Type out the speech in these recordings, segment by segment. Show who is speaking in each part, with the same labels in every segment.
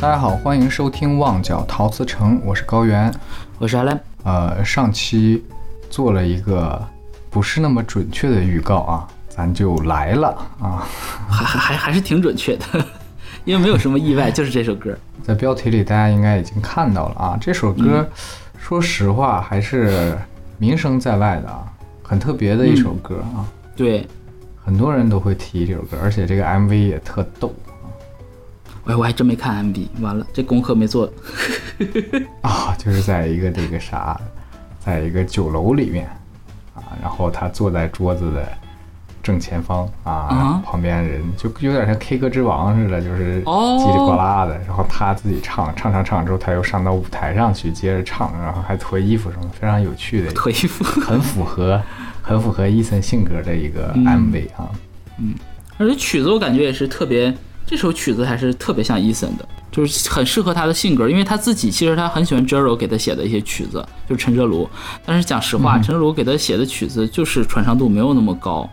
Speaker 1: 大家好，欢迎收听《旺角陶瓷城》，我是高原。
Speaker 2: 我是阿兰。
Speaker 1: 呃，上期做了一个不是那么准确的预告啊，咱就来了啊，
Speaker 2: 还还还还是挺准确的，因为没有什么意外，就是这首歌。
Speaker 1: 在标题里大家应该已经看到了啊，这首歌，说实话还是名声在外的啊，很特别的一首歌啊。
Speaker 2: 对，
Speaker 1: 很多人都会提这首歌，而且这个 MV 也特逗。
Speaker 2: 哎，我还真没看 MV，完了，这功课没做。
Speaker 1: 啊，就是在一个这个啥，在一个酒楼里面啊，然后他坐在桌子的正前方啊，旁边人就有点像 K 歌之王似的，就是叽里呱啦的，然后他自己唱唱唱唱之后，他又上到舞台上去接着唱，然后还脱衣服什么，非常有趣的，
Speaker 2: 脱衣服，
Speaker 1: 很符合 很符合伊森性格的一个 MV 啊。
Speaker 2: 嗯，而且曲子我感觉也是特别。这首曲子还是特别像伊森的，就是很适合他的性格，因为他自己其实他很喜欢 Jero 给他写的一些曲子，就是陈哲卢。但是讲实话，陈哲卢给他写的曲子就是传唱度没有那么高，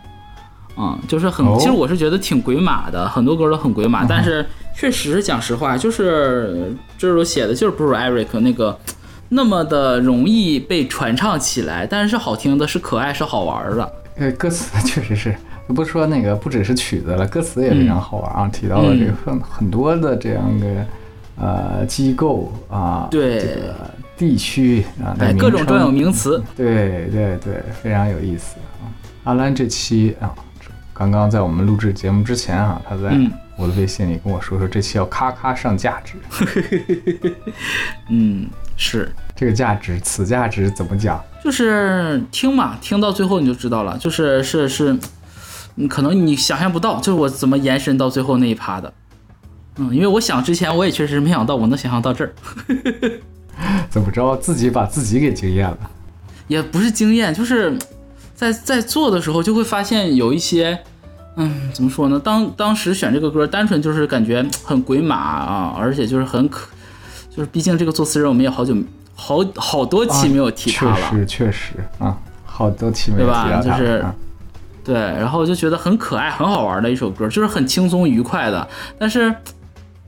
Speaker 2: 嗯，就是很，其实我是觉得挺鬼马的，很多歌都很鬼马。但是确实讲实话，就是 Jero 写的就是不如 Eric 那个那么的容易被传唱起来，但是是好听的，是可爱，是好玩的。
Speaker 1: 呃，歌词确实是。不说那个，不只是曲子了，歌词也非常好玩啊！提到了这个很很多的这样的呃机构啊，
Speaker 2: 对
Speaker 1: 这个地区啊，哎
Speaker 2: 各种专有名词，
Speaker 1: 对对对，非常有意思啊！阿兰这期啊，刚刚在我们录制节目之前啊，他在我的微信里跟我说说这期要咔咔上价值，
Speaker 2: 嗯，是
Speaker 1: 这个价值，此价值怎么讲？
Speaker 2: 就是听嘛，听到最后你就知道了，就是是是。可能你想象不到，就是我怎么延伸到最后那一趴的，嗯，因为我想之前我也确实没想到我能想象到这儿，
Speaker 1: 怎么着自己把自己给惊艳了，
Speaker 2: 也不是惊艳，就是在在做的时候就会发现有一些，嗯，怎么说呢？当当时选这个歌，单纯就是感觉很鬼马啊，而且就是很可，就是毕竟这个作词人我们也好久好好多期没有提他了，
Speaker 1: 确实确实啊，好多期没有提
Speaker 2: 他，就是。对，然后我就觉得很可爱、很好玩的一首歌，就是很轻松愉快的。但是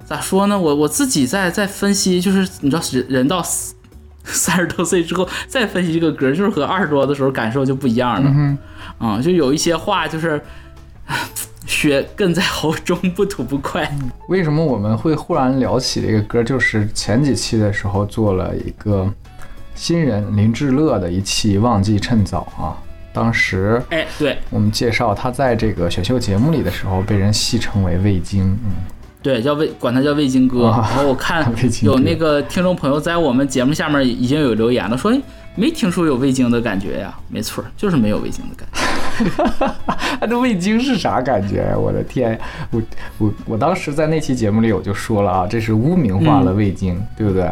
Speaker 2: 咋说呢？我我自己在在分析，就是你知道，人人到三十多岁之后再分析这个歌，就是和二十多的时候感受就不一样了。嗯啊，就有一些话就是 血更在喉中，不吐不快。
Speaker 1: 为什么我们会忽然聊起这个歌？就是前几期的时候做了一个新人林志乐的一期《忘记趁早》啊。当时，
Speaker 2: 哎，对
Speaker 1: 我们介绍他在这个选秀节目里的时候，被人戏称为味精，嗯，
Speaker 2: 对，叫味，管他叫味精哥。然后我看 有那个听众朋友在我们节目下面已经有留言了，说没听说有味精的感觉呀。没错，就是没有味精的感觉。
Speaker 1: 那味精是啥感觉呀？我的天，我我我当时在那期节目里我就说了啊，这是污名化了味精，对不对？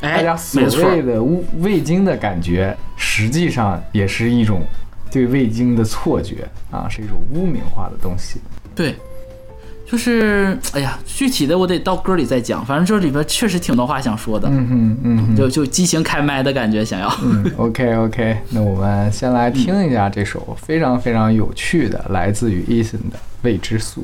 Speaker 1: 大家所谓的味味精的感觉，实际上也是一种对味精的错觉啊，是一种污名化的东西。
Speaker 2: 对，就是哎呀，具体的我得到歌里再讲。反正这里边确实挺多话想说的。
Speaker 1: 嗯哼，嗯，
Speaker 2: 就就激情开麦的感觉，想要。
Speaker 1: 嗯 OK OK，那我们先来听一下这首非常非常有趣的，来自于 Eason 的《未知数》。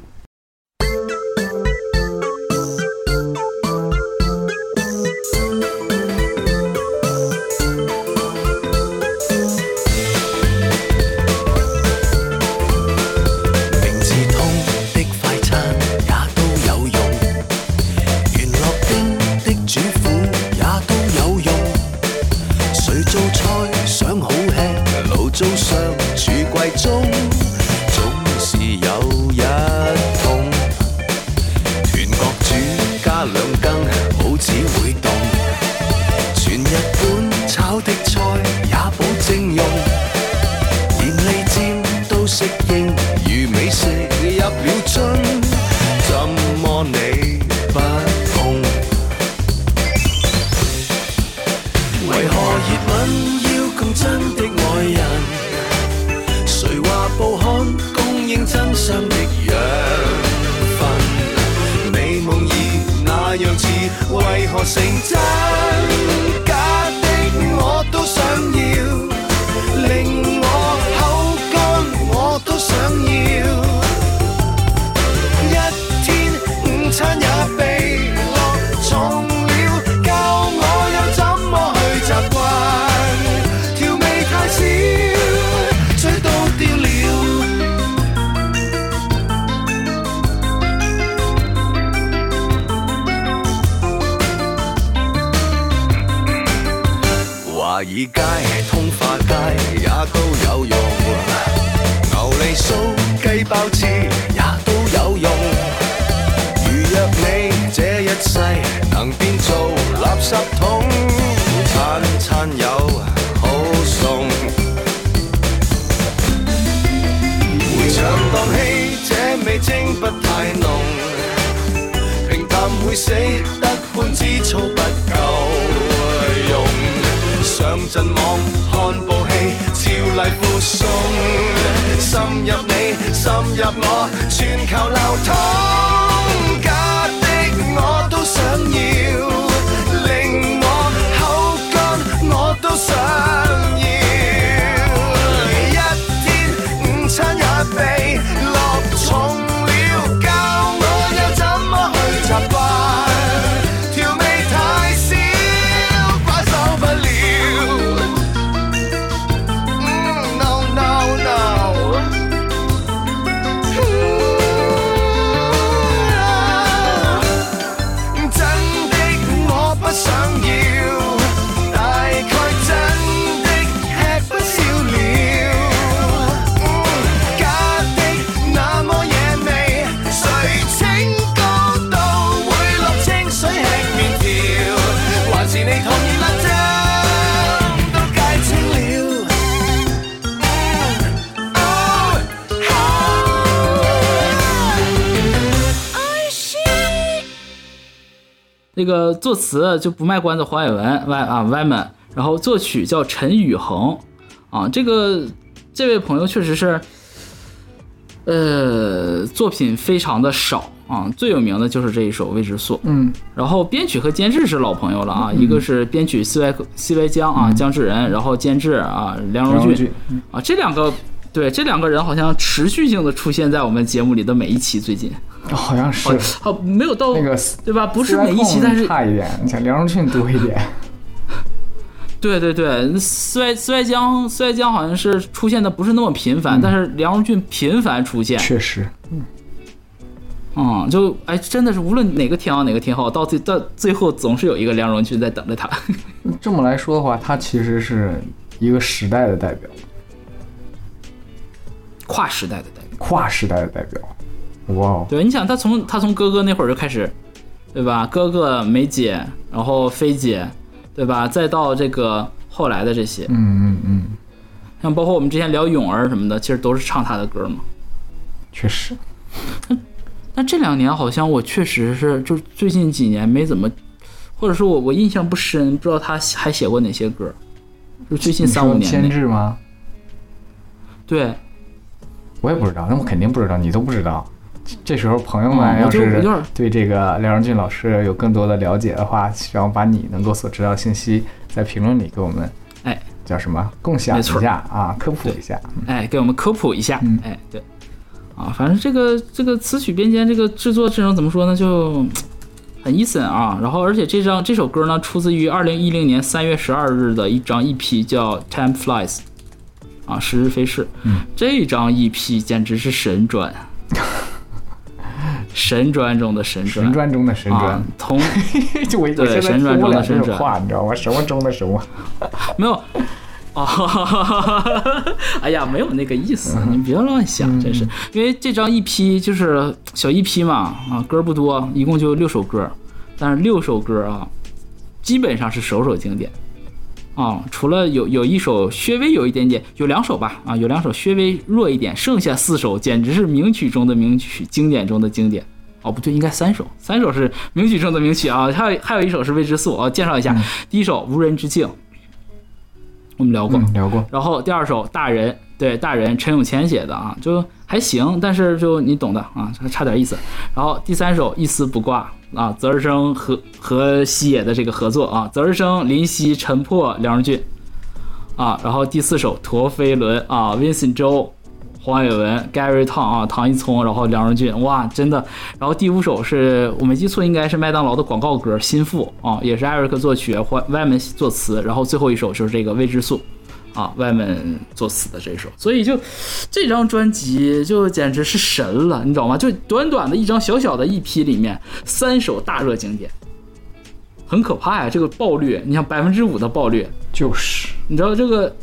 Speaker 3: 那
Speaker 2: 个作词就不卖关子，黄伟文 Y 啊 Wyman，然后作曲叫陈宇恒。啊，这个这位朋友确实是，呃，作品非常的少。啊，最有名的就是这一首《未知数》。
Speaker 1: 嗯，
Speaker 2: 然后编曲和监制是老朋友了啊，一个是编曲 C Y C Y 江啊江志仁，然后监制啊梁荣俊。
Speaker 1: 梁荣俊，
Speaker 2: 啊，这两个对这两个人好像持续性的出现在我们节目里的每一期，最近。
Speaker 1: 哦好像是。
Speaker 2: 哦没有到
Speaker 1: 那个
Speaker 2: 对吧？不是每一期，但是
Speaker 1: 差一点，你像梁荣俊多一点。
Speaker 2: 对 对对，斯外斯外江斯外江好像是出现的不是那么频
Speaker 1: 嗯
Speaker 2: 繁，但是梁荣俊频繁出现，
Speaker 1: 确实，
Speaker 2: 嗯，就哎真的是无论哪个天王哪个天后，到最到最后总是有一个梁荣俊在等着他。
Speaker 1: 这么来说的话，他其实是一个时代的代表，
Speaker 2: 跨时代的代表。
Speaker 1: 跨时代的代表。哇哦，
Speaker 2: 对，你想他从他从哥哥那会儿就开始，对吧？哥哥、梅姐，然后菲姐，对吧？再到这个后来的这些，
Speaker 1: 嗯嗯嗯，
Speaker 2: 像包括我们之前聊泳儿什么的，其实都是唱他的歌嘛。
Speaker 1: 确实，
Speaker 2: 那这两年好像我确实是，就最近几年没怎么，或者说我我印象不深，不知道他还写过哪些歌。就最近三五年内，
Speaker 1: 监制吗？
Speaker 2: 对，
Speaker 1: 我也不知道，那我肯定不知道，你都不知道。这这时候朋友们要是对这个梁荣俊老师有更多的了解的话，希望把你能够所知道的信息在评论里给我们，
Speaker 2: 哎，
Speaker 1: 叫什么共享一下啊，科普一下。
Speaker 2: 哎，给我们科普一下，
Speaker 1: 嗯
Speaker 2: 哎，对，啊，反正这个这个词曲编监这个制作阵容怎么说呢，就很 Eason 啊。然后而且这张这首歌呢，出自于二零一零年三月十二日的一张 EP，叫《Time Flies》，啊，时日飞逝。
Speaker 1: 嗯，
Speaker 2: 这张 EP 简直是神专，神专中的神专，
Speaker 1: 神专中的神专
Speaker 2: 啊，，同
Speaker 1: 就我我
Speaker 2: 对
Speaker 1: 现在
Speaker 2: 神专中的神专
Speaker 1: 话，你知道吗？什么中的什么？
Speaker 2: 没有。哦，哎呀，没有那个意思，你别乱想，真是。因为这张 EP 就是小 EP 嘛，啊，歌不多，一共就六首歌，但是六首歌啊，基本上是首首经典啊。除了有有一首稍微有一点点，有两首吧，啊，有两首稍微弱一点，剩下四首简直是名曲中的名曲，经典中的经典。哦，不对，应该三首，三首是名曲中的名曲啊，还有还有一首是未知数啊。介绍一下，第一首《无人之境》，我们聊过，
Speaker 1: 嗯，聊过。
Speaker 2: 然后第二首《大人》，对，《大人》陈永谦写的啊，就还行，但是就你懂的啊，还差点意思。然后第三首《一丝不挂》啊，泽日生和和西野的这个合作啊，泽日生、林夕、陈破、梁荣俊啊。然后第四首《陀飞轮》啊，Vincent 周。黄伟文、Gary Tong 啊，唐一聪，然后梁荣俊，哇，真的。然后第五首是我没记错，应该是麦当劳的广告歌《心腹》啊，也是 Eric 作曲，外外面作词。然后最后一首就是这个未知数。啊，外面作死的这首，所以就这张专辑就简直是神了，你知道吗？就短短的一张小小的一批里面，三首大热经典，很可怕呀！这个爆率，你想百分之五的爆率，
Speaker 1: 就是
Speaker 2: 你知道这个，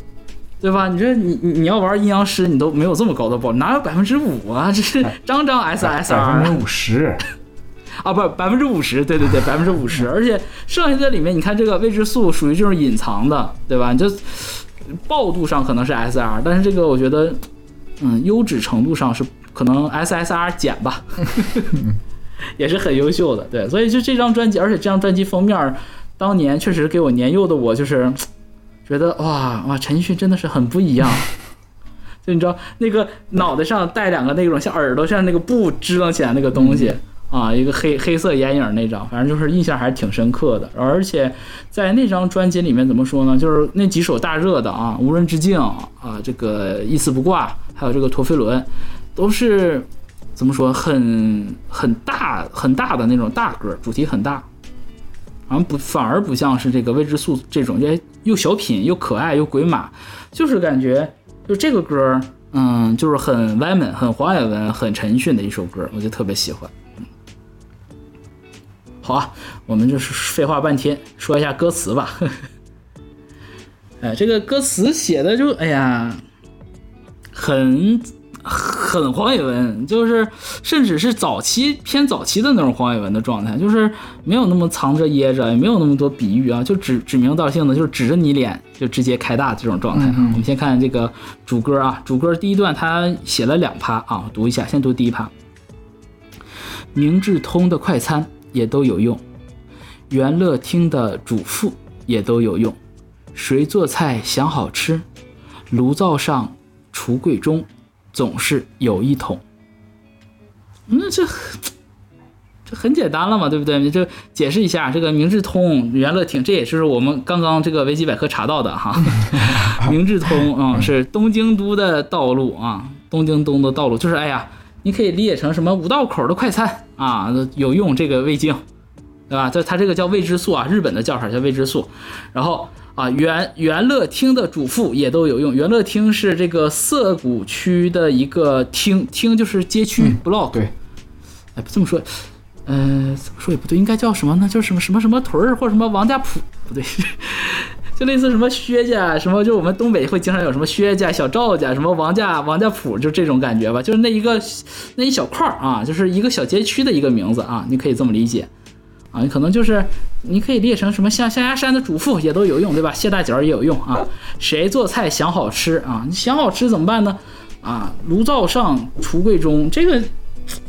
Speaker 2: 对吧？你这你你你要玩阴阳师，你都没有这么高的爆，哪有百分之五啊？这是张张 SSR
Speaker 1: 百分之五十，
Speaker 2: 啊，不是百分之五十，对对对，百分之五十。而且剩下的里面，你看这个未知数属于这种隐藏的，对吧？你就爆度上可能是 SR，但是这个我觉得，嗯，优质程度上是可能 SSR 减吧，也是很优秀的。对，所以就这张专辑，而且这张专辑封面，当年确实给我年幼的我就是觉得哇哇，陈奕迅真的是很不一样。就你知道那个脑袋上戴两个那种像耳朵像那个布支棱起来那个东西。啊，一个黑黑色眼影那张，反正就是印象还是挺深刻的。而且在那张专辑里面，怎么说呢？就是那几首大热的啊，《无人之境》啊，这个一丝不挂，还有这个《陀飞轮》，都是怎么说？很很大很大的那种大歌，主题很大。好像不反而不像是这个未知数这种，又又小品又可爱又鬼马，就是感觉就这个歌，嗯，就是很歪门、很黄伟文、很陈奕迅的一首歌，我就特别喜欢。好啊，我们就是废话半天，说一下歌词吧。哎，这个歌词写的就哎呀，很很黄伟文，就是甚至是早期偏早期的那种黄伟文的状态，就是没有那么藏着掖着，也没有那么多比喻啊，就指指名道姓的，就是指着你脸就直接开大这种状态。我们先看这个主歌啊，主歌第一段他写了两趴啊，读一下，先读第一趴。明治通的快餐。也都有用，元乐厅的主妇也都有用，谁做菜想好吃，炉灶上、橱柜中总是有一桶。那这这很简单了嘛，对不对？你这解释一下这个明治通、元乐厅，这也是我们刚刚这个维基百科查到的哈。明治通啊，是东京都的道路啊，东京东的道路，就是哎呀。你可以理解成什么五道口的快餐啊，有用这个味精，对吧？这它这个叫味之素啊，日本的叫法叫味之素。然后啊，元元乐厅的主妇也都有用。元乐厅是这个涩谷区的一个厅，厅就是街区 block。
Speaker 1: 对，
Speaker 2: 哎，不这么说，呃，怎么说也不对，应该叫什么呢？叫什么什么什么屯儿或者什么王家铺？不对。就类似什么薛家，什么就我们东北会经常有什么薛家、小赵家，什么王家、王家铺，就这种感觉吧。就是那一个那一小块儿啊，就是一个小街区的一个名字啊，你可以这么理解啊。你可能就是你可以列成什么像象牙山的主妇也都有用，对吧？谢大脚也有用啊。谁做菜想好吃啊？你想好吃怎么办呢？啊，炉灶上、橱柜中，这个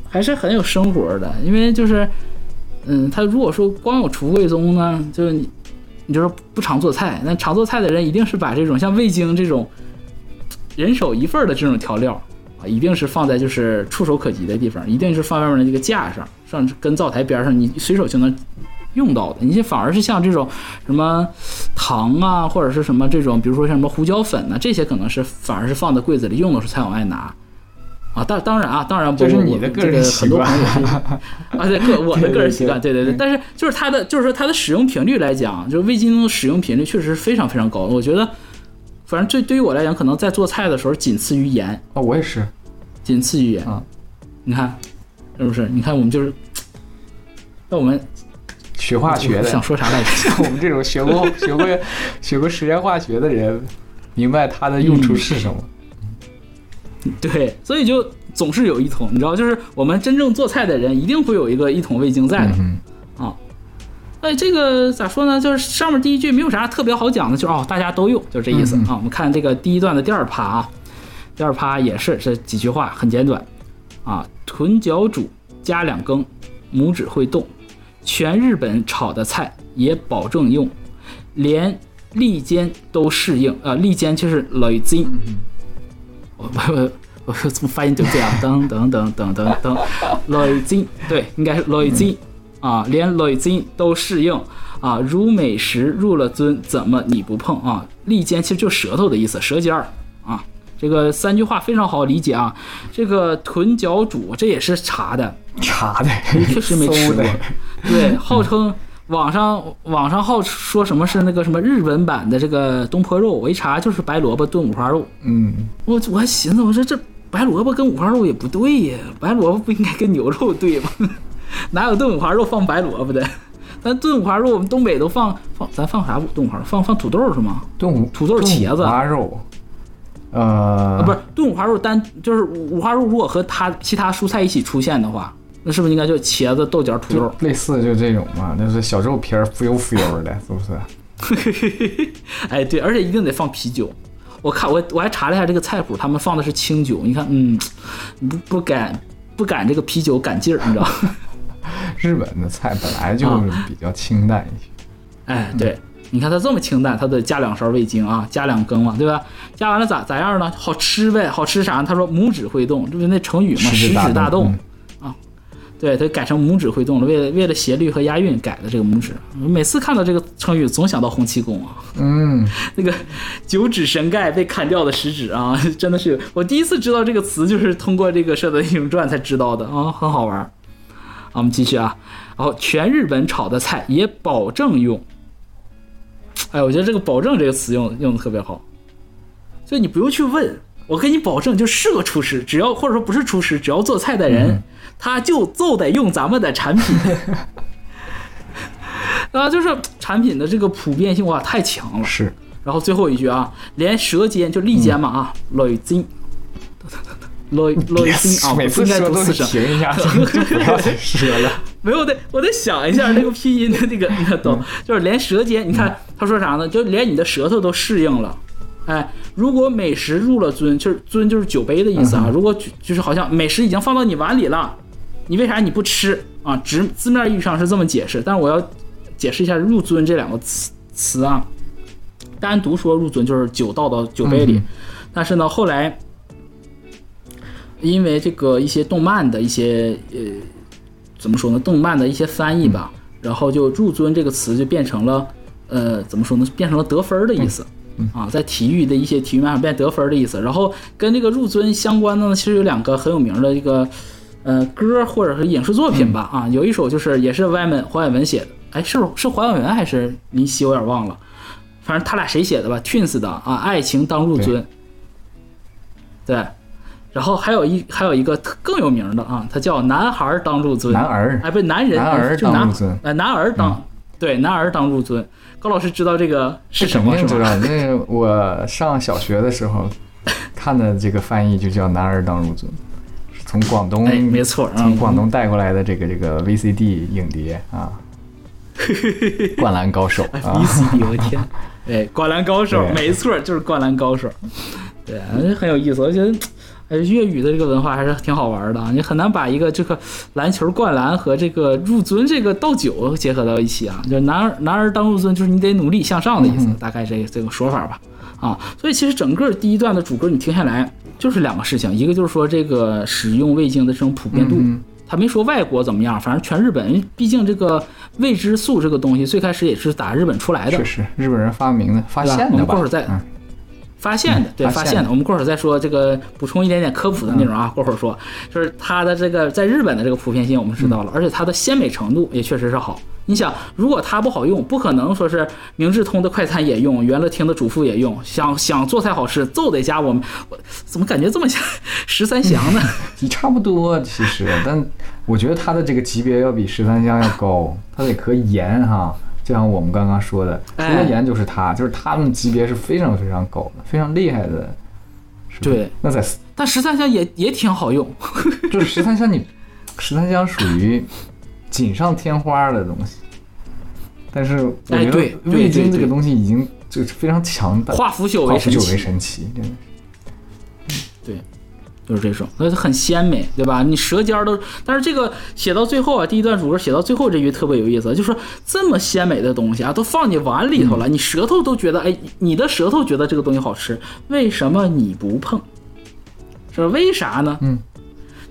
Speaker 2: 还是很有生活的。因为就是嗯，他如果说光有橱柜中呢，就是你。就说不常做菜，那常做菜的人一定是把这种像味精这种人手一份的这种调料啊，一定是放在就是触手可及的地方，一定是放外面的这个架上，上跟灶台边上，你随手就能用到的。你反而是像这种什么糖啊，或者是什么这种，比如说像什么胡椒粉呢，这些可能是反而是放在柜子里用的时候才往外拿。啊，当当然啊，当然不
Speaker 1: 是你的 个人
Speaker 2: 习惯啊，对个我的个人习惯，对对对。但是就是它的，就是说它的使用频率来讲，就是味精的使用频率确实是非常非常高。我觉得，反正对对于我来讲，可能在做菜的时候仅次于盐
Speaker 1: 啊，我也是，
Speaker 2: 仅次于盐
Speaker 1: 啊。
Speaker 2: 你看是不是？你看我们就是，那我们
Speaker 1: 学化学的
Speaker 2: 想说啥来着？
Speaker 1: 像 我们这种学过学过学过实验化学的人，明白它的用处是什么。
Speaker 2: 对，所以就总是有一桶，你知道，就是我们真正做菜的人一定会有一个一桶味精在的啊。哎，这个咋说呢？就是上面第一句没有啥特别好讲的，就是哦，大家都用，就是这意思啊。我们看这个第一段的第二趴啊，第二趴也是这几句话很简短啊。豚脚煮加两羹，拇指会动，全日本炒的菜也保证用，连利坚都适应啊。利坚就是雷金。我我我怎么发音就这样？噔噔噔噔噔噔，雷金对，应该是雷金啊，连雷金都适应啊。如美食入了樽，怎么你不碰啊？利尖其实就舌头的意思，舌尖儿啊。这个三句话非常好理解啊。这个豚脚煮这也是茶的，
Speaker 1: 茶的，
Speaker 2: 确实没吃过。对，号称。网上网上好说什么是那个什么日本版的这个东坡肉，我一查就是白萝卜炖五花肉。
Speaker 1: 嗯，
Speaker 2: 我我还寻思，我说这白萝卜跟五花肉也不对呀，白萝卜不应该跟牛肉对吗？哪有炖五花肉放白萝卜的？咱炖五花肉，我们东北都放放，咱放啥炖五花肉？放放土豆是吗？
Speaker 1: 炖五
Speaker 2: 土豆茄子
Speaker 1: 五花肉，呃，
Speaker 2: 啊，不是炖五花肉单就是五花肉，如果和它其他蔬菜一起出现的话，那是不是应该就茄子、豆角、土豆？
Speaker 1: 类似就这种嘛，那是小肉皮儿浮油浮油的，是不是？
Speaker 2: 哎，对，而且一定得放啤酒。我看我我还查了一下这个菜谱，他们放的是清酒。你看，嗯，不不赶不赶这个啤酒赶劲儿，你知道？
Speaker 1: 日本的菜本来就是比较清淡一些，
Speaker 2: 哎，对，你看它这么清淡，它得加两勺味精啊，加两羹嘛，对吧？加完了咋咋样呢？好吃呗，好吃啥？他说拇指会动，这不是那成语嘛，
Speaker 1: 食
Speaker 2: 食指大动。
Speaker 1: 嗯
Speaker 2: 对，它改成拇指会动了，为了为了斜率和押韵改的这个拇指。每次看到这个成语，总想到洪七公啊，
Speaker 1: 嗯，
Speaker 2: 那个九指神丐被砍掉的食指啊，真的是我第一次知道这个词，就是通过这个《射雕英雄传》才知道的啊，很好玩我们继续啊，然后全日本炒的菜也保证用。哎，我觉得这个“保证”这个词用用的特别好，就你不用去问，我给你保证，就是个厨师，只要或者说不是厨师，只要做菜的人，他就就得用咱们的产品。啊，就是产品的这个普遍性哇太强了。
Speaker 1: 是
Speaker 2: 然后最后一句啊，连舌尖就利尖嘛啊，累金，累累金啊，
Speaker 1: 每次
Speaker 2: 应该
Speaker 1: 说都
Speaker 2: 四声。
Speaker 1: 停一下，就不要再说了。
Speaker 2: 没有，我得我得想一下那个拼音的那个，你看懂？就是连舌尖，你看他说啥呢？就连你的舌头都适应了。哎，如果美食入了樽，就是樽就是酒杯的意思啊。如果就就是好像美食已经放到你碗里了，你为啥你不吃啊？直字面意义上是这么解释，但是我要解释一下“入樽”这两个词词啊。单独说入樽就是酒倒到酒杯里，
Speaker 1: 嗯
Speaker 2: 但是呢，后来因为这个一些动漫的一些呃怎么说呢，动漫的一些翻译吧，然后就入樽这个词就变成了呃怎么说呢，变成了得分儿的意思。啊，在体育的一些体育漫上变得分的意思，然后跟这个入樽相关的呢，其实有两个很有名的这个，呃，歌或者是影视作品吧，啊，有一首就是也是歪门黄伟文写的，哎，是是黄伟文还是林夕，我有点忘了，反正他俩谁写的吧，Twins 的啊，爱情当入樽，对，然后还有一还有一个特更有名的啊，他叫男孩当入樽，
Speaker 1: 男儿。
Speaker 2: 哎，不是男人，
Speaker 1: 男儿
Speaker 2: 就男
Speaker 1: 当入樽。
Speaker 2: 哎，男儿当、对，男儿当入樽。高老师知道这个是什么
Speaker 1: 知道，那个我上小学的时候 看的这个翻译就叫“男儿当入樽”，是从广东
Speaker 2: 哎，没错，嗯。
Speaker 1: 从广东带过来的这个这个 VCD 影碟啊，《灌篮高手》啊，
Speaker 2: VCD，我的天，哎，灌篮高手，没错，就是灌篮高手，对，很有意思，我觉得。哎，粤语的这个文化还是挺好玩的啊！你很难把一个这个篮球灌篮和这个入樽这个倒酒结合到一起啊。就是男儿男儿当入樽，就是你得努力向上的意思，大概这这个说法吧。啊，所以其实整个第一段的主歌你听下来就是两个事情，一个就是说这个使用味精的这种普遍度，
Speaker 1: 嗯
Speaker 2: 他没说外国怎么样，反正全日本，毕竟这个味之素这个东西最开始也是打日本出来的
Speaker 1: 确，实日本人发明的、发现的吧
Speaker 2: 我们过会儿？再
Speaker 1: 嗯
Speaker 2: 发现的，对，
Speaker 1: 发现的。
Speaker 2: 我们过会儿再说这个补充一点点科普的内容啊。过会儿说，就是它的这个在日本的这个普遍性我们知道了，而且它的鲜美程度也确实是好。你想，如果它不好用，不可能说是明治通的快餐也用，元乐厅的主妇也用。想想做菜好吃，就得加我们。我怎么感觉这么像 十三香呢？
Speaker 1: 也差不多，其实，但我觉得它的这个级别要比十三香要高，它得和盐哈，就像我们刚刚说的，除
Speaker 2: 哎
Speaker 1: 了盐就是它，就是他们级别是非常非常高的，非常厉害的。
Speaker 2: 对，
Speaker 1: 那在
Speaker 2: 但十三香也也挺好用。
Speaker 1: 就是十三香你，十三香属于锦上添花的东西，但是我觉得味精这个东西已经就是非常强大，
Speaker 2: 化腐朽为神奇
Speaker 1: 真的。
Speaker 2: 对，就是这种，所以它很鲜美，对吧？你舌尖都，但是这个写到最后啊，第一段主歌写到最后这句特别有意思，就是说这么鲜美的东西啊，都放你碗里头了，你舌头都觉得，哎，你的舌头觉得这个东西好吃，为什么你不碰？是为啥呢？
Speaker 1: 嗯。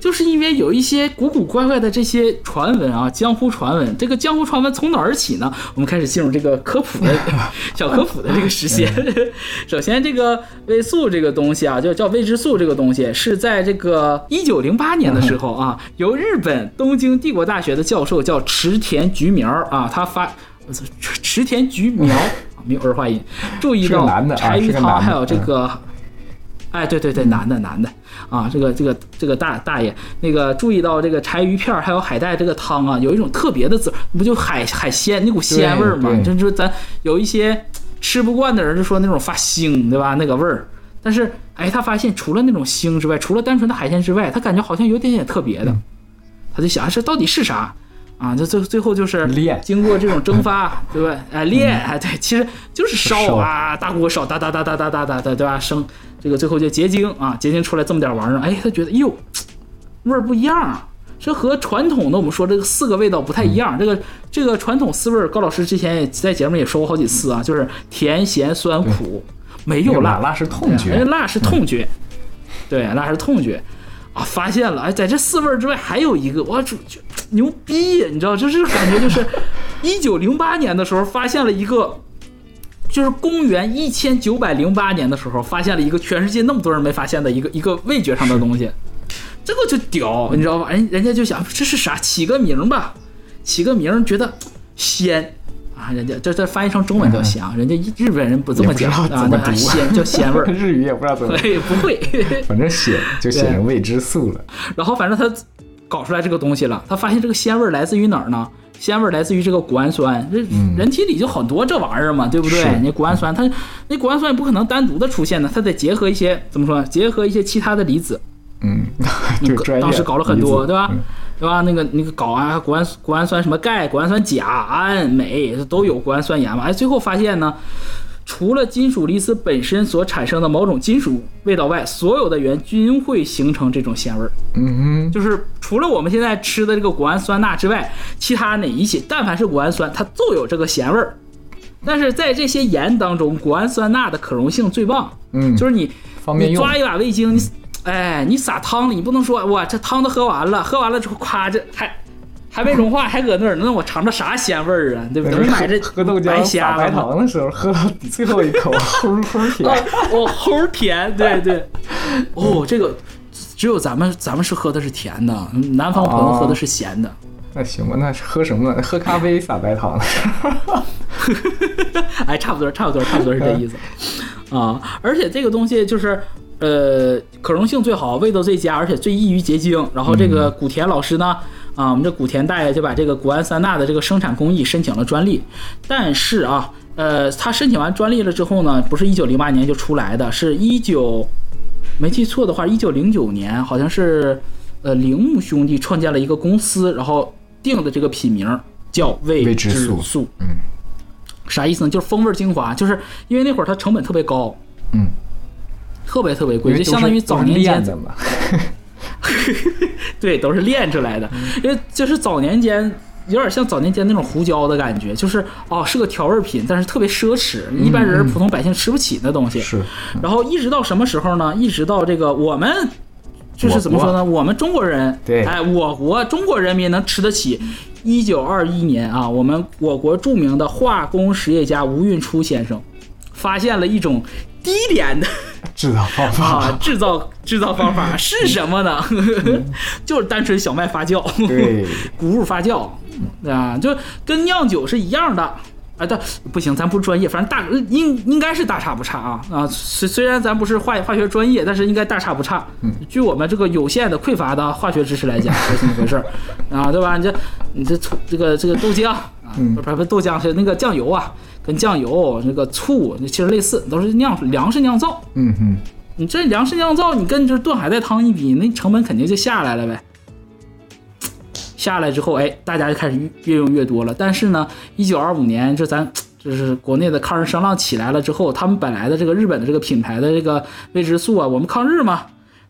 Speaker 2: 就是因为有一些古古怪怪的这些传闻啊，江湖传闻。这个江湖传闻从哪儿起呢？我们开始进入这个科普的 小科普的这个时间。首先，这个味素这个东西啊，就叫味之素这个东西，是在这个一九零八年的时候啊，由日本东京帝国大学的教授叫池田菊苗啊，他发池池田菊苗，没有儿化音，注意到柴鱼汤还有这个。哎，对对对，男的男的啊，这个这个这个大大爷，那个注意到这个柴鱼片儿还有海带这个汤啊，有一种特别的滋，不就海海鲜那股鲜味儿嘛？
Speaker 1: 对对
Speaker 2: 就就咱有一些吃不惯的人就说那种发腥，对吧？那个味儿。但是哎，他发现除了那种腥之外，除了单纯的海鲜之外，他感觉好像有点点特别的，他就想这到底是啥？啊，就最最后就是
Speaker 1: 炼
Speaker 2: 经过这种蒸发，对吧？哎，炼，哎，对，其实就是烧
Speaker 1: 烧
Speaker 2: 啊，大锅烧，哒哒哒哒哒哒哒哒，对吧？生这个最后就结晶啊，结晶出来这么点玩意儿，哎，他觉得哟，味儿不一样啊。这和传统的我们说这个四个味道不太一样。这个这个传统四味儿，高老师之前也在节目也说过好几次啊，就是甜、咸、酸、苦，没有辣，
Speaker 1: 辣是痛觉
Speaker 2: 哎辣是痛觉，对，辣是痛觉啊！发现了，哎，在这四味儿之外还有一个，我就就牛逼！你知道，就是感觉就是 一九零八年的时候发现了一个。就是公元一千九百零八年的时候，发现了一个全世界那么多人没发现的一个一个味觉上的东西，这个就屌，你知道吧？人人家就想这是啥，起个名吧，起个名觉得 鲜。啊，人家这这翻译成中文叫鲜啊，人家日本人不这么讲啊，那
Speaker 1: 怎么
Speaker 2: 鲜叫鲜味儿，
Speaker 1: 日语也不知道怎么，
Speaker 2: 对，不会。
Speaker 1: 反正写就写成未知素了。
Speaker 2: 然后反正他搞出来这个东西了，他发现这个鲜味儿来自于哪儿呢？鲜味来自于这个谷氨酸，这人体里就很多这玩意儿嘛，对不对
Speaker 1: 是？
Speaker 2: 你谷氨酸，它那谷氨酸也不可能单独的出现的，它得结合一些怎么说？结合一些其他的离子，
Speaker 1: 嗯。
Speaker 2: 当时搞了很多，对吧？
Speaker 1: 嗯
Speaker 2: 对吧？那个那个搞啊，谷氨谷氨酸什么钙、谷氨酸钾、氨、镁都有谷氨酸盐嘛。哎，最后发现呢，除了金属离子本身所产生的某种金属味道外，所有的盐均会形成这种咸味儿。
Speaker 1: 嗯哼，
Speaker 2: 就是除了我们现在吃的这个谷氨酸钠之外，其他哪一些但凡是谷氨酸，它就有这个咸味儿。但是在这些盐当中，谷氨酸钠的可溶性最棒。
Speaker 1: 嗯，
Speaker 2: 就是你你抓一把味精，你哎，你撒汤里，你不能说哇这汤都喝完了，喝完了之后夸这还还没融化，还搁那儿，那我尝着啥鲜味儿啊？对不对？买这
Speaker 1: 喝豆浆撒白？糖的时候，喝到最后一口 齁齁甜。
Speaker 2: 哦，齁甜，对对。哦，这个只有咱们咱们是喝的是甜的，南方朋友喝的是咸的。
Speaker 1: 那行吧，那是喝什么呢？喝咖啡撒白糖。
Speaker 2: 哎，差不多，差不多，差不多是这意思啊。而且这个东西就是，呃，可溶性最好，味道最佳，而且最易于结晶。然后这个古田老师呢，啊，我们这古田大爷就把这个谷氨酸钠的这个生产工艺申请了专利。但是啊，呃，他申请完专利了之后呢，不是一九零八年就出来的，是一九没记错的话，一九零九年好像是呃铃木兄弟创建了一个公司，然后定的这个品名叫味
Speaker 1: 味之
Speaker 2: 之
Speaker 1: 素
Speaker 2: 素。嗯，啥意思呢？就是风味精华，就是因为那会儿它成本特别高，
Speaker 1: 嗯，
Speaker 2: 特别特别贵，就相当于早年间。对，都是练出来的。因为就是早年间有点像早年间那种胡椒的感觉，就是哦是个调味品，但是特别奢侈，一般人普通百姓吃不起那东西。
Speaker 1: 是，
Speaker 2: 然后一直到什么时候呢？一直到这个我们。就是怎么说呢？我们中国人，
Speaker 1: 对
Speaker 2: 哎，我国中国人民能吃得起。一九二一年啊，我们我国著名的化工实业家吴运初先生发现了一种低廉的
Speaker 1: 制造方法。
Speaker 2: 啊，制造制造方法 是什么呢？就是单纯小麦发酵，
Speaker 1: 对，
Speaker 2: 谷物发酵，啊，就跟酿酒是一样的。啊，但不行，咱不是专业，反正大应应该是大差不差啊啊！虽虽然咱不是化化学专业，但是应该大差不差。嗯，据我们这个有限的匮乏的化学知识来讲，是这么回事儿啊，对吧？你这你这这个这个豆浆啊，不是不是豆浆是那个酱油啊，跟酱油那个醋其实类似，都是酿粮食酿造。
Speaker 1: 嗯哼，
Speaker 2: 你这粮食酿造，你跟就是炖海带汤一比，那成本肯定就下来了呗。下来之后，哎，大家就开始越越用越多了。但是呢，一九二五年，这咱就是国内的抗日声浪起来了之后，他们本来的这个日本的这个品牌的这个味之素啊，我们抗日嘛，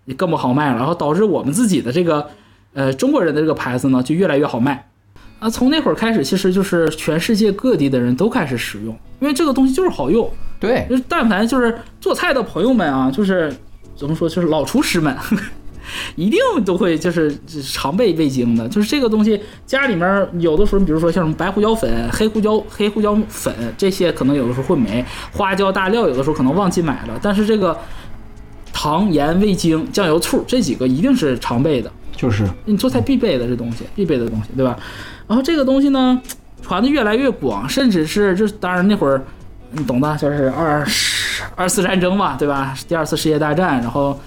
Speaker 2: 也更不好卖了，然后导致我们自己的这个呃中国人的这个牌子呢，就越来越好卖。啊，从那会儿开始，其实就是全世界各地的人都开始使用，因为这个东西就是好用。
Speaker 1: 对，
Speaker 2: 就是但凡就是做菜的朋友们啊，就是怎么说，就是老厨师们，一定都会就是常备味精的。就是这个东西，家里面有的时候，比如说像什么白胡椒粉、黑胡椒、黑胡椒粉这些，可能有的时候会没；花椒、大料有的时候可能忘记买了。但是这个糖、盐、味精、酱油、醋这几个一定是常备的。
Speaker 1: 就是
Speaker 2: 你做菜必备的这东西，必备的东西，对吧？然后这个东西呢，传的越来越广，甚至是就是当然那会儿，你懂的，就是二十二次战争嘛，对吧？第二次世界大战，然后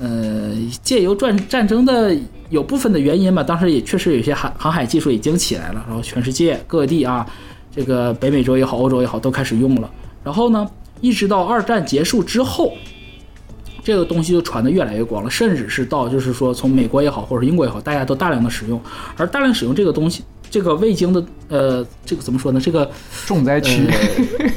Speaker 2: 呃，借由战战争的有部分的原因吧，当时也确实有些航航海技术已经起来了，然后全世界各地啊，这个北美洲也好，欧洲也好，都开始用了。然后呢，一直到二战结束之后，这个东西就传得越来越广了，甚至是到就是说从美国也好，或者英国也好，大家都大量的使用，而大量使用这个东西，这个味精的呃，这个怎么说呢？这个
Speaker 1: 重灾区，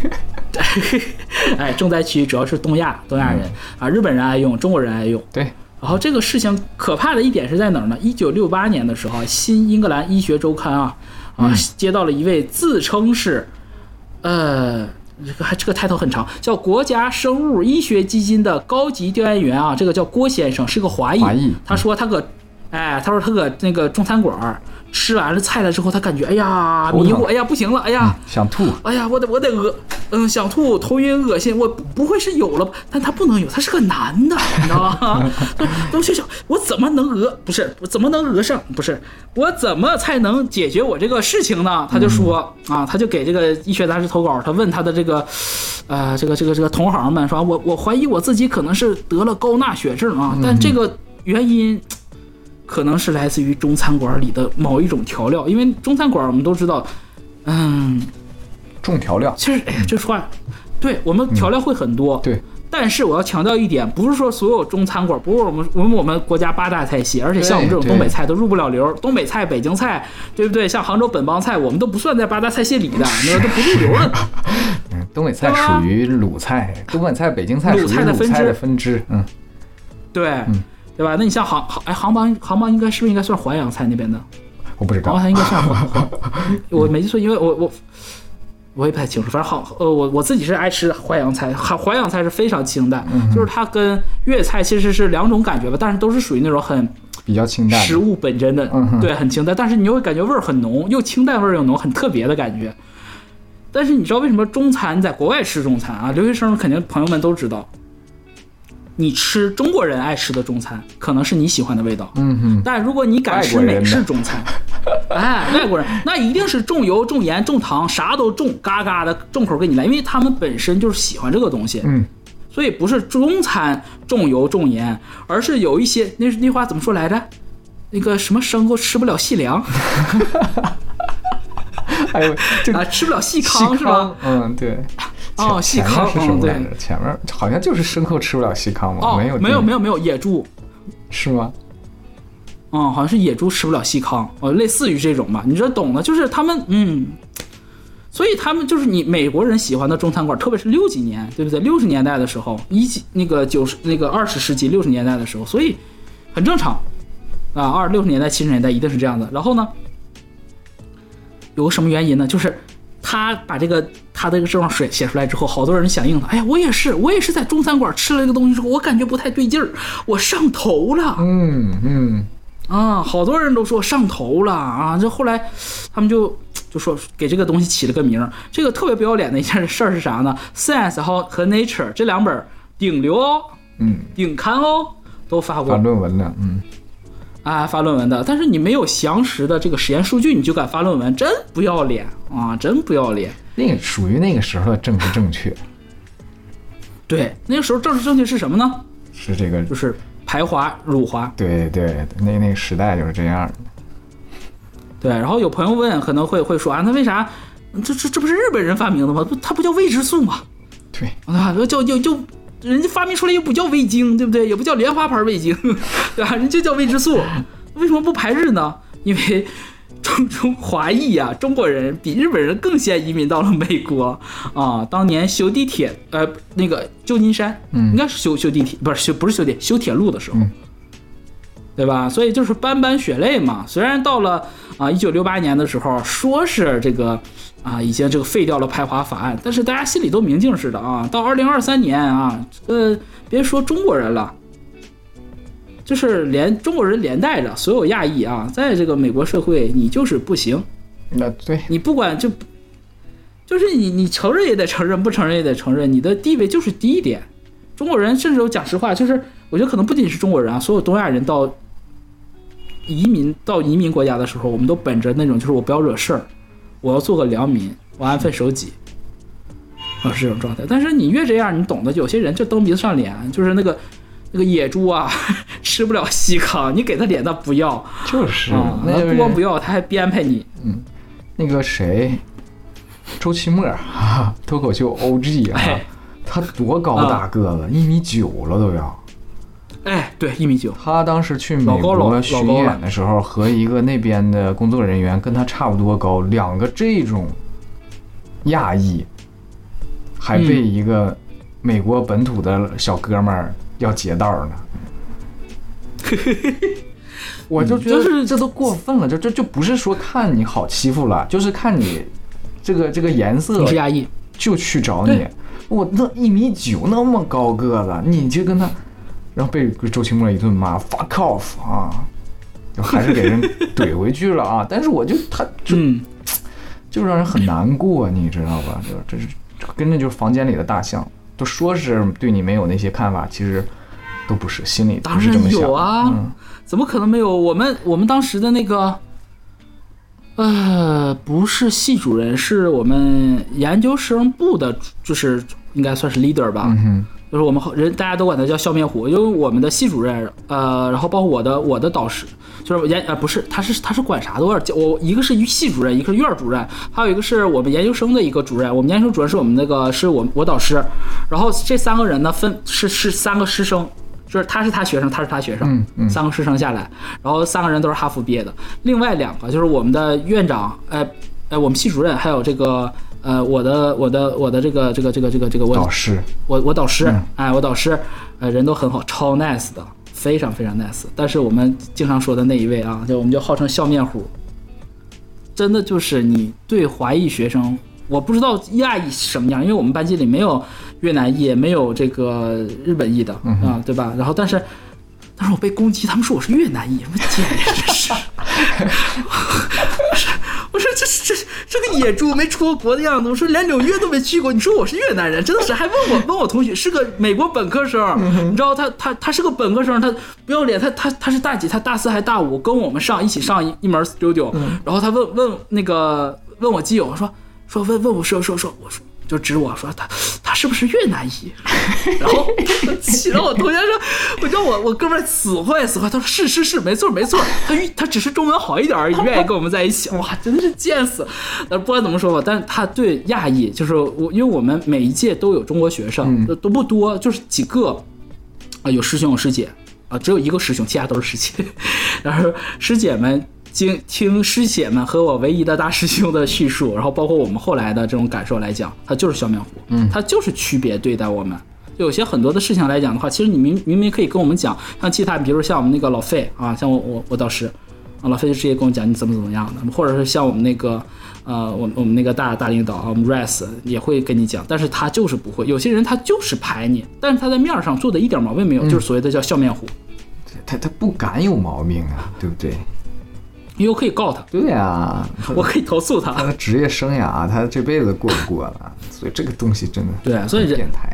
Speaker 2: 哎，重灾区主要是东亚，东亚人啊，日本人爱用，中国人爱用。
Speaker 1: 对，
Speaker 2: 然后这个事情可怕的一点是在哪儿呢？一九六八年的时候，《新英格兰医学周刊》啊啊接到了一位自称是，呃，这个还这个 title 很长，叫国家生物医学基金的高级调研员啊，这个叫郭先生，是个华裔。
Speaker 1: 华裔
Speaker 2: 他说他搁，哎，他说他搁那个中餐馆儿吃完了菜了之后，他感觉哎呀迷糊，哎呀不行了，哎呀。
Speaker 1: 想吐，
Speaker 2: 哎呀，我得我得恶，嗯，想吐、头晕、恶心，我不不会是有了吧？但他不能有，他是个男的，你知道吗？都去想我怎么能讹？不是，我怎么能讹上？不是，我怎么才能解决我这个事情呢？他就说、啊，他就给这个医学杂志投稿，他问他的这个，呃，这个这个这个同行们说，我我怀疑我自己可能是得了高钠血症啊，但这个原因。可能是来自于中餐馆里的某一种调料，因为中餐馆我们都知道，嗯，
Speaker 1: 重调料，
Speaker 2: 其实，哎呀，这话，对我们调料会很多，
Speaker 1: 对，
Speaker 2: 但是我要强调一点，不是说所有中餐馆，不是我们我们我们国家八大菜系，而且像我们这种东北菜都入不了流，东北菜、北京菜，对不对？像杭州本帮菜，我们都不算在八大菜系里的，那都不入流的。
Speaker 1: 嗯，东北菜属于鲁菜，东北菜、北京菜
Speaker 2: 鲁
Speaker 1: 属于
Speaker 2: 菜的分支。
Speaker 1: 鲁菜的分支，嗯，
Speaker 2: 对，对吧？那你像杭杭哎杭帮杭帮应该是不是应该算淮扬菜那边的？
Speaker 1: 我不知道
Speaker 2: 杭帮，菜应该算淮 淮，我没记错，因为我我。我也不太清楚，反正好，呃，我我自己是爱吃淮扬菜，淮淮扬菜是非常清淡，就是它跟粤菜其实是两种感觉吧，但是都是属于那种很
Speaker 1: 比较清淡，
Speaker 2: 食物本真的，
Speaker 1: 嗯
Speaker 2: 对，很清淡，但是你又会感觉味儿很浓，又清淡味儿又浓，很特别的感觉。但是你知道为什么中餐在国外吃中餐啊？留学生肯定朋友们都知道，你吃中国人爱吃的中餐，可能是你喜欢的味道。
Speaker 1: 嗯哼，
Speaker 2: 但如果你敢吃美式中餐，哎，外国人那一定是重油、重盐、重糖，啥都重，嘎嘎的重口给你来，因为他们本身就是喜欢这个东西。
Speaker 1: 嗯，
Speaker 2: 所以不是中餐重油重盐，而是有一些那那话怎么说来着？那个什么牲口吃不了细粮
Speaker 1: 还有这
Speaker 2: 啊，吃不了细
Speaker 1: 细
Speaker 2: 糠是吧？
Speaker 1: 嗯，对。
Speaker 2: 哦，细糠，
Speaker 1: 是什么来。着？前面好像就是牲口吃不了细糠嘛，
Speaker 2: 哦，
Speaker 1: 没有有
Speaker 2: 没有没有没有野猪，
Speaker 1: 是吗？
Speaker 2: 嗯，好像是野猪吃不了细糠，哦，类似于这种吧。你这懂的，就是他们，嗯，所以他们就是你美国人喜欢的中餐馆，特别是六几年，对不对？六十年代的时候，一几那个九十那个二十世纪六十年代的时候，所以很正常啊。二六十年代七十年代一定是这样的。然后呢，有个什么原因呢？就是他把这个他这个症状写写出来之后，好多人响应了。哎呀，我也是，我也是在中餐馆吃了这个东西之后，我感觉不太对劲儿，我上头了。
Speaker 1: 嗯嗯，
Speaker 2: 啊，好多人都说上头了啊！这后来他们就就说给这个东西起了个名儿。这个特别不要脸的一件事儿是啥呢？Science 和和 Nature 这两本顶流哦，
Speaker 1: 嗯，
Speaker 2: 顶刊哦，都发
Speaker 1: 发
Speaker 2: 过
Speaker 1: 论文了，嗯，
Speaker 2: 啊发论文的。但是你没有详实的这个实验数据，你就敢发论文，真不要脸啊！真不要脸。
Speaker 1: 那个属于那个时候的政治正确，
Speaker 2: 对，那个时候政治正确是什么呢？
Speaker 1: 是这个，
Speaker 2: 就是排华辱华。
Speaker 1: 对对，那那个时代就是这样的。
Speaker 2: 对，然后有朋友问，可能会会说啊，那为啥这这这不是日本人发明的吗？不，它不叫未知数吗？
Speaker 1: 对，
Speaker 2: 啊，叫就就人家发明出来又不叫味精，对不对？也不叫莲花牌味精，对吧？人就叫未知素，为什么不排日呢？因为中中华裔啊，中国人比日本人更先移民到了美国啊。当年修地铁，呃，那个旧金山，
Speaker 1: 嗯
Speaker 2: 应该是修修地铁，不是修不是修地修铁路的时候。
Speaker 1: 嗯
Speaker 2: 对吧？所以就是斑斑血泪嘛。虽然到了啊一九六八年的时候，说是这个啊已经这个废掉了排华法案，但是大家心里都明镜似的啊。到二零二三年啊，呃，别说中国人了，就是连中国人连带着所有亚裔啊，在这个美国社会，你就是不行。
Speaker 1: 那对，
Speaker 2: 你不管就就是你你承认也得承认，不承认也得承认，你的地位就是低一点。中国人甚至我讲实话，就是我觉得可能不仅是中国人啊，所有东亚人到移民到移民国家的时候，我们都本着那种就是我不要惹事儿，我要做个良民，我安分守己。啊，是这种状态。但是你越这样，你懂得，有些人就蹬鼻子上脸，就是那个那个野猪啊，吃不了细糠，你给他脸他不要，
Speaker 1: 就是
Speaker 2: 啊，
Speaker 1: 那
Speaker 2: 不光不要，他还编排你。
Speaker 1: 嗯那个谁，周奇墨啊，脱口秀 OG 啊
Speaker 2: 哎，
Speaker 1: 他多高大个子，一米九了都要。
Speaker 2: 哎，对，一米九，
Speaker 1: 他当时去美国巡演的时候，和一个那边的工作人员跟他差不多高，两个这种亚裔，还被一个美国本土的小哥们儿要劫道呢。我就觉得这都过分了，这这就不是说看你好欺负了，就是看你这个这个颜色
Speaker 2: 你是亚裔，
Speaker 1: 就去找你。我那一米九那么高个子，你就跟他，然后被周奇墨一顿骂 fuck off 啊，就还是给人怼回去了啊。但是我就他就
Speaker 2: 嗯，
Speaker 1: 就让人很难过，你知道吧？就这是跟着就是房间里的大象，都说是对你没有那些看法，其实都不是，心里
Speaker 2: 当
Speaker 1: 是这么想。
Speaker 2: 有啊，
Speaker 1: 嗯
Speaker 2: 怎么可能没有？我们我们当时的那个，呃，不是系主任，是我们研究生部的，就是应该算是 leader 吧。就是我们后人大家都管他叫笑面虎，因为我们的系主任，呃，然后包括我的我的导师，就是研呃不是，他是他是管啥的，我一个是系主任，一个是院主任，还有一个是我们研究生的一个主任，我们研究生主任是我们那个是我我导师，然后这三个人呢分是是三个师生。就是他是他学生，他是他学生，
Speaker 1: 嗯嗯
Speaker 2: 三个师生下来，然后三个人都是哈佛毕业的，另外两个就是我们的院长，呃，呃，我们系主任，还有这个，呃，我的我的我的这个这个这个这个这个我
Speaker 1: 导师，
Speaker 2: 我我导师
Speaker 1: 嗯，
Speaker 2: 哎，我导师，呃，人都很好，超 nice 的，非常非常 nice。但是我们经常说的那一位啊，就我们就号称笑面虎，真的就是你对华裔学生，我不知道亚裔是什么样，因为我们班级里没有越南裔，也没有这个日本裔的啊，对吧？然后但是。但是我被攻击，他们说我是越南裔，什么贱人，这是！我说这这这个野猪没出过国的样子，我说连纽约都没去过，你说我是越南人，真的是还问我问我同学是个美国本科生，你知道他他他是个本科生，他不要脸，他他他是大几？他大四还大五，跟我们上一起上一一门 studio，然后他问问那个问我基友说说问问我说说说我说。就指我说他他是不是越南裔？然后 气得我同学说，我叫我我哥们儿死坏死坏，他说是是是，没错没错，他他只是中文好一点而已，愿意跟我们在一起，哇，真的是贱死。呃，不管怎么说吧，但是他对亚裔，就是我，因为我们每一届都有中国学生，都都不多，就是几个啊，有师兄有师姐啊，只有一个师兄，其他都是师姐，然后师姐们。经听师姐们和我唯一的大师兄的叙述，然后包括我们后来的这种感受来讲，他就是笑面虎，嗯，他就是区别对待我们。有些很多的事情来讲的话，其实你明明明可以跟我们讲，像其他，比如像我们那个老费啊，像我我我导师啊，老费就直接跟我讲你怎么怎么样的，或者是像我们那个呃，我我们那个大大领导啊，我们 Rice 也会跟你讲，但是他就是不会。有些人他就是排你，但是他在面儿上做的一点毛病没有，就是所谓的叫笑面虎，
Speaker 1: 他他不敢有毛病啊，对不对？
Speaker 2: 因为我可以告他，
Speaker 1: 对呀、
Speaker 2: 我可以投诉他。
Speaker 1: 他的职业生涯，他这辈子过不过了？所以这个东西真的
Speaker 2: 对所以这
Speaker 1: 很变态。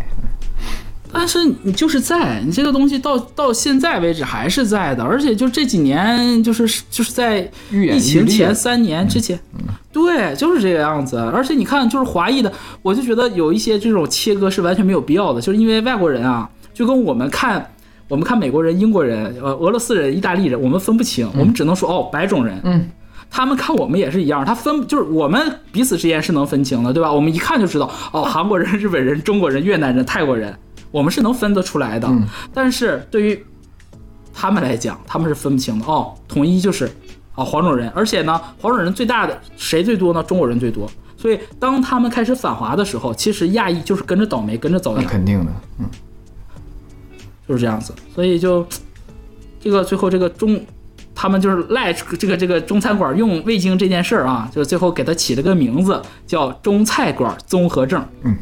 Speaker 2: 但是你就是在你这个东西到到现在为止还是在的，而且就这几年就是就是在疫情前三年之前，对，就是这个样子。而且你看，就是华裔的，我就觉得有一些这种切割是完全没有必要的，就是因为外国人啊，就跟我们看我们看美国人、英国人、呃俄罗斯人、意大利人，我们分不清，我们只能说哦白种人，
Speaker 1: 嗯。
Speaker 2: 他们看我们也是一样，他分就是我们彼此之间是能分清的，对吧？我们一看就知道，哦，韩国人、日本人、中国人、越南人、泰国人，我们是能分得出来的。但是对于他们来讲，他们是分不清的。哦，统一就是啊黄种人，而且呢，黄种人最大的谁最多呢？中国人最多。所以当他们开始反华的时候，其实亚裔就是跟着倒霉，跟着遭
Speaker 1: 那
Speaker 2: 殃，
Speaker 1: 肯定的，嗯，
Speaker 2: 就是这样子。所以就这个最后这个中。他们就是赖这个这个中餐馆用味精这件事儿啊，就是最后给他起了个名字叫中菜馆综合症。
Speaker 1: 嗯，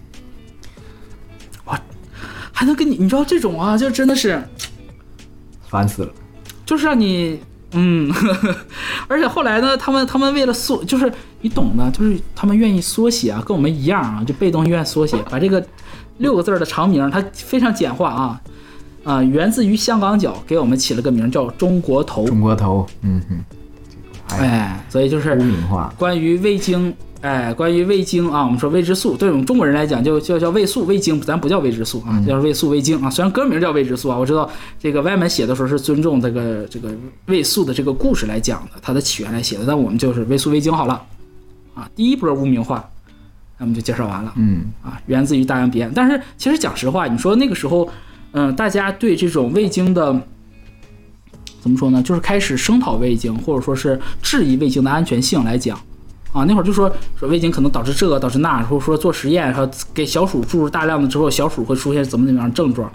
Speaker 2: 哇，还能跟你，你知道这种啊，就真的是
Speaker 1: 烦死了。
Speaker 2: 就是让你，嗯，呵 呵而且后来呢，他们他们为了缩，就是你懂的，就是他们愿意缩写啊，跟我们一样啊，就被动愿意缩写，把这个六个字儿的长名，它非常简化啊，啊、源自于香港脚，给我们起了个名叫中国头，
Speaker 1: 中国头，嗯哼，哎，
Speaker 2: 哎，所以就是
Speaker 1: 污名化，
Speaker 2: 关于味精哎，关于味精啊，我们说味之素，对我们中国人来讲就叫叫味素、味精，咱不叫味之素啊，叫味素、味精啊。虽然歌名叫味之素啊，我知道这个外面写的时候是尊重这个这个味素的这个故事来讲的，它的起源来写的，但我们就是味素、味精好了啊。第一波污名化，那我们就介绍完了。
Speaker 1: 嗯
Speaker 2: 啊，源自于大洋彼岸。但是其实讲实话，你说那个时候，嗯、大家对这种味精的怎么说呢？就是开始声讨味精，或者说是质疑味精的安全性来讲。啊，那会儿就说说味精可能导致这个导致那，或者说做实验，然后给小鼠注入大量的之后，小鼠会出现怎么怎么样的症状，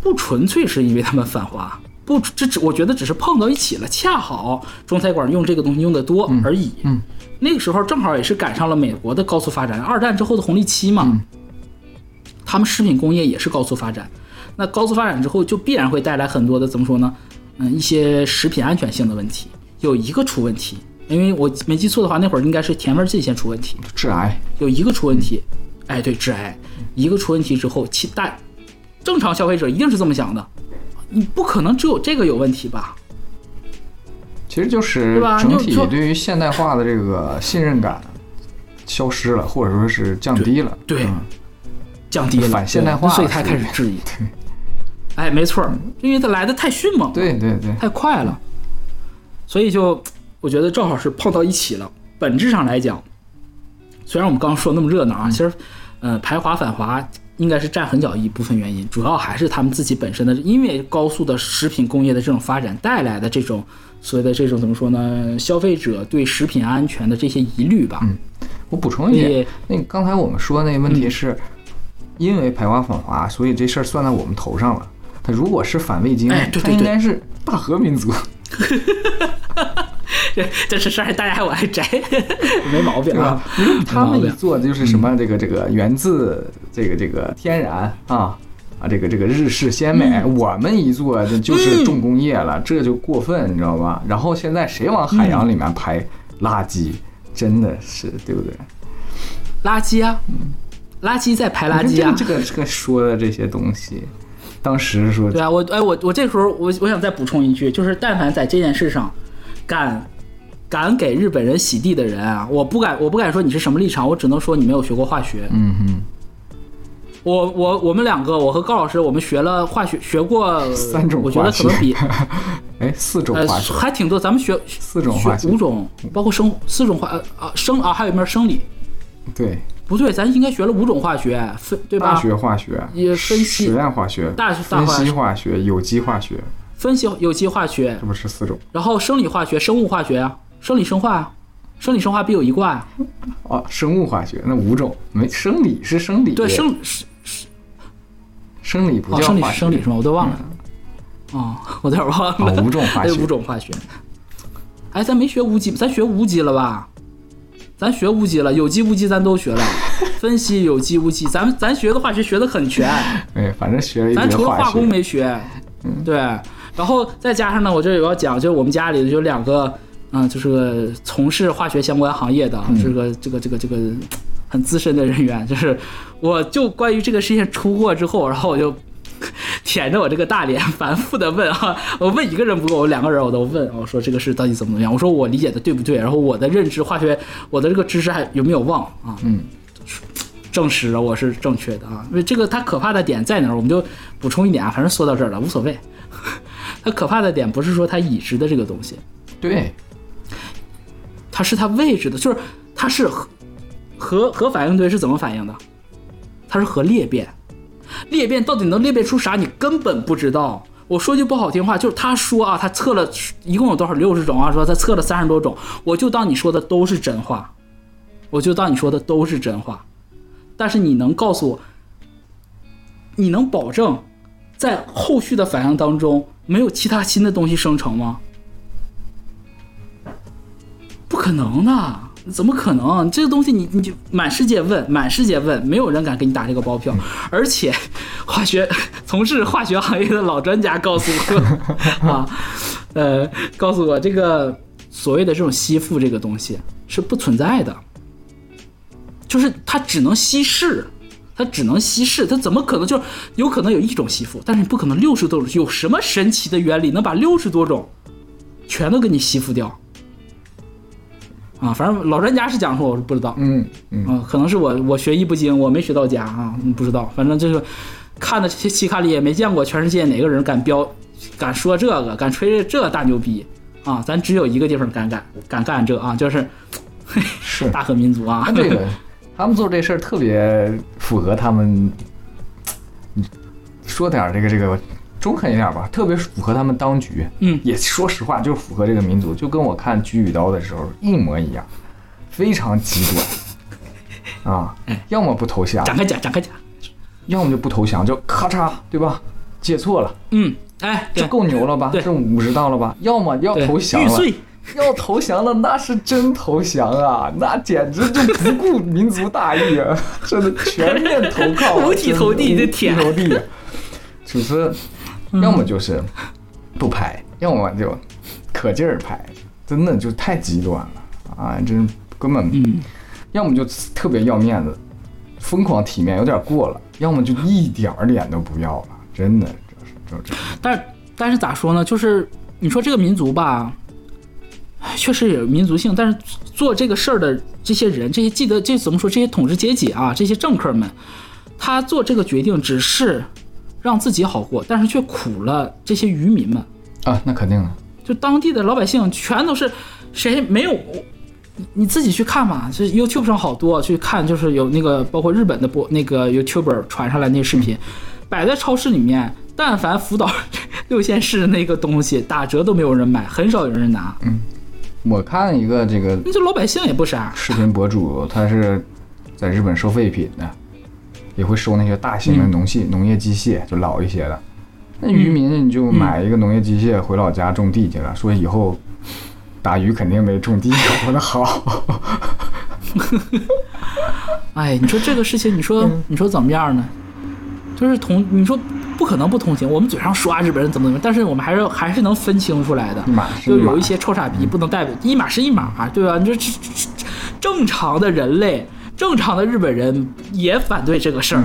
Speaker 2: 不纯粹是因为他们反华，不，这只我觉得只是碰到一起了，恰好中餐馆用这个东西用的多而已。
Speaker 1: 嗯
Speaker 2: 那个时候正好也是赶上了美国的高速发展，二战之后的红利期嘛，他们食品工业也是高速发展。那高速发展之后，就必然会带来很多的怎么说呢？嗯，一些食品安全性的问题。有一个出问题，因为我没记错的话，那会儿应该是甜味剂先出问题，
Speaker 1: 致癌，
Speaker 2: 有一个出问题，哎，对，致癌，一个出问题之后，其大正常消费者一定是这么想的，你不可能只有这个有问题吧？
Speaker 1: 其实就是整体对于现代化的这个信任感消失了，或者说是降低了。
Speaker 2: 对
Speaker 1: 嗯
Speaker 2: 降低了，
Speaker 1: 反现代化
Speaker 2: 所以他开始质疑。哎，没错儿，因为它来的太迅猛了，
Speaker 1: 对对对，
Speaker 2: 太快了，所以就我觉得正好是碰到一起了。本质上来讲，虽然我们刚刚说那么热闹啊，其实，呃，排华反华应该是占很小一部分原因，主要还是他们自己本身的，因为高速的食品工业的这种发展带来的这种所谓的这种怎么说呢？消费者对食品安全的这些疑虑吧。
Speaker 1: 我补充一点，那刚才我们说那个
Speaker 2: 嗯
Speaker 1: 问题是，因为排华反华，所以这事儿算在我们头上了。他如果是反味精，他
Speaker 2: 哎对对对
Speaker 1: 应该是大和民族，
Speaker 2: 这这是事儿，大家还往外摘，没毛病啊。？
Speaker 1: 他们一做的就是什么这个这个源自这个这个天然啊啊这个这个日式鲜美，
Speaker 2: 嗯
Speaker 1: 我们一做这就是重工业了，这就过分，你知道吧？然后现在谁往海洋里面排垃圾，真的是对不对？
Speaker 2: 垃圾啊，垃圾在排垃圾啊。
Speaker 1: 这个这个说的这些东西，当时说
Speaker 2: 对啊，我哎我我这时候我我想再补充一句，就是但凡在这件事上敢敢给日本人洗地的人啊，我不敢我不敢说你是什么立场，我只能说你没有学过化学。
Speaker 1: 嗯哼。
Speaker 2: 我我我们两个，我和高老师，我们学了化学，学过
Speaker 1: 三种
Speaker 2: 我觉得可能比
Speaker 1: 哎，四种
Speaker 2: 呃
Speaker 1: 化学，
Speaker 2: 还挺多，咱们学
Speaker 1: 四种化学
Speaker 2: 学五种，包括生四种化呃啊生啊还有一门生理，
Speaker 1: 对，
Speaker 2: 不对，咱应该学了五种化学分对吧？
Speaker 1: 大学化学、
Speaker 2: 也分析
Speaker 1: 实验化学、
Speaker 2: 大大
Speaker 1: 分析
Speaker 2: 化学、
Speaker 1: 有机化学，
Speaker 2: 分析有机化学
Speaker 1: 这，不是四种
Speaker 2: 然后生理化学、生物化学啊，生理生化啊，生理生化必有一挂啊。
Speaker 1: 哦，生物化学那五种，没生理是生理，
Speaker 2: 对，生是
Speaker 1: 生理不
Speaker 2: 哦，生理生理是吗？我都忘了。哦，我有点忘了。
Speaker 1: 哦五种化
Speaker 2: 还五种化学。哎，咱没学无机，咱学无机了吧？咱学无机了，有机无机咱都学了，分析有机无机，咱们咱学的化学学的很全。
Speaker 1: 哎，反正学了一
Speaker 2: 咱除了化工，没学，对，然后再加上呢，我这有要讲，就是我们家里有两个，嗯，就是从事化学相关行业的，
Speaker 1: 嗯。
Speaker 2: 这个这个这个这个很资深的人员，就是我就关于这个事情出过之后，然后我就。舔着我这个大脸，反复的问啊，我问一个人不够，我两个人我都问，我说这个事到底怎么怎么样？我说我理解的对不对？然后我的认知化学，我的这个知识还有没有忘啊？
Speaker 1: 嗯，
Speaker 2: 证实了我是正确的啊。因为这个它可怕的点在哪儿？我们就补充一点啊，反正说到这儿了，无所谓。它可怕的点不是说它已知的这个东西，
Speaker 1: 对，
Speaker 2: 它是它未知的，就是它是核核核反应堆是怎么反应的？它是核裂变，裂变到底能裂变出啥？你根本不知道。我说句不好听话，就是他说啊，他测了一共有多少六十种啊，说他测了三十多种，我就当你说的都是真话，我就当你说的都是真话。但是你能告诉我，你能保证在后续的反应当中没有其他新的东西生成吗？不可能的，怎么可能？这个东西你你就满世界问，满世界问，没有人敢给你打这个包票。而且，化学从事化学行业的老专家告诉我 啊，呃，告诉我这个所谓的这种吸附这个东西是不存在的，就是它只能稀释。它只能稀释，它怎么可能就有可能有一种吸附，但是你不可能六十多种，有什么神奇的原理能把六十多种全都给你吸附掉？啊，反正老专家是讲说，我是不知道。
Speaker 1: 嗯嗯，
Speaker 2: 啊，可能是我我学艺不精，我没学到家啊，嗯不知道。反正就是看的这些期刊里也没见过全世界哪个人敢标、敢说这个、敢吹这大牛逼啊！咱只有一个地方敢干敢干这啊，就是
Speaker 1: 是
Speaker 2: 大和民族啊。
Speaker 1: 他这个他们做这事儿特别符合他们，嗯说点儿这个这个中肯一点吧，特别符合他们当局。
Speaker 2: 嗯
Speaker 1: 也说实话，就是符合这个民族，就跟我看《菊与刀》的时候一模一样，非常极端 啊
Speaker 2: 哎，
Speaker 1: 要么不投降，
Speaker 2: 展开讲，展开讲。
Speaker 1: 要么就不投降，就咔嚓，对吧？借错了，
Speaker 2: 嗯，哎，对
Speaker 1: 这够牛了吧？
Speaker 2: 对
Speaker 1: 这五十道了吧？要么要投降了，要投降了，那是真投降啊！那简直就不顾民族大义啊！真的全面投靠啊，
Speaker 2: 五体投地
Speaker 1: 的
Speaker 2: 这舔
Speaker 1: 五体投地。主持要么就是不拍，要么就可劲儿拍，真的就太极端了啊！真根本，
Speaker 2: 嗯，
Speaker 1: 要么就特别要面子，疯狂体面，有点过了；要么就一点儿脸都不要了，真的，这是这这。
Speaker 2: 但是但是咋说呢？就是你说这个民族吧，唉确实有民族性，但是做这个事儿的这些人，这些记得这怎么说？这些统治阶级啊，这些政客们，他做这个决定只是让自己好过，但是却苦了这些渔民们。
Speaker 1: 啊，那肯定的，
Speaker 2: 就当地的老百姓全都是谁没有？你你自己去看嘛，就是 YouTube 上好多去看，就是有那个包括日本的播那个 YouTuber 传上来那视频，摆在超市里面，但凡福岛六县市的那个东西打折都没有人买，很少有人拿。
Speaker 1: 嗯我看一个这个
Speaker 2: 那这老百姓也不傻，
Speaker 1: 视频博主，他是 在日本收废品的，也会收那些大型的农系、农业机械，就老一些的。那渔民你就买一个农业机械回老家种地去了，说以后打鱼肯定没种地活得好。
Speaker 2: 哎，你说这个事情，你说你说怎么样呢？就是同你说不可能不同情，我们嘴上说啊日本人怎么怎么样，但是我们还是还是能分清出来的。
Speaker 1: 一码是一码
Speaker 2: 就有一些臭傻逼不能代表一码是一码，对吧？你说这这这正常的人类，正常的日本人也反对这个事儿。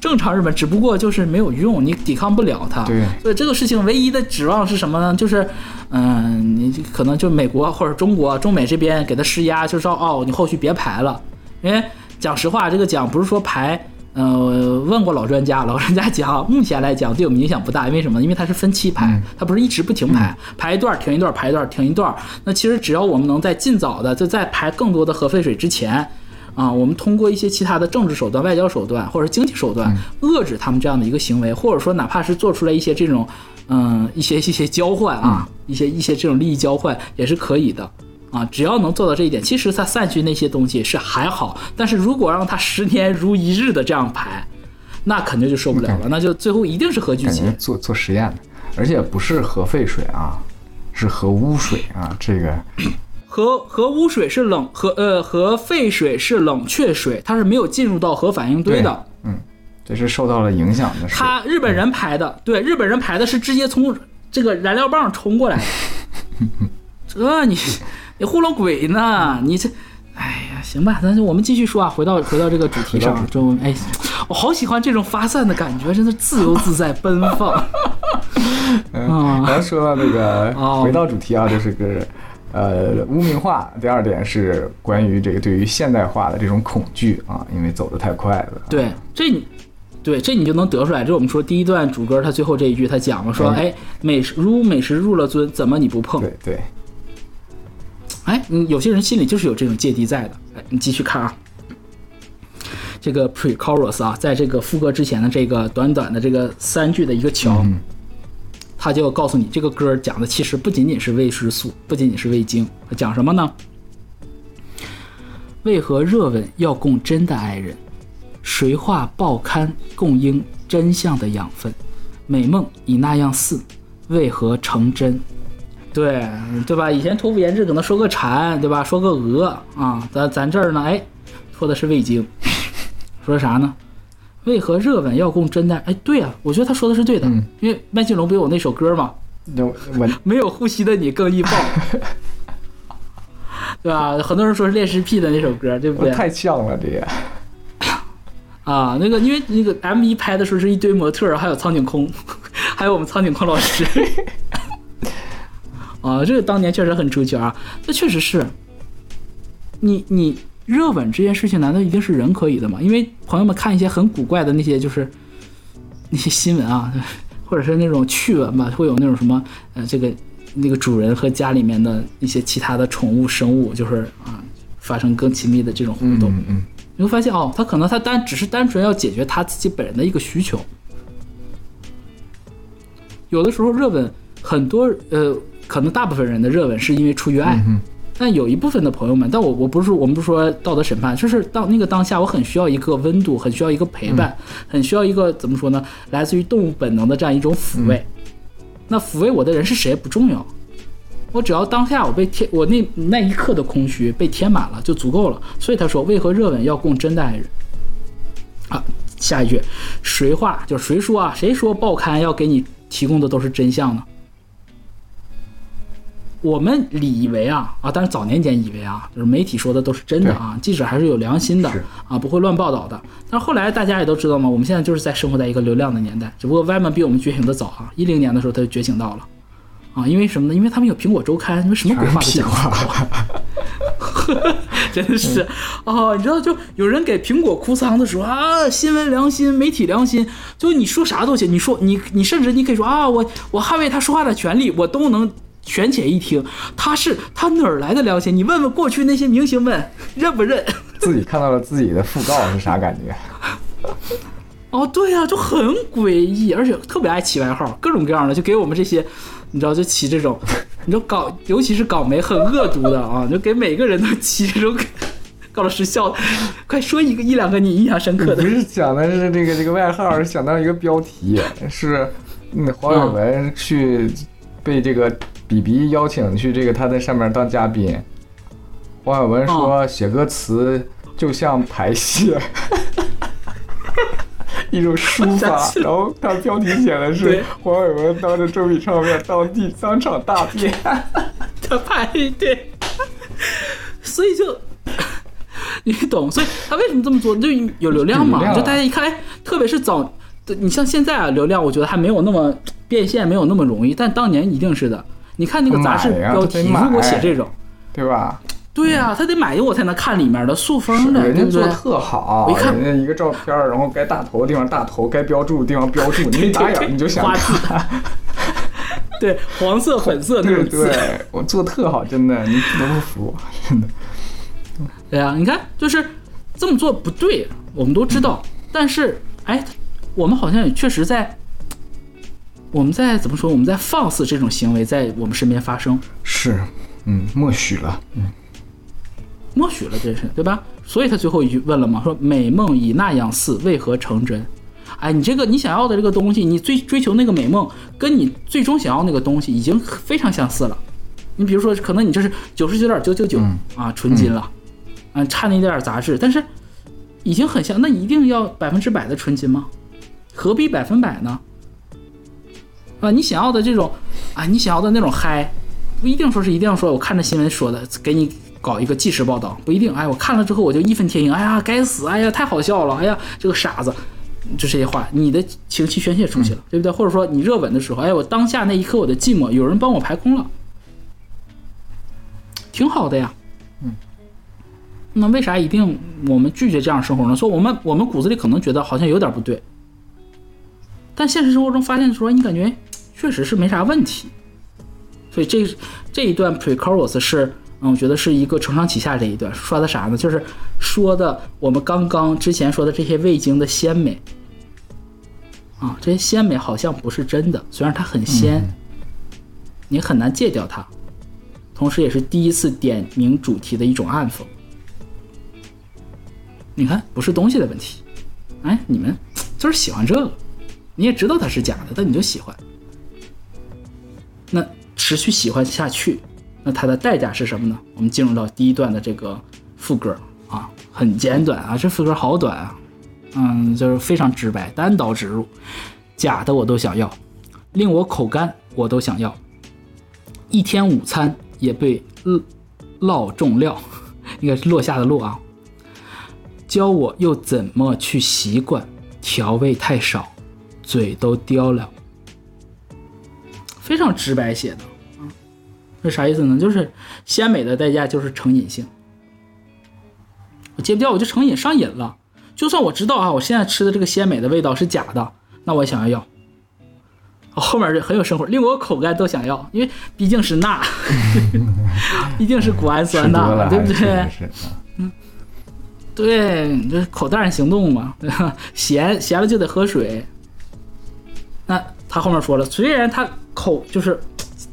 Speaker 2: 正常日本只不过就是没有用，你抵抗不了它。
Speaker 1: 对
Speaker 2: 所以这个事情唯一的指望是什么呢？就是，嗯，你可能就美国或者中国、中美这边给他施压，就说哦，你后续别排了。因为讲实话，这个奖不是说排，呃，问过老专家，老专家讲，目前来讲对我们影响不大，因为什么？因为它是分期排，它不是一直不停排，排一段停一段，排一段停一段。那其实只要我们能在尽早的就在排更多的核废水之前。啊，我们通过一些其他的政治手段、外交手段或者经济手段遏制他们这样的一个行为，或者说哪怕是做出来一些这种，嗯，一些一些交换啊，一些一些这种利益交换也是可以的。啊，只要能做到这一点，其实他散去那些东西是还好，但是如果让他十年如一日的这样排，那肯定就受不了了，那就最后一定是核聚集。
Speaker 1: 做做实验的，而且不是核废水啊，是核污水啊，这个
Speaker 2: 核核污水是冷核呃核废水是冷却水，它是没有进入到核反应堆的。
Speaker 1: 嗯，这是受到了影响的水。
Speaker 2: 他日本人排的，对，日本人排的是直接从这个燃料棒冲过来的。这你你糊弄鬼呢？你这，哎呀，行吧，咱就我们继续说啊，回到回到这个主题上
Speaker 1: 回到，
Speaker 2: 就哎，我好喜欢这种发散的感觉，真的自由自在、奔放。
Speaker 1: 嗯，咱说到这个，
Speaker 2: 哦
Speaker 1: 回到主题啊，就是个呃污名化。第二点是关于这个对于现代化的这种恐惧啊，因为走得太快了。
Speaker 2: 对，这你。对，这你就能得出来。这我们说第一段主歌，他最后这一句，他讲了说，
Speaker 1: 嗯
Speaker 2: 哎，美食如美食入了尊，怎么你不碰？
Speaker 1: 对对，
Speaker 2: 哎，嗯，有些人心里就是有这种芥蒂在的。哎，你继续看啊，这个 pre-chorus 啊，在这个副歌之前的这个短短的这个三句的一个桥，
Speaker 1: 嗯
Speaker 2: 他就告诉你，这个歌讲的其实不仅仅是魏诗素，不仅仅是魏经，讲什么呢？为何热吻要供真的爱人？谁画报刊供应真相的养分？美梦已那样似，为何成真？对对吧？以前托付言志可能说个蝉，对吧？说个鹅啊，咱咱这儿呢，哎，说的是味精，说啥呢？为何热吻要供真的？哎，对啊，我觉得他说的是对的，
Speaker 1: 嗯
Speaker 2: 因为麦浚龙不有那首歌吗？没有呼吸的你更易爆，对吧？很多人说是恋尸癖的那首歌，对不对？
Speaker 1: 太像了，这也
Speaker 2: 啊，那个因为那个 MV 拍的时候是一堆模特，还有苍井空，还有我们苍井空老师。啊，这个当年确实很出圈啊，这确实是。你你热吻这件事情，难道一定是人可以的吗？因为朋友们看一些很古怪的那些就是 那些新闻啊，或者是那种趣闻吧，会有那种什么呃，这个那个主人和家里面的一些其他的宠物生物，就是啊发生更亲密的这种互动。
Speaker 1: 嗯嗯，
Speaker 2: 你会发现哦，他可能他单只是单纯要解决他自己本人的一个需求。有的时候热吻，很多呃，可能大部分人的热吻是因为出于爱，但有一部分的朋友们，但我我不是我们不是说道德审判，就是当那个当下，我很需要一个温度，很需要一个陪伴，很需要一个怎么说呢？来自于动物本能的这样一种抚慰。那抚慰我的人是谁不重要，我只要当下我被填，我那那一刻的空虚被填满了就足够了。所以他说，为何热吻要供真的爱人？啊，下一句，谁话就是谁说啊？谁说报刊要给你提供的都是真相呢？我们理以为啊啊，但是早年间以为啊，就是媒体说的都是真的啊，记者还是有良心的啊，不会乱报道的。但是后来大家也都知道嘛，我们现在就是在生活在一个流量的年代，只不过 Y 们比我们觉醒的早啊，一零年的时候他就觉醒到了啊，因为什么呢？因为他们有苹果周刊，你们什么鬼话都
Speaker 1: 屁
Speaker 2: 讲。真的是哦，你知道，就有人给苹果哭丧的时候啊，新闻良心、媒体良心，就你说啥都行，你说你你甚至你可以说啊，我我捍卫他说话的权利，我都能权且一听。他是他哪儿来的良心？你问问过去那些明星们 认不认？
Speaker 1: 自己看到了自己的讣告是啥感觉？
Speaker 2: 哦，对呀、就很诡异，而且特别爱起外号，各种各样的，就给我们这些，你知道，就起这种，你知道港，尤其是港媒很恶毒的啊，就给每个人都起这种。高老师笑，快说一个一两个你印象深刻的
Speaker 1: 不。是讲的是这个这个外号，是想到一个标题，是嗯黄伟文去被这个比比邀请去这个他在上面当嘉宾。黄伟文说写歌词就像排泄，一种抒发。然后他标题写的是
Speaker 2: 对
Speaker 1: 黄伟文当着周笔畅面当地当场大便。
Speaker 2: 他排对，所以就 你懂，所以他为什么这么做？就有流量嘛，就大家一看，哎，特别是早，你像现在啊，流量我觉得还没有那么变现，没有那么容易，但当年一定是的。你看那个杂志标题，如果写这种，
Speaker 1: 对吧？
Speaker 2: 对呀、他得买的我才能看里面的塑封的，
Speaker 1: 人家做
Speaker 2: 对不对？
Speaker 1: 特好，
Speaker 2: 我一看
Speaker 1: 人家一个照片儿，然后该大头的地方大头，该标注的地方标注，你一打眼你就想
Speaker 2: 花字
Speaker 1: 看。
Speaker 2: 对，黄色、粉色那
Speaker 1: 对
Speaker 2: 种字，
Speaker 1: 对，我做特好，真的，你不得不服，真的。
Speaker 2: 对啊，你看，就是这么做不对，我们都知道。但是，哎，我们好像也确实在，我们在怎么说？我们在放肆这种行为在我们身边发生，
Speaker 1: 是，嗯，默许了，嗯，
Speaker 2: 默许了，这是对吧？所以他最后一句问了嘛，说美梦以那样似，为何成真？哎，你这个你想要的这个东西，你追追求那个美梦，跟你最终想要那个东西已经非常相似了。你比如说，可能你这是九十九点九九九啊，纯金了，啊，差那一点点杂质，但是已经很像。那一定要百分之百的纯金吗？何必百分百呢？啊，你想要的这种啊，你想要的那种嗨，不一定说是一定要说，我看着新闻说的，给你搞一个即时报道，不一定。哎，我看了之后我就义愤填膺，哎呀，该死，哎呀，太好笑了，哎呀，这个傻子，就这些话，你的情绪宣泄出去了，对不对？或者说你热吻的时候，哎，我当下那一刻我的寂寞，有人帮我排空了，挺好的呀。嗯，那为啥一定我们拒绝这样生活呢？说我们我们骨子里可能觉得好像有点不对，但现实生活中发现的时候，你感觉确实是没啥问题。所以这这一段 pre-chorus 是，嗯，我觉得是一个承上启下这一段，说的啥呢？就是说的我们刚刚之前说的这些味精的鲜美啊，这些鲜美好像不是真的，虽然它很鲜，你很难戒掉它，同时也是第一次点明主题的一种暗讽。你看，不是东西的问题，哎，你们就是喜欢这个，你也知道它是假的，但你就喜欢。那持续喜欢下去，那它的代价是什么呢？我们进入到第一段的这个副歌啊，很简短啊，这副歌好短啊，嗯，就是非常直白，单刀直入，假的我都想要，令我口干我都想要，一天午餐也被落重料，应该是落下的落啊，教我又怎么去习惯？调味太少，嘴都刁了。非常直白写的，啊，这啥意思呢？就是鲜美的代价就是成瘾性，我戒不掉，我就成瘾上瘾了。就算我知道啊，我现在吃的这个鲜美的味道是假的，那我也想要要。后面很有生活，令我口干都想要，因为毕竟是钠，毕竟是谷氨酸钠，对不对？嗯，对，这口袋行动嘛，对吧？咸咸了就得喝水。那他后面说了，虽然他口就是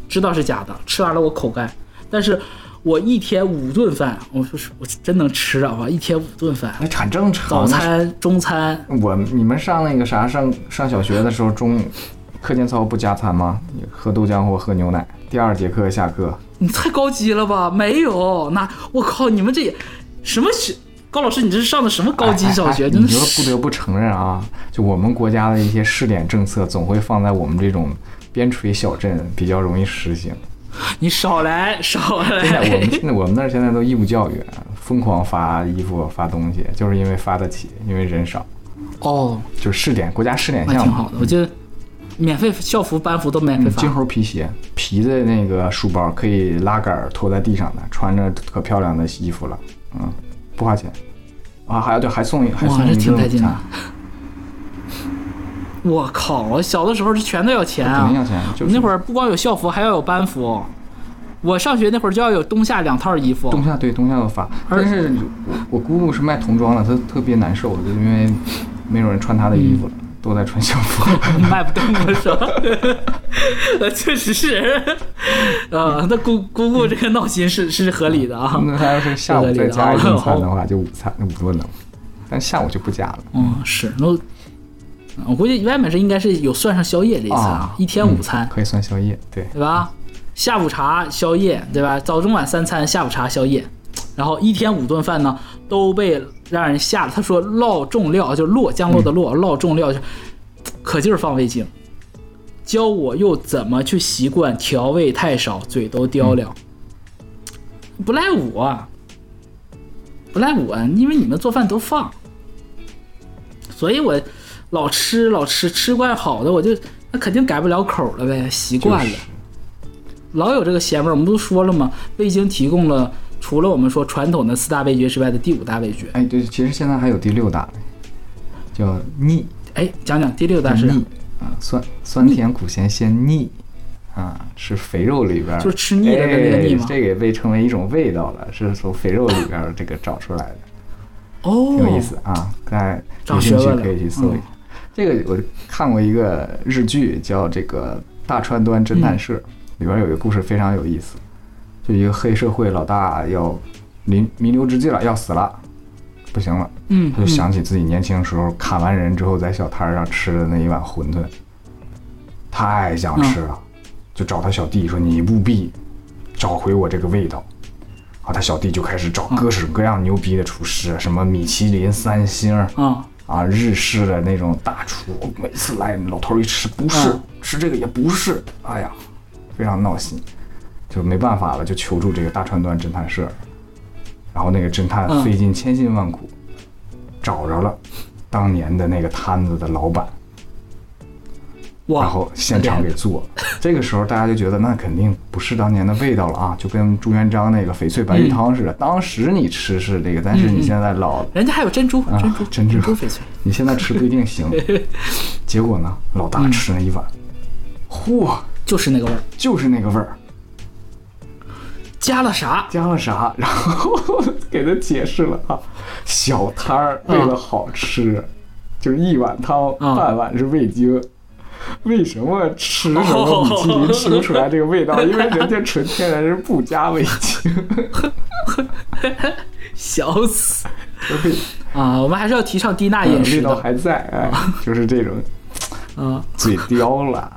Speaker 2: 知道是假的，吃完了我口干，但是我一天五顿饭，我说是我真能吃啊！一天五顿饭，
Speaker 1: 那很正常。
Speaker 2: 早餐、中餐，
Speaker 1: 我你们上那个啥上上小学的时候中。课间操不加餐吗？喝豆浆或喝牛奶。第二节课下课，
Speaker 2: 你太高级了吧？没有，那我靠，你们这什么学？高老师，你这是上的什么高级小学？
Speaker 1: 你就不得不承认啊，就我们国家的一些试点政策，总会放在我们这种边陲小镇比较容易实行。
Speaker 2: 你少来，少来！
Speaker 1: 我们现在我们那儿现在都义务教育，疯狂发衣服发东西，就是因为发得起，因为人少。
Speaker 2: 哦，
Speaker 1: 就是试点国家试点项目，
Speaker 2: 挺好的，我觉得。免费校服、班服都免费发。
Speaker 1: 金猴皮鞋、皮的那个书包，可以拉杆拖在地上的，穿着可漂亮的衣服了。嗯，不花钱。啊，还对，还送一还送一
Speaker 2: 个劲的。我靠！我小的时候是全都要钱啊！
Speaker 1: 肯定要钱。
Speaker 2: 就那会儿不光有校服，还要有班服。我上学那会儿就要有冬夏两套衣服。
Speaker 1: 冬夏对冬夏要发，但是我姑姑是卖童装的，她特别难受，就因为没有人穿她的衣服了。都在穿校服，
Speaker 2: 卖不动了是吧？呃，确实是，呃，那姑姑姑这个闹心是是合理的啊。
Speaker 1: 那他要是下午再加一顿餐的话，就午餐那五顿了，但下午就不加了。
Speaker 2: 嗯，是，那我估计外面是应该是有算上宵夜这一餐，一天午餐
Speaker 1: 可以算宵夜，对
Speaker 2: 对吧？下午茶、宵夜，对吧？早中晚三餐，下午茶、宵夜，然后一天五顿饭呢都被。让人吓了。他说落重料就落降落的落，落重料就可劲儿放味精，教我又怎么去习惯调味太少，嘴都刁了。不赖我，不赖我，因为你们做饭都放，所以我老吃老吃吃惯好的，我就那肯定改不了口了呗，习惯了，老有这个咸味儿。我们都说了嘛，味精提供了。除了我们说传统的四大味觉之外的第五大味觉，
Speaker 1: 哎，对，其实现在还有第六大，叫腻。
Speaker 2: 哎，讲讲第六大是
Speaker 1: 腻啊，酸酸甜苦咸鲜腻啊，是肥肉里边
Speaker 2: 就是吃腻的那个腻吗？
Speaker 1: 这个也被称为一种味道了，是从肥肉里边这个找出来的。
Speaker 2: 哦，
Speaker 1: 有意思啊，大家有兴趣可以去搜一下。这个我看过一个日剧，叫这个《大川端侦探社》，里边有一个故事非常有意思。就一个黑社会老大要临弥留之际了，要死了，不行了，
Speaker 2: 嗯，
Speaker 1: 他就想起自己年轻时候砍完人之后在小摊上吃的那一碗馄饨，太想吃了，就找他小弟说：“你务必找回我这个味道。”啊，他小弟就开始找各式各样牛逼的厨师，什么米其林三星，
Speaker 2: 啊
Speaker 1: 啊，日式的那种大厨，每次来老头一吃不是，吃这个也不是，哎呀，非常闹心。就没办法了，就求助这个大川端侦探社，然后那个侦探费尽千辛万苦，找着了当年的那个摊子的老板，然后现场给做。这个时候大家就觉得那肯定不是当年的味道了啊，就跟朱元璋那个翡翠白玉汤似的。当时你吃是这个，但是你现在老
Speaker 2: 人家还有珍珠珍珠珍珠翡翠，
Speaker 1: 你现在吃不一定行。结果呢，老大吃了一碗，嚯，
Speaker 2: 就是那个味儿，
Speaker 1: 就是那个味儿。
Speaker 2: 加了啥？
Speaker 1: 加了啥？然后给他解释了啊，小摊儿为了好吃，就是一碗汤半碗是味精。为什么吃什么米其林吃不出来这个味道？因为人家纯天然是不加味精。
Speaker 2: 笑死！啊，我们还是要提倡低钠饮食
Speaker 1: 嗯。味道还在，哎，就是这种，
Speaker 2: 啊，
Speaker 1: 嘴刁了。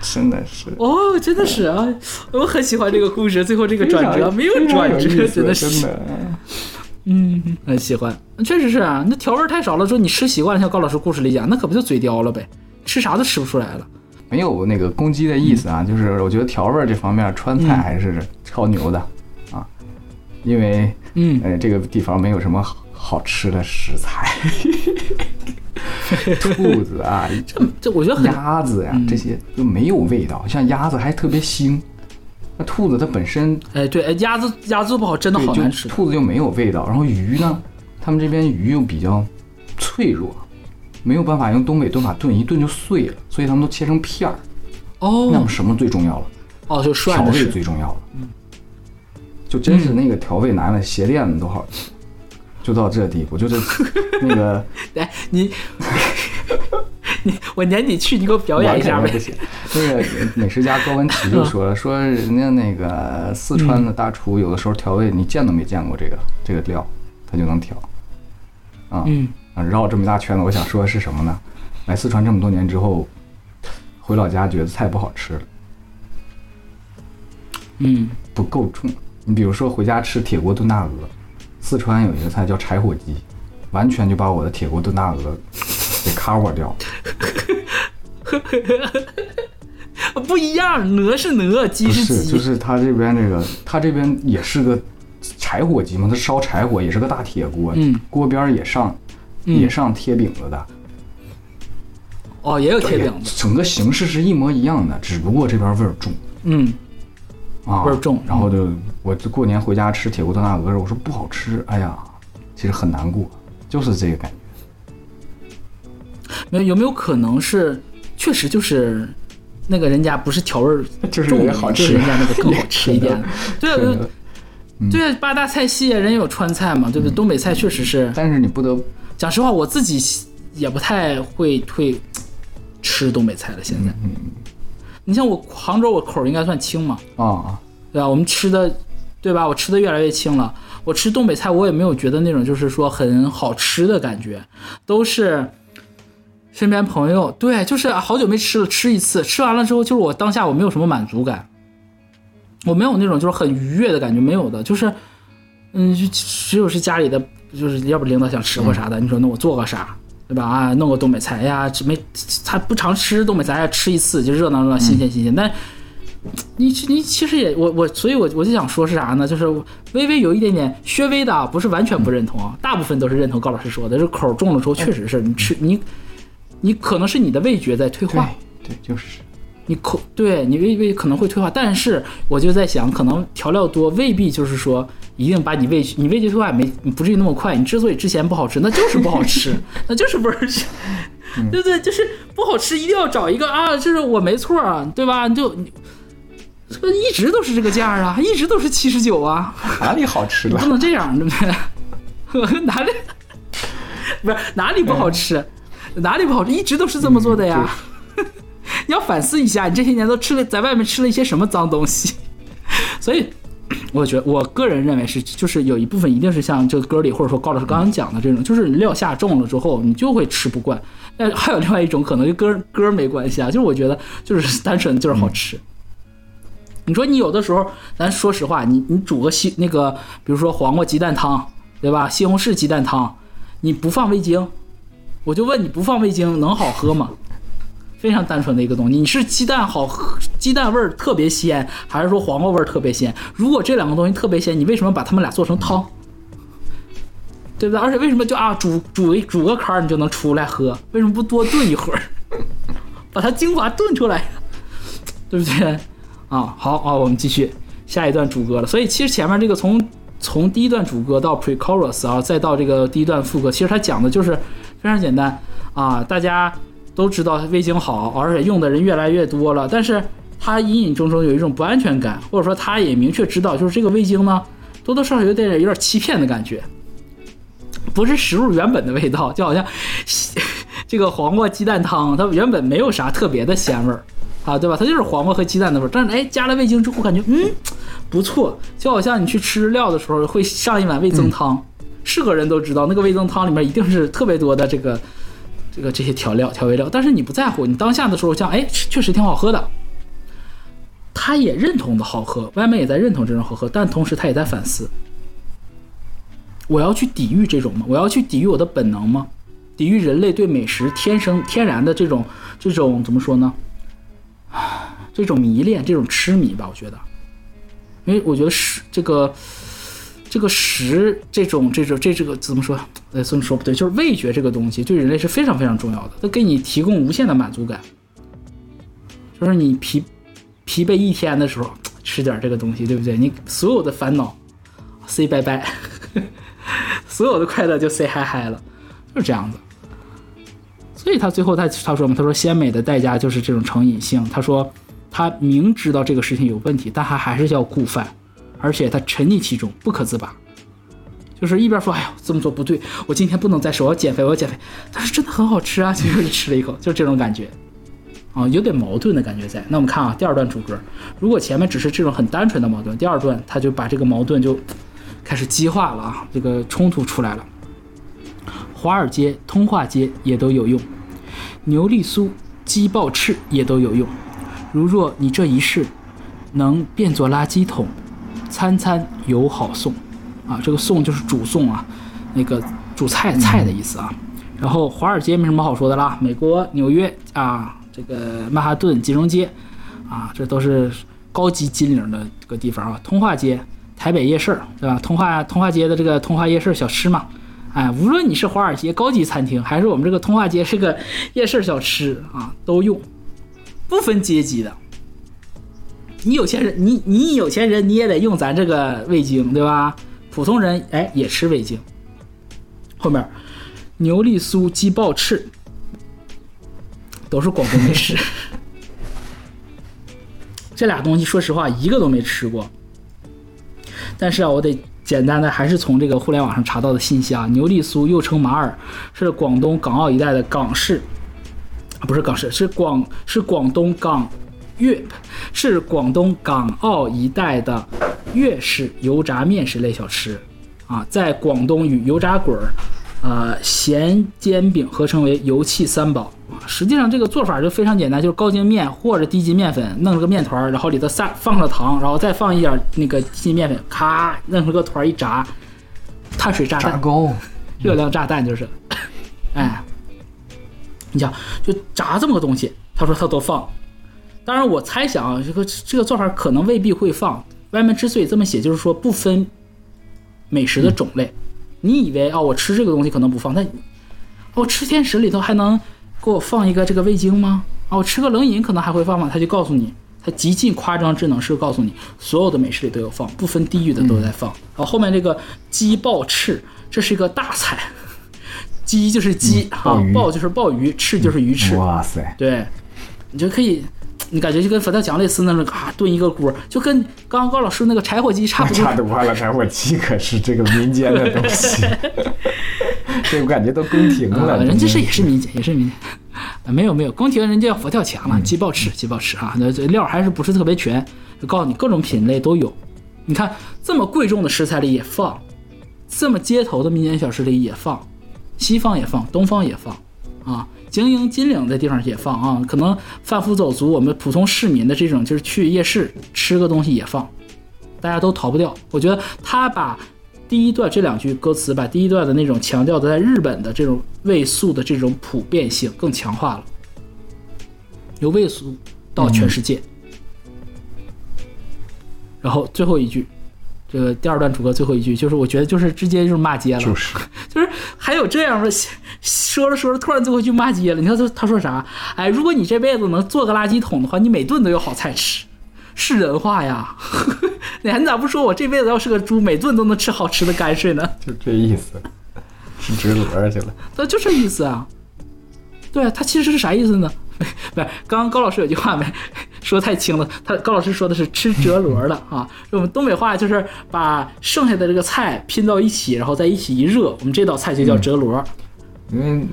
Speaker 1: 真的是
Speaker 2: 哦，真的是啊，我很喜欢这个故事，最后这个转折没有转折，真的是，嗯，很喜欢，确实是啊，那调味太少了，说你吃习惯了，像高老师故事里讲，那可不就嘴刁了呗，吃啥都吃不出来了，
Speaker 1: 没有那个攻击的意思啊，就是我觉得调味这方面川菜还是超牛的啊，因为
Speaker 2: 嗯，
Speaker 1: 呃，这个地方没有什么好吃的食材。兔子啊，
Speaker 2: 这这我觉得
Speaker 1: 鸭子呀，这些就没有味道。像鸭子还特别腥，那兔子它本身，
Speaker 2: 哎对，鸭子鸭子不好，真的好难吃。
Speaker 1: 兔子就没有味道。然后鱼呢，他们这边鱼又比较脆弱，没有办法用东北炖法炖，一炖就碎了，所以他们都切成片儿。哦那
Speaker 2: 哦
Speaker 1: 么什么最重要了？
Speaker 2: 哦，就
Speaker 1: 调味。最重要了。嗯就真是那个调味拿来鞋垫子都好吃，就到这地步，就是 那个
Speaker 2: 哎，你 你我年底去，你给我表演一下呗
Speaker 1: 不。行。那个美食家高文琪就 说了，说人家那个四川的大厨有的时候调味，你见都没见过这个这个料，他就能调。啊，
Speaker 2: 嗯
Speaker 1: 啊绕这么一大圈子，我想说的是什么呢？来四川这么多年之后，回老家觉得菜不好吃了，
Speaker 2: 嗯，
Speaker 1: 不够重。你比如说回家吃铁锅炖大鹅，四川有一个菜叫柴火鸡，完全就把我的铁锅炖大鹅给 cover 掉了。
Speaker 2: 不一样，鹅是鹅，鸡
Speaker 1: 不是，
Speaker 2: 鸡。
Speaker 1: 就是他这边这个，他这边也是个柴火鸡嘛，他烧柴火也是个大铁锅，
Speaker 2: 嗯
Speaker 1: 锅边也上、
Speaker 2: 嗯
Speaker 1: 也上贴饼子的，
Speaker 2: 哦，也有贴饼子。
Speaker 1: 整个形式是一模一样的，只不过这边味儿重
Speaker 2: 嗯，
Speaker 1: 啊，
Speaker 2: 味儿重
Speaker 1: 然后就我就过年回家吃铁锅炖大鹅的时候，我说不好吃，哎呀，其实很难过，就是这个感觉。
Speaker 2: 没有有没有可能是，确实就是那个人家不是调味儿
Speaker 1: 就是
Speaker 2: 重
Speaker 1: 也好吃
Speaker 2: 就是人家那个更好吃一点。对啊，对啊，八大菜系人有川菜嘛，对不对？东北菜确实是，
Speaker 1: 但是你不得
Speaker 2: 讲实话，我自己也不太会会吃东北菜了。现在，你像我杭州，我口儿应该算轻嘛，
Speaker 1: 啊，
Speaker 2: 对吧？我们吃的，对吧？我吃的越来越轻了。我吃东北菜，我也没有觉得那种就是说很好吃的感觉，都是身边朋友，对，就是好久没吃了，吃一次，吃完了之后，就是我当下我没有什么满足感，我没有那种就是很愉悦的感觉，没有的，就是，嗯，就只有是家里的，就是要不领导想吃或啥的，你说那我做个啥，对吧？啊，弄个东北菜哎呀，这没他不常吃东北菜，哎吃一次就热闹热闹，新鲜新鲜，但。你你其实也我我，所以我我就想说是啥呢？就是微微有一点点稍微的啊，不是完全不认同啊，大部分都是认同高老师说的，这口重了之后确实是你吃你你可能是你的味觉在退
Speaker 1: 对
Speaker 2: 化，
Speaker 1: 对，就是
Speaker 2: 你口对你味味可能会退化，但是我就在想，可能调料多未必就是说一定把你味你味觉退化没不至于那么快。你之所以之前不好吃，那就是不好吃，那就是不好吃，对不对？就是不好吃，一定要找一个啊，就是我没错啊，对吧？就你这个一直都是这个价啊，一直都是七十九啊，
Speaker 1: 哪里好吃了
Speaker 2: 不？能这样，对不对？哪里不是哪里不好吃？哪里不好吃？一直都是这么做的呀。你要反思一下，你这些年都吃了，在外面吃了一些什么脏东西？所以，我觉得我个人认为是，就是有一部分一定是像这个歌里或者说高老师刚刚讲的这种，就是料下重了之后，你就会吃不惯。但还有另外一种可能，跟歌歌没关系啊，就是我觉得就是 单纯就是好吃。你说你有的时候，咱说实话，你你煮个西那个，比如说黄瓜鸡蛋汤，对吧？西红柿鸡蛋汤，你不放味精，我就问你不放味精能好喝吗？非常单纯的一个东西，你是鸡蛋好，鸡蛋味儿特别鲜，还是说黄瓜味儿特别鲜？如果这两个东西特别鲜，你为什么把它们俩做成汤？对不对？而且为什么就啊煮煮煮个坎儿你就能出来喝？为什么不多炖一会儿，把它精华炖出来？对不对？啊，好啊，我们继续下一段主歌了。所以其实前面这个从从第一段主歌到 pre-chorus 啊，再到这个第一段副歌，其实它讲的就是非常简单啊，大家都知道味精好，而且用的人越来越多了，但是他隐隐中中有一种不安全感，或者说他也明确知道，就是这个味精呢，多多少少有点有点欺骗的感觉。不是食物原本的味道，就好像这个黄瓜鸡蛋汤，它原本没有啥特别的鲜味儿啊，对吧？它就是黄瓜和鸡蛋的味儿，但是哎，加了味精之后，感觉嗯不错，就好像你去吃日料的时候会上一碗味增汤，是个人都知道那个味增汤里面一定是特别多的这个这个这些调料调味料，但是你不在乎，你当下的时候像哎确实挺好喝的，他也认同的好喝，外面也在认同这种好喝，但同时他也在反思。我要去抵御这种吗？我要去抵御我的本能吗？抵御人类对美食天生天然的这种这种怎么说呢？这种迷恋，这种痴迷吧，我觉得，因为我觉得是这个这个食这种这种这这个怎么说？呃，这么说不对，就是味觉这个东西对人类是非常非常重要的，它给你提供无限的满足感。就是你疲疲惫一天的时候，吃点这个东西，对不对？你所有的烦恼 say 拜拜。所有的快乐就 say 嗨嗨了，就是这样子。所以他最后他他说嘛，他说鲜美的代价就是这种成瘾性。他说他明知道这个事情有问题，但他还是要顾饭，而且他沉溺其中不可自拔。就是一边说哎呦这么做不对，我今天不能再瘦，我要减肥，我要减肥。但是真的很好吃啊，结果就吃了一口，就这种感觉。啊，有点矛盾的感觉在。那我们看啊，第二段主歌，如果前面只是这种很单纯的矛盾，第二段他就把这个矛盾就开始激化了啊，这个冲突出来了。华尔街、通化街也都有用，牛丽苏、鸡爆翅也都有用。如若你这一世能变作垃圾桶，餐餐有好送。啊，这个送就是主送啊，那个主菜菜的意思啊。然后华尔街没什么好说的啦，美国纽约啊，这个曼哈顿金融街啊，这都是高级金领的这个地方啊。通化街、台北夜市，对吧？通化通化街的这个通化夜市小吃嘛，哎，无论你是华尔街高级餐厅，还是我们这个通化街是个夜市小吃啊，都用，不分阶级的。你有钱人，你你有钱人，你也得用咱这个味精，对吧？普通人哎也吃味精。后面牛丽酥、鸡爆翅都是广东美食。这俩东西说实话一个都没吃过。但是啊，我得简单的还是从这个互联网上查到的信息啊。牛丽酥又称马耳，是广东港澳一带的港式，不是港式，是广是广东港粤，是广东港澳一带的。粤式油炸面食类小吃，啊，在广东与油炸滚儿、呃咸煎饼合称为油气三宝。实际上这个做法就非常简单，就是高筋面或者低筋面粉弄了个面团，然后里头撒放了糖，然后再放一点那个低筋面粉，咔弄成个团一炸，碳水炸弹，热量炸弹就是。哎，你想就炸这么个东西，他说他都放。当然我猜想啊，这个这个做法可能未必会放。外面之所以这么写，就是说不分美食的种类。你以为啊，我吃这个东西可能不放，但我吃甜食里头还能给我放一个这个味精吗？啊，我吃个冷饮可能还会放吗？他就告诉你，他极尽夸张智能是告诉你，所有的美食里都有放，不分地域的都在放。然后后面这个鸡爆翅，这是一个大菜，鸡就是鸡哈，鲍就是鲍鱼，翅就是鱼翅。
Speaker 1: 哇塞，
Speaker 2: 对，你就可以。你感觉就跟佛跳墙类似，那种啊炖一个锅，就跟刚刚高老师那个柴火鸡差不多。
Speaker 1: 差多了，柴火鸡可是这个民间的东西，这我感觉都宫廷了。
Speaker 2: 人家是也是民间，也是民间。没有没有，宫廷人家佛跳墙了，鸡爆翅，鸡爆翅啊，那这料还是不是特别全？就告诉你各种品类都有。你看这么贵重的食材里也放，这么街头的民间小吃里也放，西方也放，东方也放，啊。精英金领的地方也放啊，可能贩夫走卒，我们普通市民的这种就是去夜市吃个东西也放，大家都逃不掉。我觉得他把第一段这两句歌词，把第一段的那种强调的在日本的这种味素的这种普遍性更强化了，由味素到全世界。然后最后一句。这个第二段主歌最后一句，就是我觉得就是直接就是骂街了，
Speaker 1: 就是
Speaker 2: 就是还有这样的，说着说着突然最后一句骂街了。你看他他说啥？哎，如果你这辈子能做个垃圾桶的话，你每顿都有好菜吃，是人话呀？你你咋不说我这辈子要是个猪，每顿都能吃好吃的泔水呢？
Speaker 1: 就这意思，吃直轮去了。
Speaker 2: 那就这意思啊？对啊，他其实是啥意思呢？不是，刚刚高老师有句话没 说太清了。他高老师说的是吃折箩的啊，我们东北话就是把剩下的这个菜拼到一起，然后在一起一热，我们这道菜就叫折箩。
Speaker 1: 因为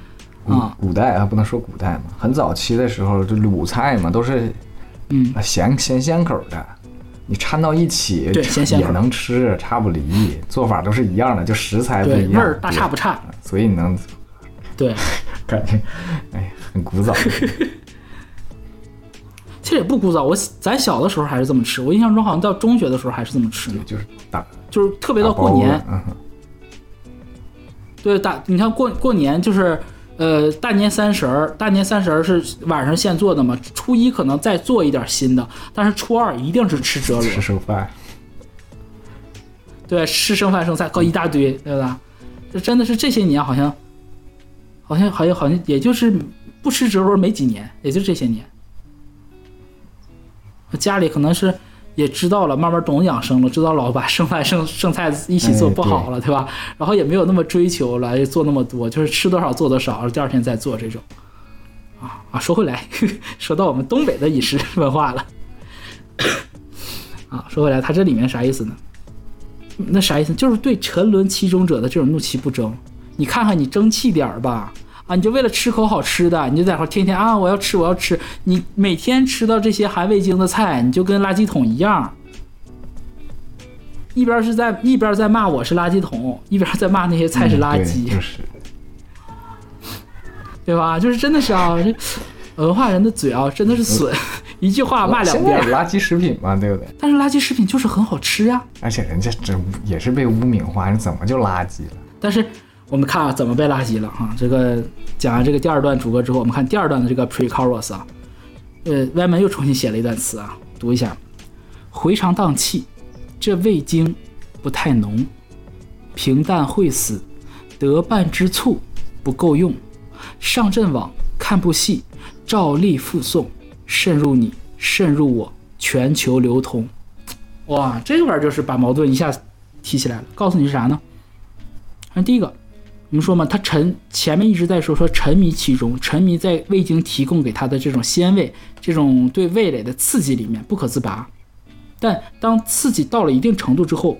Speaker 1: 啊，古代啊不能说古代嘛，很早期的时候，这鲁菜嘛都是
Speaker 2: 嗯。
Speaker 1: 咸咸鲜口的，你掺到一起
Speaker 2: 对咸咸
Speaker 1: 也能吃，差不离，做法都是一样的，就食材不一样，
Speaker 2: 味儿大差不差，
Speaker 1: 所以你能
Speaker 2: 对。
Speaker 1: 感觉哎很古早。
Speaker 2: 其实也不枯燥，我咱小的时候还是这么吃。我印象中好像到中学的时候还是这么吃的，
Speaker 1: 就是大，
Speaker 2: 就是特别到过年，对大，你看过过年就是，呃，大年三十儿，大年三十儿是晚上现做的嘛，初一可能再做一点新的，但是初二一定是吃折轮，
Speaker 1: 吃剩饭，
Speaker 2: 对，吃剩饭剩菜搞一大堆，对吧？这真的是这些年好像，好像好像好像也就是不吃折轮没几年，也就这些年。家里可能是也知道了，慢慢懂养生了，知道老把剩饭剩剩菜一起做不好了，对吧？然后也没有那么追求来，做那么多，就是吃多少做多少，第二天再做这种。啊啊，说回来，说到我们东北的饮食 文化了。啊，说回来，他这里面啥意思呢？那啥意思？就是对沉沦其中者的这种怒其不争。你看看，你争气点儿吧。啊，你就为了吃口好吃的，你就在那天天啊，我要吃，我要吃。你每天吃到这些含味精的菜，你就跟垃圾桶一样。一边是在一边在骂我是垃圾桶，一边在骂那些菜是垃圾，
Speaker 1: 就是，
Speaker 2: 对吧？就是真的是啊，这文化人的嘴啊，真的是损，一句话骂两遍。
Speaker 1: 垃圾食品嘛，对不对？
Speaker 2: 但是垃圾食品就是很好吃啊。
Speaker 1: 而且人家这也是被污名化，你怎么就垃圾了？
Speaker 2: 但是。我们看啊，怎么被垃圾了哈？这个讲完这个第二段主歌之后，我们看第二段的这个 pre-chorus 啊，呃，歪门又重新写了一段词啊，读一下：回肠荡气，这味精不太浓，平淡会死，得半支醋不够用，上阵网看部戏，照例附送，渗入你，渗入我，全球流通。哇，这个玩意就是把矛盾一下提起来了，告诉你是啥呢？看第一个。我们说嘛，他沉前面一直在说说沉迷其中，沉迷在味精提供给他的这种鲜味，这种对味蕾的刺激里面不可自拔。但当刺激到了一定程度之后，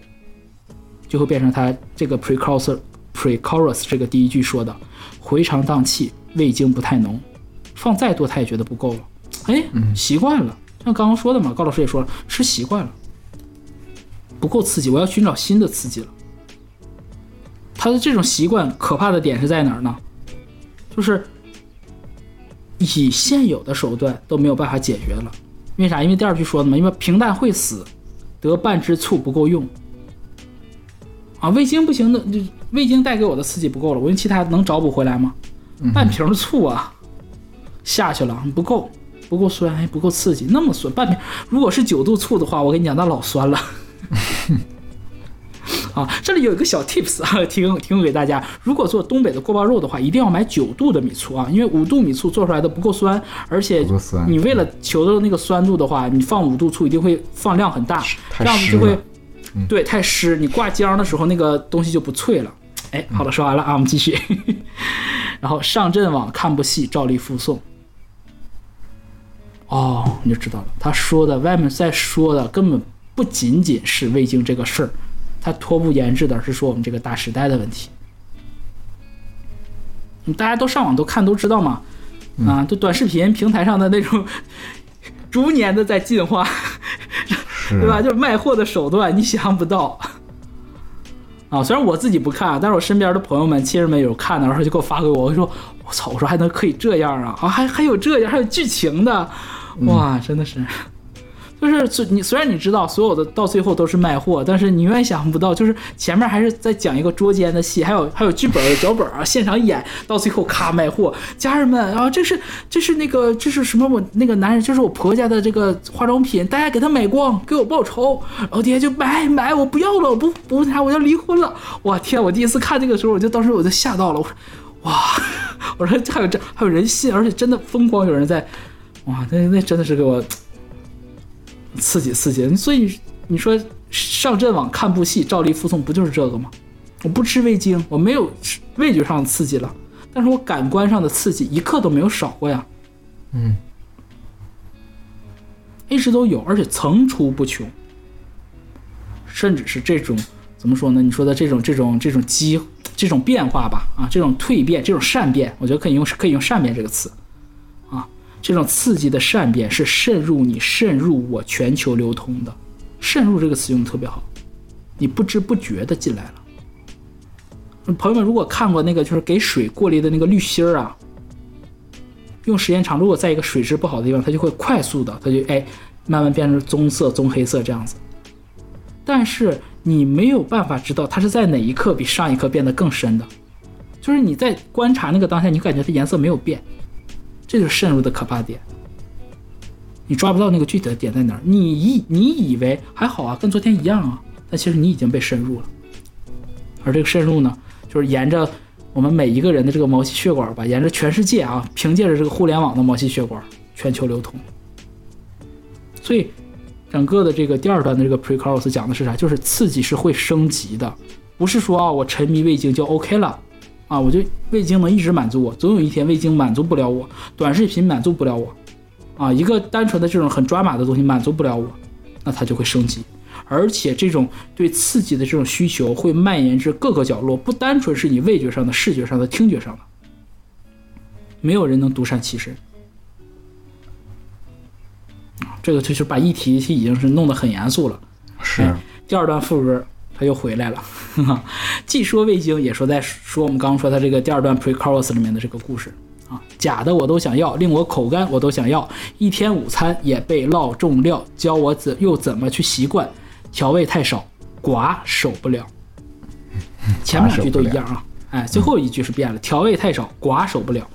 Speaker 2: 就会变成他这个 precursor pre-chorus 这个第一句说的回肠荡气，味精不太浓，放再多他也觉得不够了。哎，习惯了，像刚刚说的嘛，高老师也说了，吃习惯了，不够刺激，我要寻找新的刺激了。他的这种习惯可怕的点是在哪儿呢？就是以现有的手段都没有办法解决了。为啥？因为第二句说的嘛，因为平淡会死，得半支醋不够用。啊，味精不行的，味精带给我的刺激不够了，我用其他能找补回来吗？半瓶醋啊，下去了不够，不够酸，还不够刺激，那么酸，半瓶。如果是九度醋的话，我跟你讲，那老酸了。啊，这里有一个小 tips 啊，提供提供给大家。如果做东北的锅包肉的话，一定要买九度的米醋啊，因为五度米醋做出来的不够酸，而且你为了求的那个酸度的话，你放五度醋一定会放量很大，这样子就会，对，太湿，你挂浆的时候那个东西就不脆了。哎，好了，说完了啊，我们继续。然后上阵网看部戏，照例附送。哦，你就知道了，他说的外面在说的根本不仅仅是味精这个事儿。他托不言志的是说我们这个大时代的问题，大家都上网都看都知道嘛，啊，就短视频平台上的那种，逐年的在进化，对吧？就是卖货的手段，你想象不到。啊，虽然我自己不看，但是我身边的朋友们、亲人们有看的，然后就给我发给我，我说我操，我说还能可以这样啊？啊，还还有这样，还有剧情的，哇，真的是。就是你虽然你知道所有的到最后都是卖货，但是你永远想不到，就是前面还是在讲一个捉奸的戏，还有还有剧本脚本啊，现场演到最后咔卖货，家人们啊，这是这是那个这是什么？我那个男人就是我婆家的这个化妆品，大家给他买光，给我报仇。然后底下就买买，我不要了，我不不那啥，我要离婚了。我天，我第一次看这个时候，我就当时我就吓到了，我说哇，我说还有这还有人信，而且真的疯狂有人在，哇，那那真的是给我。刺激刺激，所以你说上阵网看部戏，照例附送，不就是这个吗？我不吃味精，我没有味觉上的刺激了，但是我感官上的刺激一刻都没有少过呀。
Speaker 1: 嗯，
Speaker 2: 一直都有，而且层出不穷，甚至是这种怎么说呢？你说的这种这种这种机这种变化吧，啊，这种蜕变，这种善变，我觉得可以用可以用善变这个词。这种刺激的善变是渗入你、渗入我、全球流通的。渗入这个词用的特别好，你不知不觉的进来了。朋友们，如果看过那个就是给水过滤的那个滤芯儿啊，用时间长，如果在一个水质不好的地方，它就会快速的，它就哎慢慢变成棕色、棕黑色这样子。但是你没有办法知道它是在哪一刻比上一刻变得更深的，就是你在观察那个当下，你感觉它颜色没有变。这就是渗入的可怕点，你抓不到那个具体的点在哪儿。你以你以为还好啊，跟昨天一样啊，但其实你已经被渗入了。而这个渗入呢，就是沿着我们每一个人的这个毛细血管吧，沿着全世界啊，凭借着这个互联网的毛细血管全球流通。所以整个的这个第二段的这个 pre-chorus 讲的是啥？就是刺激是会升级的，不是说啊我沉迷味精就 OK 了，啊我就味精能一直满足我，总有一天味精满足不了我，短视频满足不了我，啊一个单纯的这种很抓马的东西满足不了我，那它就会升级，而且这种对刺激的这种需求会蔓延至各个角落，不单纯是你味觉上的、视觉上的、听觉上的，没有人能独善其身。这个就是把议题已经是弄得很严肃了。
Speaker 1: 是
Speaker 2: 哎第二段副歌他又回来了，既说味精，也说在说我们刚刚说他这个第二段 pre-chorus 里面的这个故事啊，假的我都想要，令我口干我都想要，一天午餐也被烙重料，教我怎又怎么去习惯，调味太少，寡守不了。前面两句都一样啊，哎，最后一句是变了，调味太少，寡守不了。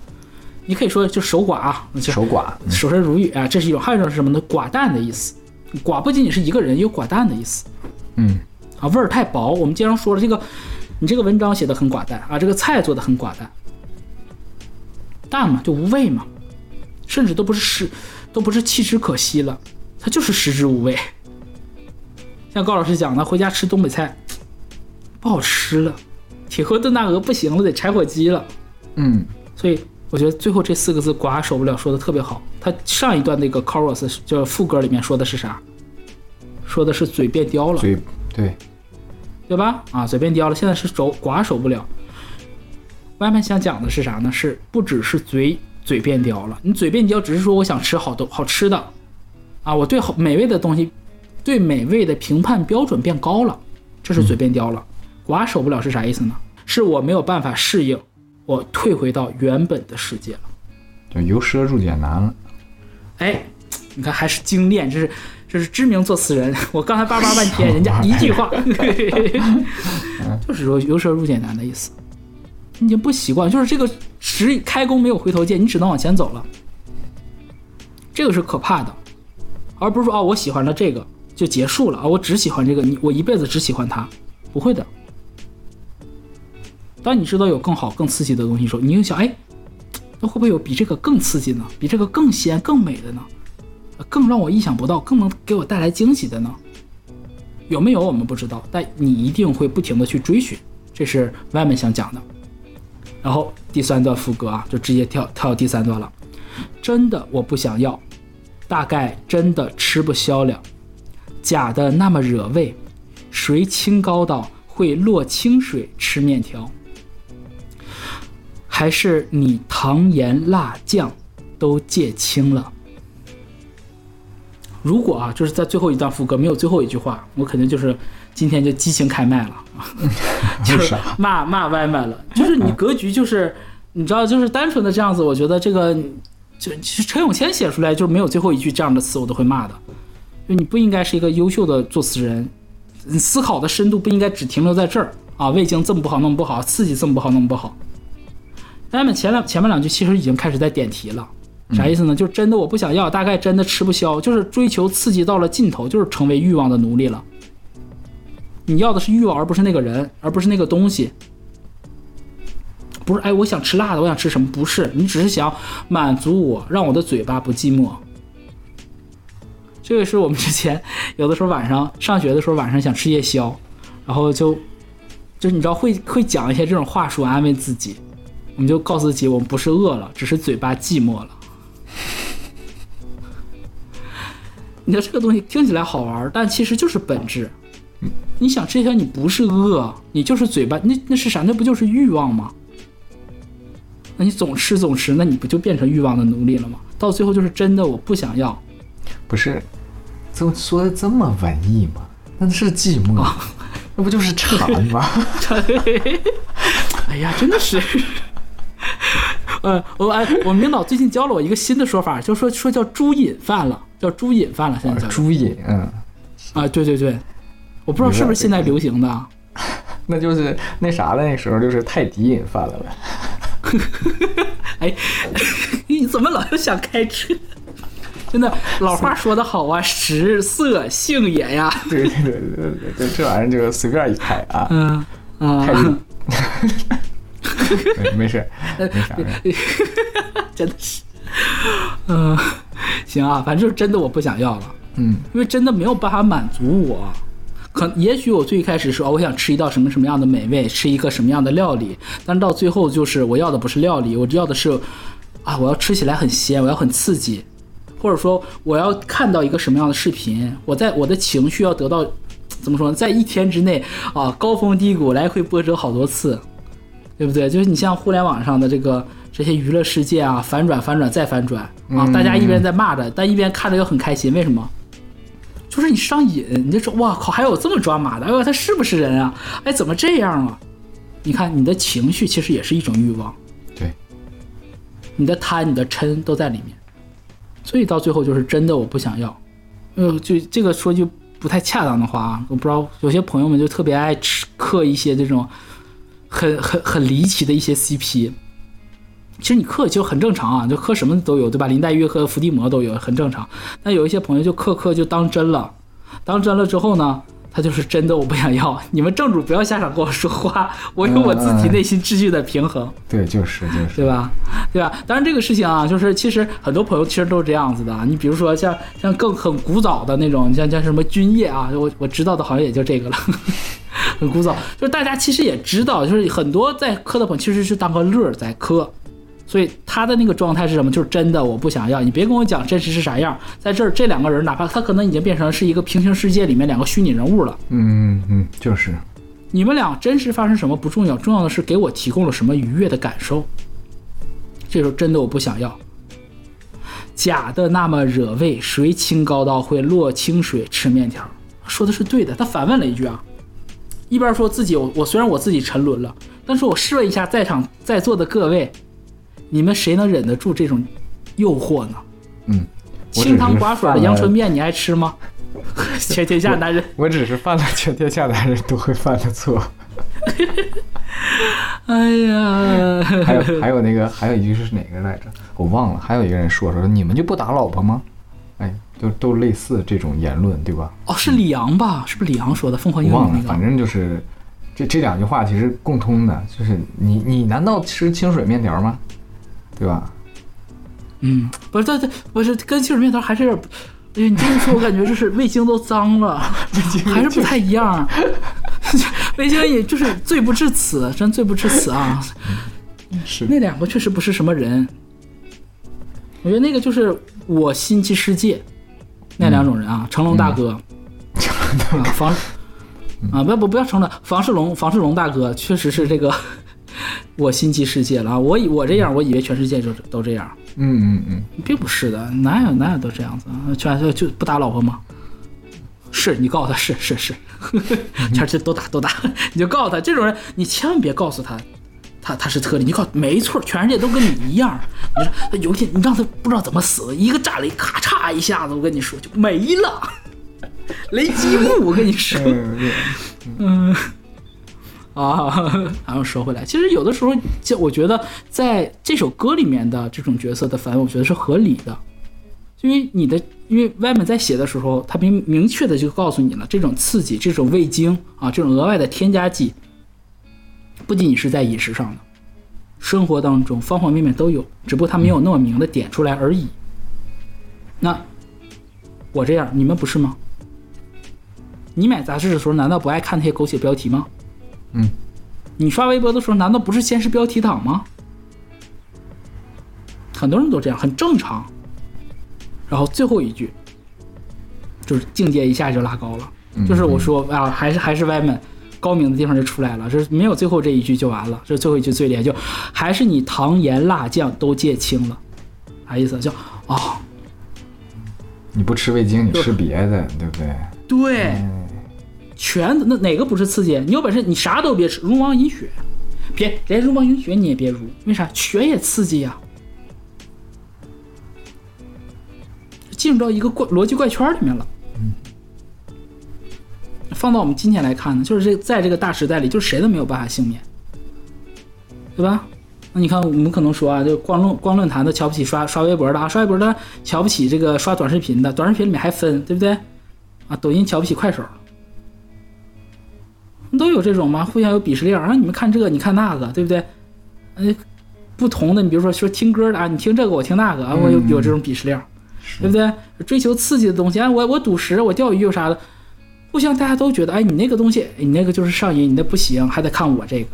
Speaker 2: 你可以说就守寡啊，
Speaker 1: 守寡，
Speaker 2: 守身如玉啊，这是一种；还有一种是什么呢？寡淡的意思。寡不仅仅是一个人，有寡淡的意思
Speaker 1: 嗯，
Speaker 2: 啊。味儿太薄，我们经常说了，这个你这个文章写的很寡淡啊，这个菜做的很寡淡，淡嘛就无味嘛，甚至都不是食，都不是弃之可惜了，它就是食之无味。像高老师讲的，回家吃东北菜不好吃了，铁锅炖大鹅不行了，得柴火鸡了。
Speaker 1: 嗯，
Speaker 2: 所以我觉得最后这四个字“寡受不了”说的特别好。他上一段那个 chorus 就是副歌里面说的是啥？说的是嘴变刁了，
Speaker 1: 嘴对，
Speaker 2: 对吧？啊，嘴变刁了，现在是手寡守不了。外面想讲的是啥呢？是不只是嘴嘴变刁了，你嘴变刁只是说我想吃好多好吃的，啊，我对好美味的东西，对美味的评判标准变高了，这是嘴变刁了。寡守不了是啥意思呢？是我没有办法适应，我退回到原本的世界了。
Speaker 1: 就由奢入俭难了。
Speaker 2: 哎，你看还是精炼，这是这是知名作词人。我刚才叭叭半天，人家一句话，就是说由奢入俭难的意思。你已经不习惯，就是这个只开弓没有回头箭，你只能往前走了。这个是可怕的，而不是说哦，我喜欢了这个就结束了啊，我只喜欢这个，你我一辈子只喜欢它，不会的。当你知道有更好、更刺激的东西的时候，你就想，哎，那会不会有比这个更刺激呢？比这个更鲜、更美的呢？更让我意想不到、更能给我带来惊喜的呢？有没有我们不知道，但你一定会不停的去追寻，这是外面想讲的。然后第三段副歌啊，就直接跳跳到第三段了。真的我不想要，大概真的吃不消了。假的那么惹味，谁清高到会落清水吃面条？还是你糖盐辣酱都戒清了？如果啊，就是在最后一段副歌没有最后一句话，我肯定就是今天就激情开麦了 啊，就是骂骂歪歪了。就是你格局就是你知道，就是单纯的这样子，我觉得这个就其实陈永谦写出来就是没有最后一句这样的词，我都会骂的。就你不应该是一个优秀的作词人，你思考的深度不应该只停留在这儿啊。味精这么不好，那么不好；刺激这么不好，那么不好。那么前两前面两句其实已经开始在点题了，啥意思呢？就是真的我不想要，大概真的吃不消，就是追求刺激到了尽头，就是成为欲望的奴隶了。你要的是欲望，而不是那个人，而不是那个东西。不是，哎，我想吃辣的，我想吃什么？不是，你只是想满足我，让我的嘴巴不寂寞。这个是我们之前有的时候晚上上学的时候，晚上想吃夜宵，然后就就是你知道会会讲一些这种话术安慰自己。我们就告诉自己，我们不是饿了，只是嘴巴寂寞了。你说这个东西听起来好玩，但其实就是本质。你想吃夜宵，你不是饿，你就是嘴巴，那那是啥？那不就是欲望吗？那你总吃总吃，那你不就变成欲望的奴隶了吗？到最后就是真的，我不想要。
Speaker 1: 不是，这么说的这么文艺吗？那是寂寞，那不就是馋吗？
Speaker 2: 哎呀，真的是。呃，我哎，我们领导最近教了我一个新的说法，就说说叫猪瘾犯了，叫猪瘾犯了，现在叫
Speaker 1: 猪瘾，嗯，
Speaker 2: 啊，对对对，我不知道是不是现在流行的。
Speaker 1: 那就是那啥了，那时候就是泰迪瘾犯了呗。
Speaker 2: 哎，你怎么老是想开车？真的，老话说得好啊，食色性也呀。
Speaker 1: 对对对对对，这玩意儿就随便一开啊。
Speaker 2: 嗯
Speaker 1: 泰
Speaker 2: 嗯，
Speaker 1: 迪，没 没事，没啥的。
Speaker 2: 真的是，嗯、行啊，反正就是真的我不想要了
Speaker 1: 嗯，
Speaker 2: 因为真的没有办法满足我。可也许我最开始说，哦我想吃一道什么什么样的美味，吃一个什么样的料理，但是到最后就是我要的不是料理，我要的是，啊，我要吃起来很鲜，我要很刺激，或者说我要看到一个什么样的视频，我在我的情绪要得到，怎么说呢，在一天之内啊，高峰低谷来回波折好多次，对不对？就是你像互联网上的这个这些娱乐世界啊，反转反转再反转啊，大家一边在骂着，但一边看着又很开心，为什么？就是你上瘾，你就说哇靠，还有这么抓马的，哎呦，他是不是人啊？哎，怎么这样啊？你看你的情绪其实也是一种欲望，
Speaker 1: 对，
Speaker 2: 你的贪、你的嗔都在里面，所以到最后就是真的我不想要。呃，就这个说句不太恰当的话啊，我不知道有些朋友们就特别爱吃嗑一些这种很很很离奇的一些 CP。其实你磕就很正常啊，就磕什么都有，对吧？林黛玉和伏地魔都有，很正常。那有一些朋友就磕磕就当真了，当真了之后呢，他就是真的我不想要。你们正主不要下场跟我说话，我有我自己内心秩序的平衡。
Speaker 1: 对，就是就是，
Speaker 2: 对吧？对吧？当然这个事情啊，就是其实很多朋友其实都是这样子的啊。你比如说像像更很古早的那种，像像什么军业啊，我我知道的好像也就这个了，很古早。就是大家其实也知道，就是很多在磕的朋友其实是当个乐儿在磕。所以他的那个状态是什么？就是真的，我不想要。你别跟我讲真实是啥样，在这儿这两个人，哪怕他可能已经变成是一个平行世界里面两个虚拟人物了。
Speaker 1: 嗯嗯嗯，就是，
Speaker 2: 你们俩真实发生什么不重要，重要的是给我提供了什么愉悦的感受。这时候真的我不想要。假的那么惹味，谁清高到会落清水吃面条？说的是对的。他反问了一句啊，一边说自己我我虽然我自己沉沦了，但是我试问一下在场在座的各位，你们谁能忍得住这种诱惑呢？
Speaker 1: 嗯，
Speaker 2: 清汤寡水的阳春面你爱吃吗？全天下男人。
Speaker 1: 我只是犯了全天下男人都会犯的错。
Speaker 2: 哎呀，
Speaker 1: 还有还有那个还有一句是哪个来着？我忘了。还有一个人说说你们就不打老婆吗？哎，都都类似这种言论，对吧？
Speaker 2: 哦，是李阳吧？是不是李阳说的《凤凰英语
Speaker 1: 我》忘了，
Speaker 2: 那个？
Speaker 1: 反正就是这这两句话其实共通的，就是你你难道吃清水面条吗？对吧？
Speaker 2: 嗯，不是，对对，不是跟清水面条还是有点。哎呀，你这么说，我感觉就是味精都脏了，还是不太一样。味精也就是罪不至此，真罪不至此啊！
Speaker 1: 是
Speaker 2: 那两个确实不是什么人，我觉得那个就是我心奇世界那两种人啊，成龙大哥，啊房啊不不不要成龙，房世龙房世龙大哥确实是这个我心系世界了啊！我以我这样，我以为全世界就都这样，
Speaker 1: 嗯嗯嗯，
Speaker 2: 并不是的，哪有哪有都这样子啊？全就就不打老婆吗？是你告诉他是是是，全是都打都打，你就告诉他这种人，你千万别告诉他，他他是特例，你告诉没错，全世界都跟你一样。你说有一天你让他不知道怎么死，一个炸雷咔嚓一下子，我跟你说就没了，雷击木，我跟你说，嗯。啊，然后说回来，其实有的时候，就我觉得在这首歌里面的这种角色的反应，我觉得是合理的，因为你的，因为外面在写的时候，他明明确的就告诉你了，这种刺激，这种味精啊，这种额外的添加剂，不仅仅是在饮食上的，生活当中方方面面都有，只不过他没有那么明的点出来而已。那我这样，你们不是吗？你买杂志的时候，难道不爱看那些狗血标题吗？
Speaker 1: 嗯，
Speaker 2: 你刷微博的时候，难道不是先是标题党吗？很多人都这样，很正常。然后最后一句，就是境界一下就拉高了，就是我说啊，还是还是歪门，高明的地方就出来了，就是没有最后这一句就完了，这最后一句最厉害，就还是你糖盐辣酱都戒清了，啥意思？就哦，
Speaker 1: 你不吃味精，你吃别的，对不对？
Speaker 2: 对，全那哪个不是刺激？你有本事你啥都别吃，龙王饮血，别连龙王饮血你也别如，为啥？血也刺激呀、进入到一个怪逻辑怪圈里面了。放到我们今天来看呢，就是这在这个大时代里，就是谁都没有办法幸免，对吧？那你看，我们可能说啊，就光论光论坛的瞧不起刷刷微博的啊，刷微博的瞧不起这个刷短视频的，短视频里面还分，对不对？啊，抖音瞧不起快手，都有这种吗？互相有鄙视链啊，你们看这个，你看那个，对不对？呃，不同的，你比如说说听歌的啊，你听这个，我听那个啊，我有有这种鄙视链。对不对？追求刺激的东西，哎，我我赌石，我钓鱼有啥的，互相大家都觉得，哎，你那个东西，你那个就是上瘾，你那不行，还得看我这个。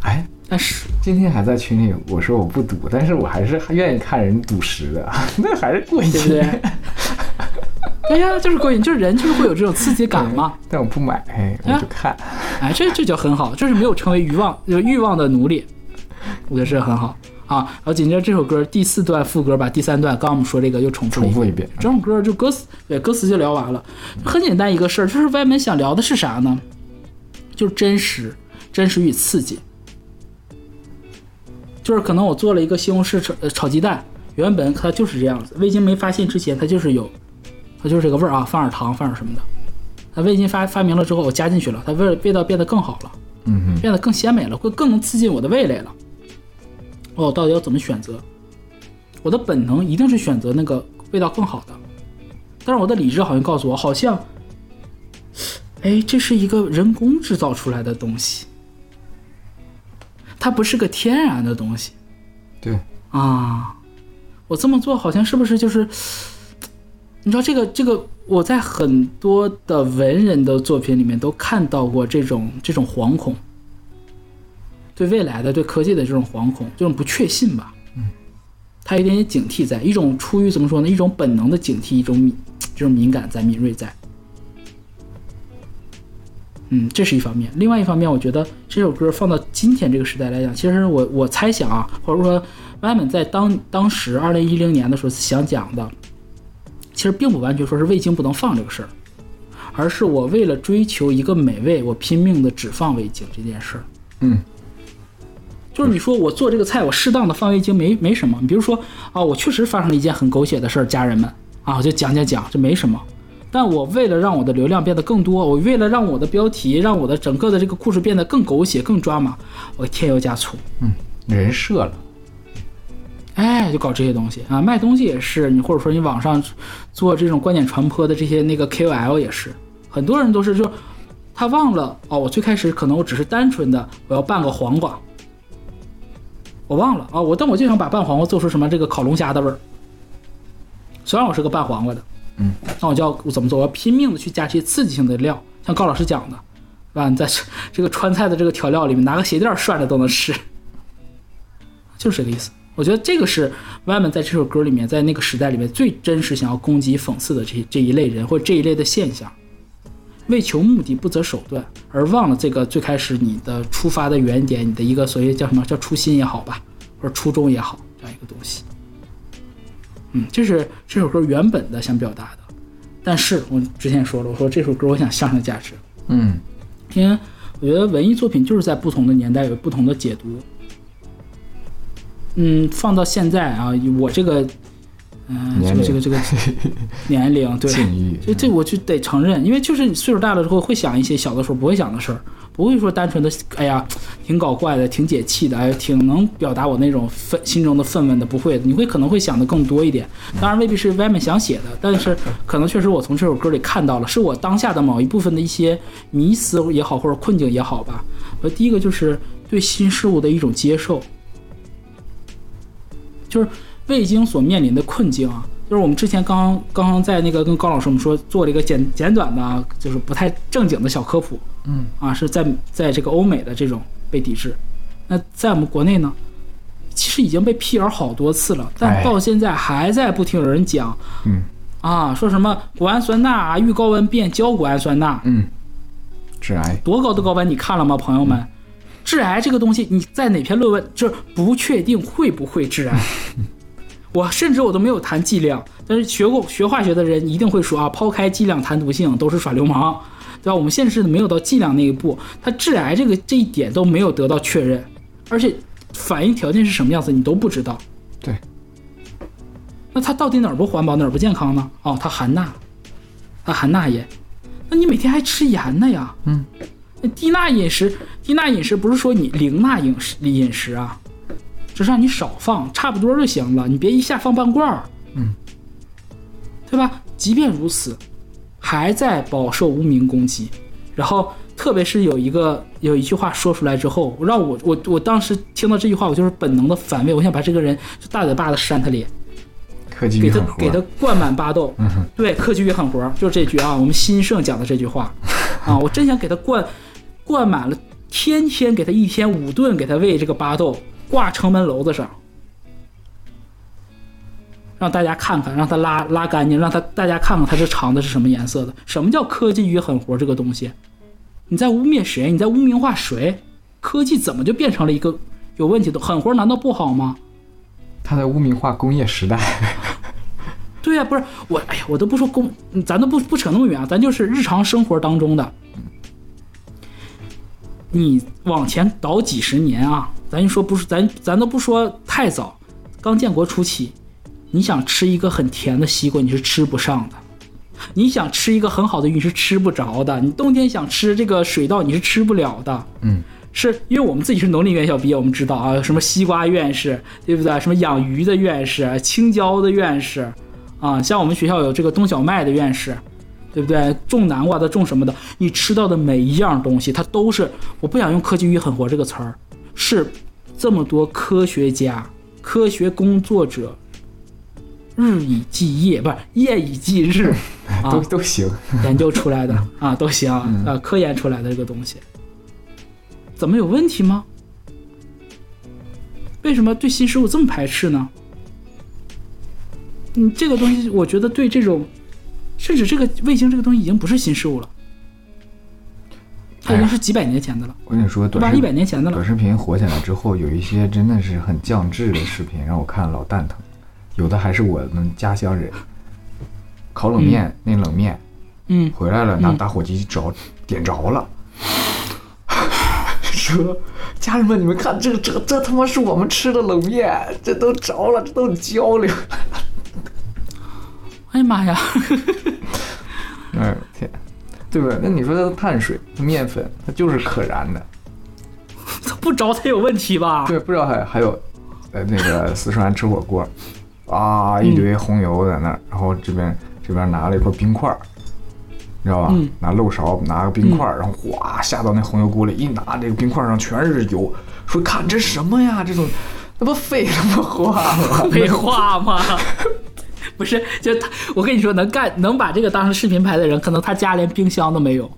Speaker 1: 哎，
Speaker 2: 但是
Speaker 1: 今天还在群里我说我不赌，但是我还是愿意看人赌石的，那还是过瘾，
Speaker 2: 对不对？对呀，就是过瘾，就是人就是会有这种刺激感嘛。
Speaker 1: 但我不买，哎，我就看。
Speaker 2: 哎，这这就很好，就是没有成为欲望，就是欲望的奴隶，我觉得这很好啊。然后紧接着这首歌第四段副歌把第三段刚我们说这个又重复
Speaker 1: 重复一遍，
Speaker 2: 整首歌就歌词对歌词就聊完了，很简单一个事儿，就是外面想聊的是啥呢？就是真实，真实与刺激。就是可能我做了一个西红柿炒炒鸡蛋，原本它就是这样子，味精没发现之前它就是有。它就是这个味儿啊，放点糖，放点什么的。它味精发发明了之后，我加进去了，它味味道变得更好了，
Speaker 1: 嗯
Speaker 2: 变得更鲜美了，会更能刺激我的味蕾了。我到底要怎么选择？我的本能一定是选择那个味道更好的，但是我的理智好像告诉我，好像，哎，这是一个人工制造出来的东西，它不是个天然的东西。
Speaker 1: 对
Speaker 2: 啊，我这么做好像是不是就是？你知道这个这个，我在很多的文人的作品里面都看到过这种这种惶恐，对未来的、对科技的这种惶恐，这种不确信吧？
Speaker 1: 嗯，
Speaker 2: 他有点点警惕在，一种出于怎么说呢？一种本能的警惕，一种敏这种敏感在、敏锐在。嗯，这是一方面。另外一方面，我觉得这首歌放到今天这个时代来讲，其实我我猜想啊，或者说 Wyman 在当当时二零一零年的时候想讲的。其实并不完全说是味精不能放这个事儿，而是我为了追求一个美味，我拼命的只放味精这件事儿。
Speaker 1: 嗯，
Speaker 2: 就是你说我做这个菜，我适当的放味精没没什么。你比如说啊，我确实发生了一件很狗血的事儿，家人们啊，我就讲讲讲，这没什么。但我为了让我的流量变得更多，我为了让我的标题，让我的整个的这个故事变得更狗血、更抓马，我添油加醋。
Speaker 1: 嗯，人设了。
Speaker 2: 哎，就搞这些东西啊，卖东西也是你，或者说你网上做这种观点传播的这些那个 KOL 也是，很多人都是就他忘了哦，我最开始可能我只是单纯的我要拌个黄瓜，我忘了啊，我但我就想把拌黄瓜做出什么这个烤龙虾的味儿，虽然我是个拌黄瓜的，
Speaker 1: 嗯，
Speaker 2: 那我就要怎么做？我要拼命的去加这些刺激性的料，像高老师讲的，是吧？你在这个川菜的这个调料里面拿个鞋垫涮着都能吃，就是这个意思。我觉得这个是 Wyman 在这首歌里面，在那个时代里面最真实想要攻击、讽刺的这这一类人或者这一类的现象，为求目的不择手段，而忘了这个最开始你的出发的原点，你的一个所谓叫什么叫初心也好吧，或者初衷也好，这样一个东西。嗯，这是这首歌原本的想表达的，但是我之前说了，我说这首歌我想上升价值，
Speaker 1: 嗯，
Speaker 2: 因为我觉得文艺作品就是在不同的年代有不同的解读。嗯，放到现在啊，我这个，嗯，这个这个这个 年龄，对，就这我就得承认，因为就是你岁数大了之后，会想一些小的时候不会想的事儿，不会说单纯的，哎呀，挺搞怪的，挺解气的，哎，挺能表达我那种愤心中的愤懑的，不会的，你会可能会想的更多一点。当然未必是 Wyman 想写的，但是可能确实我从这首歌里看到了，是我当下的某一部分的一些迷思也好，或者困境也好吧。我第一个就是对新事物的一种接受。就是味精所面临的困境啊，就是我们之前刚刚刚在那个跟高老师我们说做了一个简简短的，就是不太正经的小科普，
Speaker 1: 嗯。
Speaker 2: 啊是在在这个欧美的这种被抵制，那在我们国内呢，其实已经被辟谣好多次了，但到现在还在不停有人讲，
Speaker 1: 嗯。
Speaker 2: 啊说什么谷氨酸钠啊遇高温变焦谷氨酸钠，
Speaker 1: 嗯，致癌。
Speaker 2: 多高的高温你看了吗，朋友们？致癌这个东西，你在哪篇论文就是不确定会不会致癌？我甚至我都没有谈剂量，但是学过学化学的人一定会说啊，抛开剂量谈毒性都是耍流氓，对吧？我们现在是没有到剂量那一步，它致癌这个这一点都没有得到确认，而且反应条件是什么样子你都不知道。
Speaker 1: 对，
Speaker 2: 那它到底哪儿不环保哪儿不健康呢？哦，它含钠，它含钠盐，那你每天还吃盐呢呀？
Speaker 1: 嗯。
Speaker 2: 低钠饮食，低钠饮食不是说你零钠饮食饮食啊，就是让你少放，差不多就行了，你别一下放半罐儿，
Speaker 1: 嗯，
Speaker 2: 对吧？即便如此，还在饱受无名攻击。然后，特别是有一个有一句话说出来之后，让我我我当时听到这句话，我就是本能的反胃，我想把这个人就大嘴巴子扇他脸。
Speaker 1: 科技
Speaker 2: 给他
Speaker 1: 与狠活
Speaker 2: 给他灌满巴豆，对，科技与狠活，就是这句啊，我们新盛讲的这句话啊，我真想给他灌灌满了，天天给他一天五顿给他喂这个巴豆，挂城门楼子上，让大家看看，让他拉拉干净，让他大家看看他这肠子是什么颜色的。什么叫科技与狠活这个东西？你在污蔑谁？你在污名化谁？科技怎么就变成了一个有问题的狠活？难道不好吗？
Speaker 1: 他在污名化工业时代。
Speaker 2: 对呀、不是我，哎呀，我都不说工，咱都不不扯那么远啊，咱就是日常生活当中的。你往前倒几十年啊，咱就说不是，咱咱都不说太早，刚建国初期，你想吃一个很甜的西瓜，你是吃不上的；你想吃一个很好的鱼，你是吃不着的；你冬天想吃这个水稻，你是吃不了的。
Speaker 1: 嗯，
Speaker 2: 是因为我们自己是农林院校毕业，我们知道啊，什么西瓜院士，对不对？什么养鱼的院士，青椒的院士，啊，像我们学校有这个冬小麦的院士，对不对？种南瓜的，种什么的，你吃到的每一样东西，它都是我不想用“科技与狠活”这个词儿，是这么多科学家、科学工作者日以继夜，不是夜以继日 啊
Speaker 1: 都都行。
Speaker 2: 研究出来的啊，都行啊，科研出来的这个东西，怎么有问题吗？为什么对新事物这么排斥呢？嗯，这个东西，我觉得对这种，甚至这个卫星这个东西已经不是新事物了，它已经是几百年前的了，
Speaker 1: 我跟你说？短视
Speaker 2: 一百年前的了。
Speaker 1: 短视频火起来之后，有一些真的是很降智的视频，让我看老蛋疼。有的还是我们家乡人，烤冷面、那冷面
Speaker 2: 嗯，
Speaker 1: 回来了，拿打火机着点着了，说家人们，你们看这这这他妈是我们吃的冷面，这都着了，这都焦了。
Speaker 2: 哎呀妈呀，
Speaker 1: 哎呦天，对不对？那你说它的碳水、它面粉，它就是可燃的。
Speaker 2: 它不着才有问题吧？
Speaker 1: 对，不知道还还有，呃，那个四川吃火锅，啊，一堆红油在那儿，然后这边这边拿了一块冰块儿，你知道吧？拿漏勺拿个冰块儿，然后哗下到那红油锅里，一拿这个冰块上全是油，说看这什么呀？这种那不废他妈话吗？
Speaker 2: 废话吗？不是，就他，我跟你说，能干能把这个当成视频拍的人，可能他家连冰箱都没有，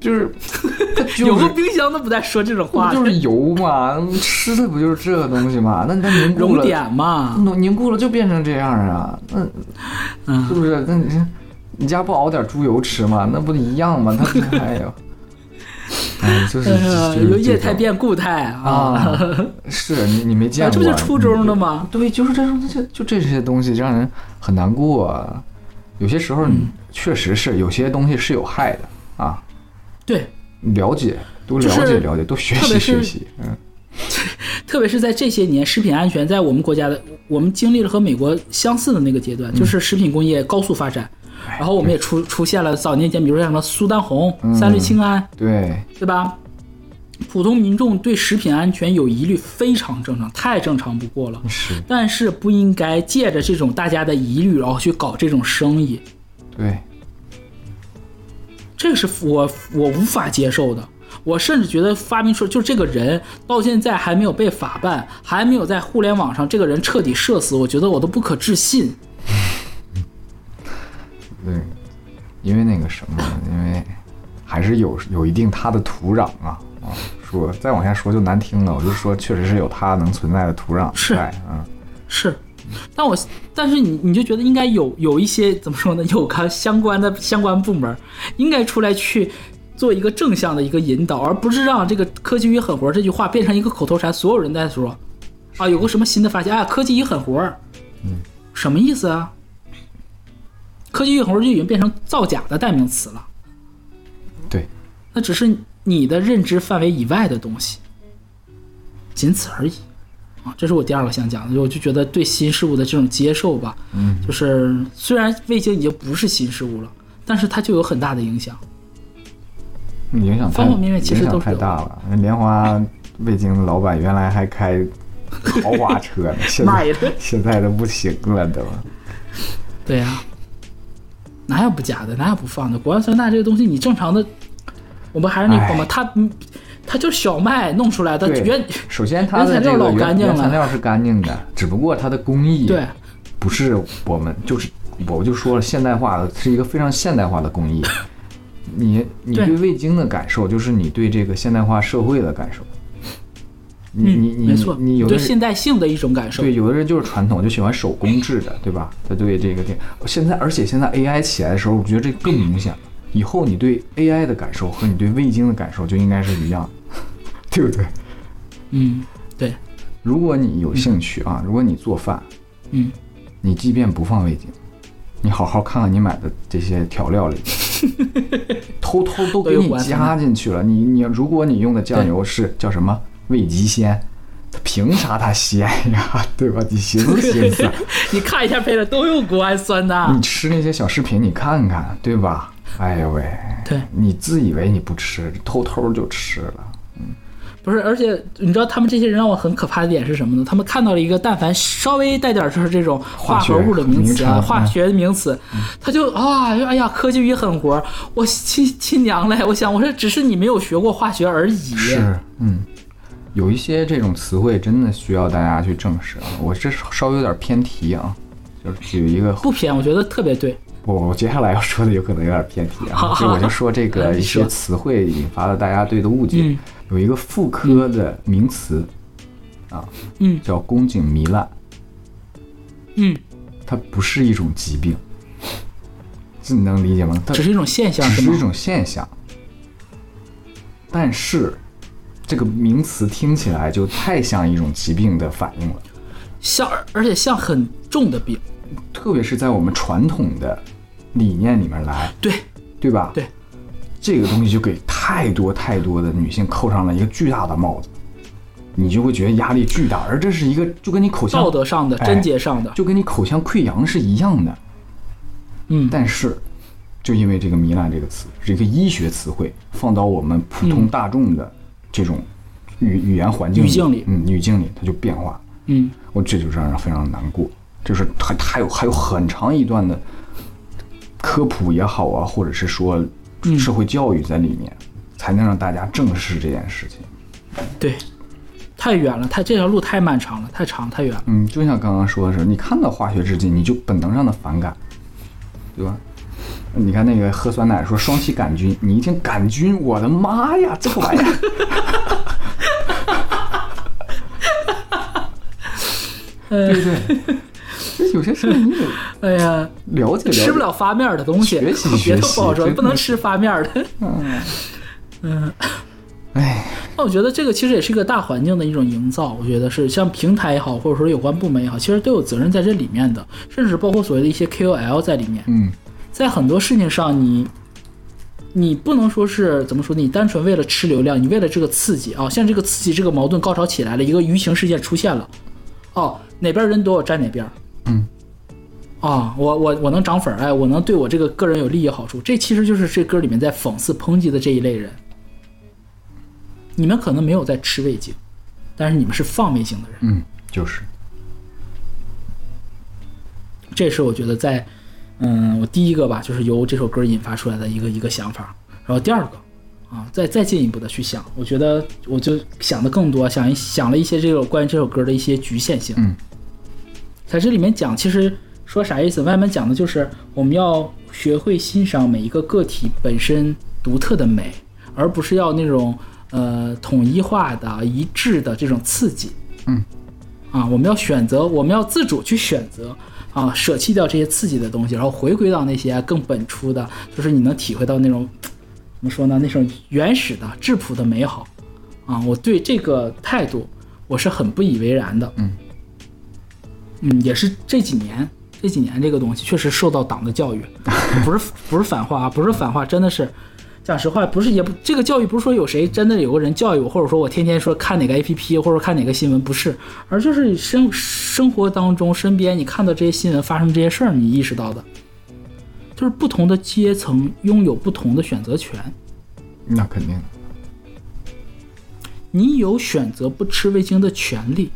Speaker 1: 就是 就是
Speaker 2: 有个冰箱都不带说这种话
Speaker 1: 就是油嘛？吃的不就是这个东西嘛？那它凝固
Speaker 2: 熔
Speaker 1: 了，
Speaker 2: 点嘛。
Speaker 1: 凝凝固了就变成这样啊？那
Speaker 2: 嗯
Speaker 1: 是不是？那你你家不熬点猪油吃吗？那不一样吗？它哎呦，哎，就是
Speaker 2: 哎呀，
Speaker 1: 就是
Speaker 2: 有液态变固态啊，
Speaker 1: 啊，是你你没见过，
Speaker 2: 这不就初中的吗？
Speaker 1: 对，就是这种就就这些东西让人很难过、啊。有些时候
Speaker 2: 嗯。
Speaker 1: 确实是有些东西是有害的啊，
Speaker 2: 对，
Speaker 1: 了解多了解了解，多学习学习，嗯，
Speaker 2: 特别是在这些年，食品安全在我们国家的，我们经历了和美国相似的那个阶段，就是食品工业高速发展，然后我们也出出现了早年间，比如说像什么苏丹红、三氯氰胺，
Speaker 1: 对，
Speaker 2: 对吧？普通民众对食品安全有疑虑，非常正常，太正常不过了。
Speaker 1: 是，
Speaker 2: 但是不应该借着这种大家的疑虑，然后去搞这种生意，
Speaker 1: 对，
Speaker 2: 这个是我我无法接受的。我甚至觉得发明出就这个人到现在还没有被法办，还没有在互联网上这个人彻底社死，我觉得我都不可置信。
Speaker 1: 对，因为那个什么，因为还是有有一定它的土壤啊啊，说再往下说就难听了，我就说确实是有它能存在的土壤
Speaker 2: 是。
Speaker 1: 在，嗯，
Speaker 2: 是，但我但是你你就觉得应该有有一些怎么说呢？有个相关的相关部门应该出来去做一个正向的一个引导，而不是让这个“科技与狠活”这句话变成一个口头禅，所有人在说啊，有个什么新的发现啊，科技与狠活，嗯，什么意思啊？科技与狠活就已经变成造假的代名词了，
Speaker 1: 对，
Speaker 2: 那只是你的认知范围以外的东西，仅此而已。啊，这是我第二个想讲的，我就觉得对新事物的这种接受吧，
Speaker 1: 嗯，
Speaker 2: 就是虽然卫星已经不是新事物了，但是它就有很大的影响。
Speaker 1: 影响
Speaker 2: 方方面面其实都是
Speaker 1: 太大了。那莲花味精老板原来还开豪华车呢，现在现在都不行了都。
Speaker 2: 对呀、哪有不假的，哪有不放的？谷氨酸钠这个东西，你正常的，我们还是那话嘛，它嗯它就是小麦弄出来的原，
Speaker 1: 首先它的这个
Speaker 2: 原材料老干
Speaker 1: 原
Speaker 2: 净了
Speaker 1: 原材料是干净的，只不过它的工艺
Speaker 2: 对
Speaker 1: 不是我们就是我就说了，现代化的是一个非常现代化的工艺。你你
Speaker 2: 对
Speaker 1: 对味精的感受，就是你对这个现代化社会的感受。你
Speaker 2: 嗯，
Speaker 1: 你你
Speaker 2: 没错，
Speaker 1: 你有的人
Speaker 2: 现代性的一种感受。
Speaker 1: 对，有的人就是传统，就喜欢手工制的，对吧？他对这个电，现在而且现在 AI 起来的时候，我觉得这更明显了。以后你对 AI 的感受和你对味精的感受就应该是一样的，对不对？
Speaker 2: 嗯，对，
Speaker 1: 如果你有兴趣啊，如果你做饭，
Speaker 2: 嗯，
Speaker 1: 你即便不放味精，你好好看看你买的这些调料里，偷偷都给你加进去了。你你如果你用的酱油是叫什么味极鲜，它凭啥它鲜呀？对吧？你寻思寻思，
Speaker 2: 你看一下配料都用谷氨酸的
Speaker 1: 你。吃那些小视频，你看看，对吧？哎呦喂，
Speaker 2: 对，
Speaker 1: 你自以为你不吃，偷偷就吃了。
Speaker 2: 嗯不是，而且你知道他们这些人让我很可怕的点是什么呢？他们看到了一个但凡稍微带点就是这种化合物的名词啊、
Speaker 1: 化学名称
Speaker 2: 化学名词，他就啊，哎呀，科技与狠活，我亲亲娘嘞！我想，我说只是你没有学过化学而已。
Speaker 1: 是，嗯，有一些这种词汇真的需要大家去证实啊。我这稍微有点偏题啊，就是举一个
Speaker 2: 不偏，我觉得特别对。
Speaker 1: 我我接下来要说的有可能有点偏题
Speaker 2: 好
Speaker 1: 啊，就我就说这个一些词汇引发了大家对的误解。
Speaker 2: 嗯
Speaker 1: 有一个妇科的名词啊，
Speaker 2: 嗯
Speaker 1: 叫宫颈糜烂，
Speaker 2: 嗯，
Speaker 1: 它不是一种疾病，这你能理解吗？它
Speaker 2: 只是一种现象，
Speaker 1: 只是一种现象，但是这个名词听起来就太像一种疾病的反应了，
Speaker 2: 像，而且像很重的病。
Speaker 1: 特别是在我们传统的理念里面来，
Speaker 2: 对，
Speaker 1: 对吧？
Speaker 2: 对，
Speaker 1: 这个东西就给太多太多的女性扣上了一个巨大的帽子，你就会觉得压力巨大，而这是一个就跟你口腔
Speaker 2: 道德上的、
Speaker 1: 哎
Speaker 2: 贞洁上的，
Speaker 1: 就跟你口腔溃疡是一样的，
Speaker 2: 嗯，
Speaker 1: 但是，就因为这个“糜烂”这个词是一个医学词汇，放到我们普通大众的这种语语言环境
Speaker 2: 语境里
Speaker 1: 嗯，语境里它就变化。
Speaker 2: 嗯，
Speaker 1: 我这就让人非常难过。就是还还有还有很长一段的科普也好啊，或者是说
Speaker 2: 嗯
Speaker 1: 社会教育在里面，才能让大家正视这件事情。
Speaker 2: 对，太远了，太这条路太漫长了，太长太远了。
Speaker 1: 嗯，就像刚刚说的是，你看到化学制剂，你就本能上的反感，对吧？你看那个喝酸奶说双歧杆菌，你一听杆菌，我的妈呀，这个玩意儿，对不对？这有些事情你得
Speaker 2: 哎呀，
Speaker 1: 了解了解。
Speaker 2: 吃不了发面儿的东西，
Speaker 1: 学习
Speaker 2: 别的
Speaker 1: 学习
Speaker 2: 不好说，
Speaker 1: 真的
Speaker 2: 不能吃发面的。嗯嗯。
Speaker 1: 哎，
Speaker 2: 那我觉得这个其实也是一个大环境的一种营造，我觉得是像平台也好，或者说有关部门也好，其实都有责任在这里面的，甚至包括所谓的一些 KOL 在里面，
Speaker 1: 嗯，
Speaker 2: 在很多事情上你。你不能说是怎么说？你单纯为了吃流量，你为了这个刺激啊，像这个刺激，这个矛盾高潮起来了，一个舆情事件出现了，哦，哪边人多我站哪边，
Speaker 1: 嗯，
Speaker 2: 啊，我我我能涨粉儿，哎，我能对我这个个人有利益好处，这其实就是这歌里面在讽刺抨击的这一类人。你们可能没有在吃味精，但是你们是放味精的人，
Speaker 1: 嗯，就是，
Speaker 2: 这是我觉得在，嗯，我第一个吧，就是由这首歌引发出来的一个一个想法。然后第二个，啊，再再进一步的去想，我觉得我就想的更多，想一想了一些这个关于这首歌的一些局限性。
Speaker 1: 嗯，
Speaker 2: 在这里面讲，其实说啥意思？外面讲的就是我们要学会欣赏每一个个体本身独特的美，而不是要那种呃统一化的、一致的这种刺激。
Speaker 1: 嗯，
Speaker 2: 啊，我们要选择，我们要自主去选择啊，舍弃掉这些刺激的东西，然后回归到那些更本初的，就是你能体会到那种怎么说呢？那种原始的、质朴的美好啊！我对这个态度我是很不以为然的。
Speaker 1: 嗯
Speaker 2: 嗯，也是这几年这几年这个东西确实受到党的教育，不是不是反话啊，不是反话，真的是。讲实话，不是也不这个教育不是说有谁真的有个人教育我，或者说我天天说看哪个 A P P 或者看哪个新闻，不是，而就是生生活当中身边你看到这些新闻发生这些事儿，你意识到的，就是不同的阶层拥有不同的选择权，
Speaker 1: 那肯定。
Speaker 2: 你有选择不吃味精的权利。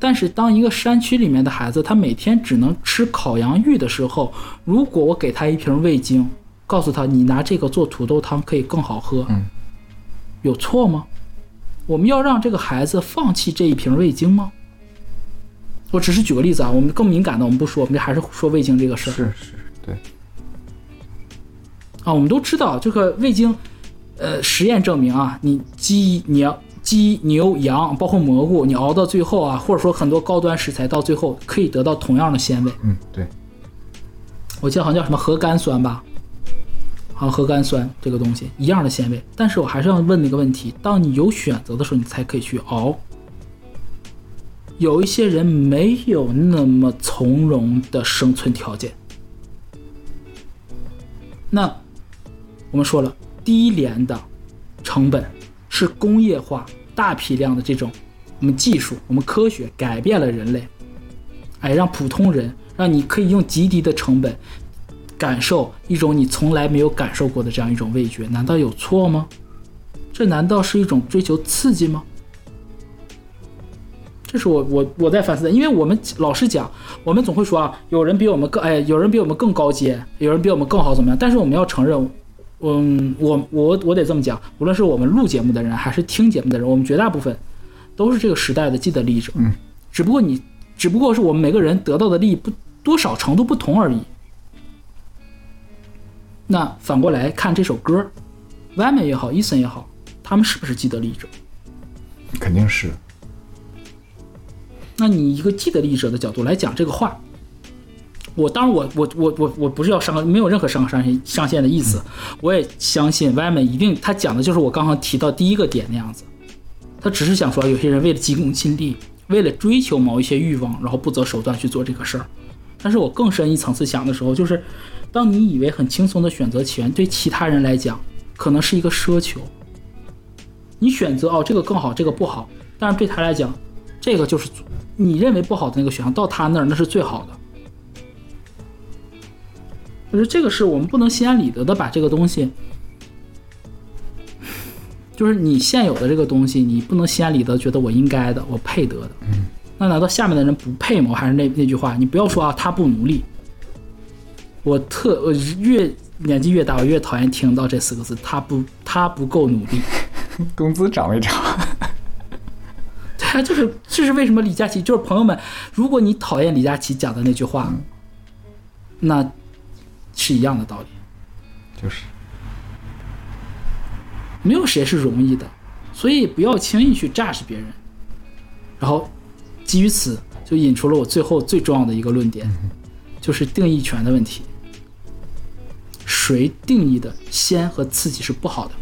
Speaker 2: 但是当一个山区里面的孩子，他每天只能吃烤洋芋的时候，如果我给他一瓶味精，告诉他你拿这个做土豆汤可以更好喝，
Speaker 1: 嗯，
Speaker 2: 有错吗？我们要让这个孩子放弃这一瓶味精吗？我只是举个例子啊，我们更敏感的我们不说，我们还是说味精这个事儿。
Speaker 1: 是是，对，
Speaker 2: 啊，我们都知道这个味精，呃，实验证明啊，你鸡、牛、鸡、牛、羊，包括蘑菇，你熬到最后啊，或者说很多高端食材到最后可以得到同样的鲜味。
Speaker 1: 嗯，对，
Speaker 2: 我记得好像叫什么核苷酸吧，好像核苷酸这个东西一样的鲜味。但是我还是要问那个问题：当你有选择的时候，你才可以去熬。有一些人没有那么从容的生存条件，那我们说了，低廉的成本是工业化大批量的这种我们技术、我们科学改变了人类，哎，让普通人让你可以用极低的成本感受一种你从来没有感受过的这样一种味觉，难道有错吗？这难道是一种追求刺激吗？这是我我我在反思的，因为我们老实讲，我们总会说啊，有人比我们更哎，有人比我们更高阶，有人比我们更好怎么样？但是我们要承认，嗯，我我我得这么讲，无论是我们录节目的人，还是听节目的人，我们绝大部分都是这个时代的既得利益者。
Speaker 1: 嗯，
Speaker 2: 只不过你，只不过是我们每个人得到的利益不多少程度不同而已。那反过来看这首歌，Wyman 也好，Eason 也好，他们是不是既得利益者？
Speaker 1: 肯定是。
Speaker 2: 那你一个既得利益者的角度来讲这个话，我当然我我我我我不是要伤，没有任何伤上线上线的意思，我也相信 Wyman 一定他讲的就是我刚刚提到第一个点那样子，他只是想说有些人为了急功近利，为了追求某一些欲望，然后不择手段去做这个事儿。但是我更深一层次想的时候，就是当你以为很轻松的选择权，对其他人来讲可能是一个奢求。你选择哦这个更好，这个不好，但是对他来讲，这个就是你认为不好的那个选项，到他那儿那是最好的。我觉得这个是我们不能心安理得的把这个东西，就是你现有的这个东西，你不能心安理得觉得我应该的，我配得的。那难道下面的人不配吗？还是那那句话，你不要说啊，他不努力。我特我越年纪越大，我越讨厌听到这四个字，他不他不够努力。
Speaker 1: 工资涨没涨？
Speaker 2: 对啊，就是这是为什么李佳琦就是朋友们，如果你讨厌李佳琦讲的那句话，那是一样的道理。
Speaker 1: 就是
Speaker 2: 没有谁是容易的，所以不要轻易去 judge 别人。然后基于此，就引出了我最后最重要的一个论点，就是定义权的问题。谁定义的鲜和刺激是不好的？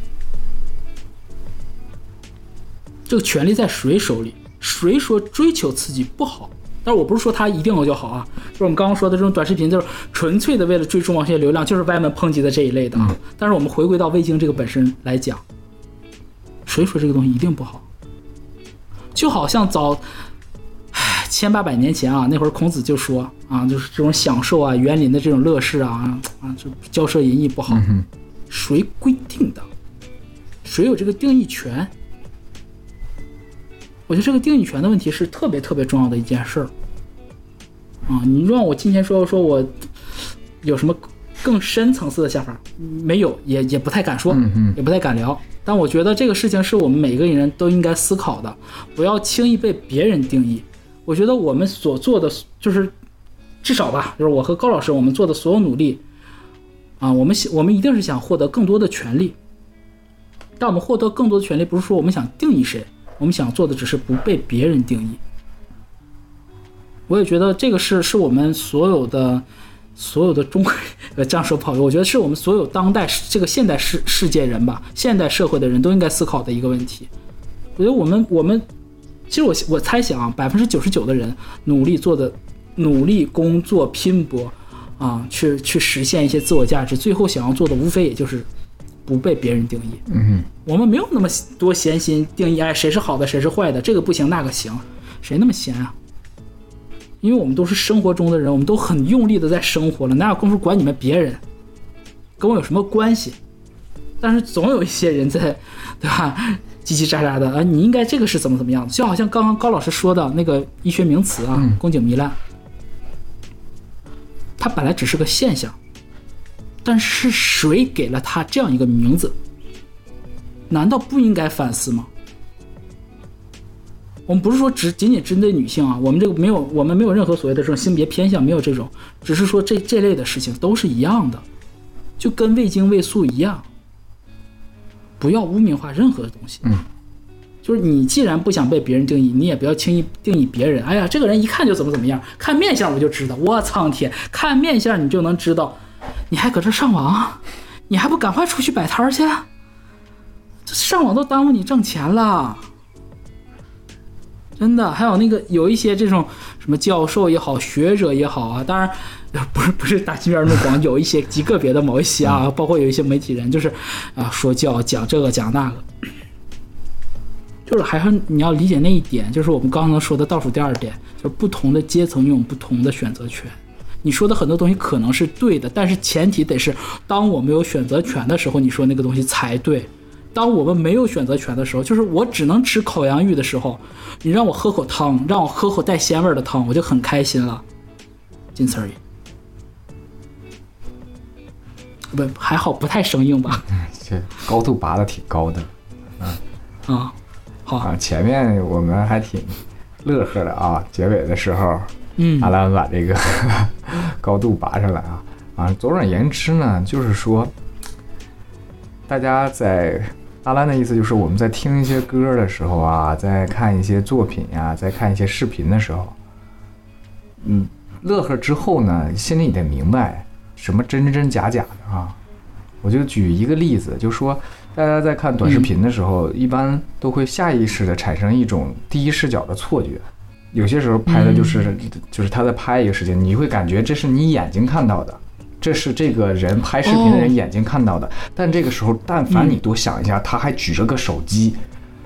Speaker 2: 这个权利在谁手里？谁说追求刺激不好？但是我不是说它一定有就好啊，就是我们刚刚说的这种短视频，就是纯粹的为了追逐某些流量，就是歪门抨击的这一类的啊。但是我们回归到味精这个本身来讲，谁说这个东西一定不好？就好像早，唉，千八百年前啊，那会儿孔子就说啊，就是这种享受啊，园林的这种乐事啊，啊，就骄奢淫逸不好。谁规定的？谁有这个定义权？我觉得这个定义权的问题是特别特别重要的一件事儿。啊，你让我今天说说我有什么更深层次的想法，没有，也也不太敢说，也不太敢聊。但我觉得这个事情是我们每个人都应该思考的，不要轻易被别人定义。我觉得我们所做的就是，至少吧，就是我和高老师我们做的所有努力，啊，我们想我们一定是想获得更多的权利。但我们获得更多的权利，不是说我们想定义谁。我们想做的只是不被别人定义。我也觉得这个是是我们所有的所有的中国呃这样说不好，我觉得是我们所有当代这个现代世世界人吧，现代社会的人都应该思考的一个问题。我觉得我们我们其实我我猜想啊，百分之九十九的人努力做的努力工作拼搏啊，去去实现一些自我价值，最后想要做的无非也就是。不被别人定义，
Speaker 1: 嗯，
Speaker 2: 我们没有那么多闲心定义，哎，谁是好的，谁是坏的，这个不行，那个行，谁那么闲啊？因为我们都是生活中的人，我们都很用力的在生活了，哪有功夫管你们别人？跟我有什么关系？但是总有一些人在，对吧？叽叽喳喳的啊，你应该这个是怎么怎么样的？就好像刚刚高老师说的那个医学名词啊，宫颈糜烂，它本来只是个现象。但是谁给了它这样一个名字？难道不应该反思吗？我们不是说只仅仅针对女性啊，我们这个没有，我们没有任何所谓的这种性别偏向，没有这种，只是说这这类的事情都是一样的，就跟未经未诉一样，不要污名化任何的东西。
Speaker 1: 嗯，
Speaker 2: 就是你既然不想被别人定义，你也不要轻易定义别人。哎呀，这个人一看就怎么怎么样，看面相我就知道。我苍天，看面相你就能知道，你还搁这上网，你还不赶快出去摆摊去？这上网都耽误你挣钱了。真的，还有那个有一些这种什么教授也好，学者也好啊，当然 不是不是打金边那么广，有一些 极个别的某一些啊，包括有一些媒体人，就是啊说教讲这个讲那个，就是还是你要理解那一点，就是我们刚刚说的倒数第二点，就是不同的阶层拥有不同的选择权。你说的很多东西可能是对的，但是前提得是当我们有选择权的时候，你说那个东西才对。当我们没有选择权的时候，就是我只能吃烤洋芋的时候，你让我喝口汤，让我喝口带鲜味的汤，我就很开心了，仅此而已。不，还好不太生硬吧？
Speaker 1: 这高度拔的挺高的，
Speaker 2: 啊，好。
Speaker 1: 啊，前面我们还挺乐呵的啊，结尾的时候，
Speaker 2: 嗯。
Speaker 1: 阿兰把这个 高度拔上来啊。啊，总而言之呢，就是说，大家在阿兰的意思就是我们在听一些歌的时候啊，在看一些作品呀、在看一些视频的时候，嗯，乐呵之后呢，心里得明白什么真真假假的啊。我就举一个例子，就说大家在看短视频的时候，一般都会下意识的产生一种第一视角的错觉。有些时候拍的就是、就是他在拍一个事情，你会感觉这是你眼睛看到的，这是这个人拍视频的人眼睛看到的。但这个时候，但凡你多想一下，他还举着个手机，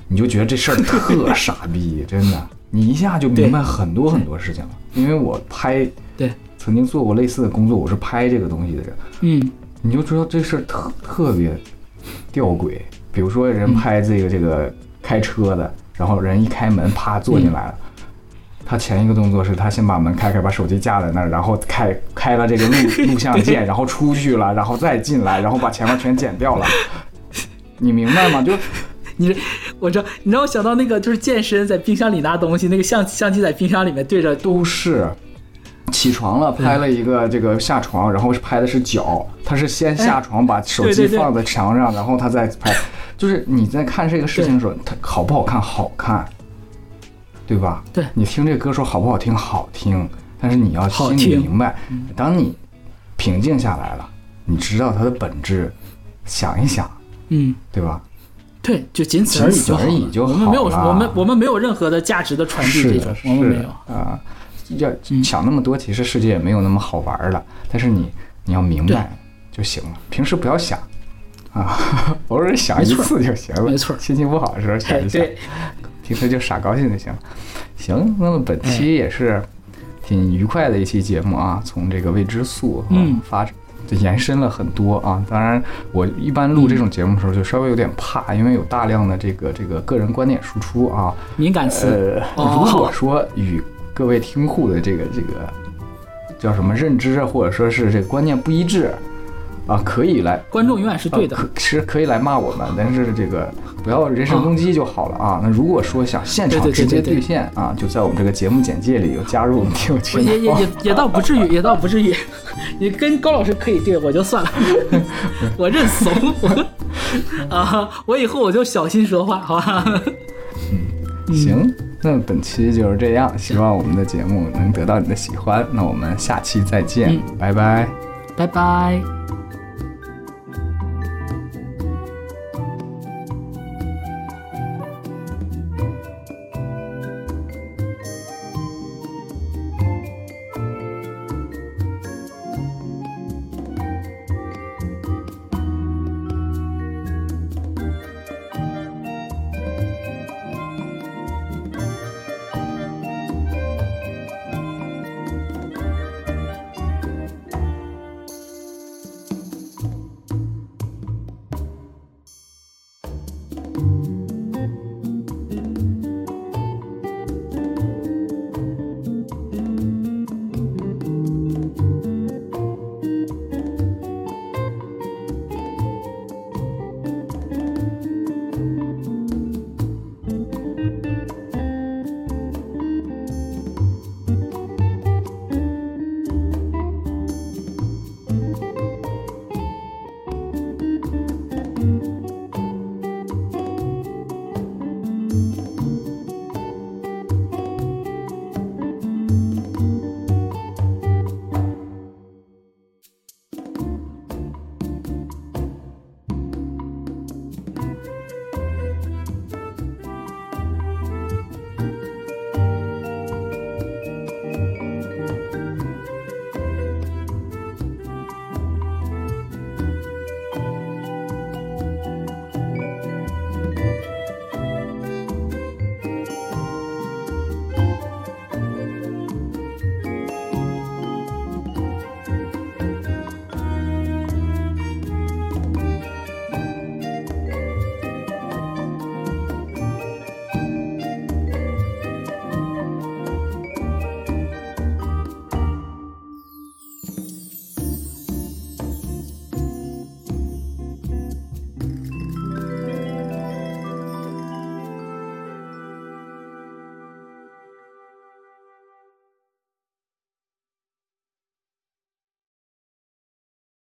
Speaker 1: 你就觉得这事儿特傻逼，真的，你一下就明白很多很多事情了。因为我拍
Speaker 2: 对，
Speaker 1: 曾经做过类似的工作，我是拍这个东西的人，
Speaker 2: 嗯
Speaker 1: 你就知道这事儿特特别吊诡。比如说人拍这个这个开车的，然后人一开门，啪坐进来了。他前一个动作是他先把门开开，把手机架在那儿，然后开开了这个录 录像键，然后出去了，然后再进来，然后把前面全剪掉了。你明白吗？就
Speaker 2: 你我知道，你让我想到那个就是健身在冰箱里拿东西，那个相相机在冰箱里面对着
Speaker 1: 都是起床了，拍了一个这个下床，然后是拍的是脚，他是先下床把手机放在墙上，然后他再拍，就是你在看这个事情的时候，它好不好看？好看，对吧？
Speaker 2: 对
Speaker 1: 你听这个歌说好不好听？好听，但是你要心里明白，当你平静下来了，你知道它的本质，想一想，
Speaker 2: 嗯。
Speaker 1: 对吧？
Speaker 2: 对，就仅此而已
Speaker 1: 就
Speaker 2: 好了。我们没有，我们我们没有任何的价值的传递，这种
Speaker 1: 是的，
Speaker 2: 我们没有。
Speaker 1: 啊。要想那么多，其实世界也没有那么好玩儿了。但是你你要明白就行了，平时不要想啊，偶尔想一次就行了。
Speaker 2: 没错
Speaker 1: 心情不好的时候想
Speaker 2: 哎，
Speaker 1: 一想，
Speaker 2: 对，
Speaker 1: 平时就傻高兴就行了。行，那么本
Speaker 2: 哎
Speaker 1: 期也是挺愉快的一期节目啊，从这个未知数啊
Speaker 2: 嗯
Speaker 1: 发展。就延伸了很多啊，当然，我一般录这种节目的时候就稍微有点怕，因为有大量的这个这个个人观点输出啊，
Speaker 2: 敏感词。
Speaker 1: 如果说与各位听户的这个这个叫什么认知啊，或者说是这个观念不一致啊，可以来
Speaker 2: 观众永远是对的
Speaker 1: 呃。可是可以来骂我们，但是这个不要人身攻击就好了啊。那如果说想现场直接
Speaker 2: 对
Speaker 1: 现啊，就在我们这个节目简介里有加入我们听友
Speaker 2: 我
Speaker 1: 群
Speaker 2: 也也也 也倒不至于，也倒不至于。你跟高老师可以对我就算了，我认怂。我啊，我以后我就小心说话，好吧？
Speaker 1: 嗯行，那本期就是这样，希望我们的节目能得到你的喜欢。那我们下期再见，
Speaker 2: 嗯
Speaker 1: 拜拜。
Speaker 2: 拜拜。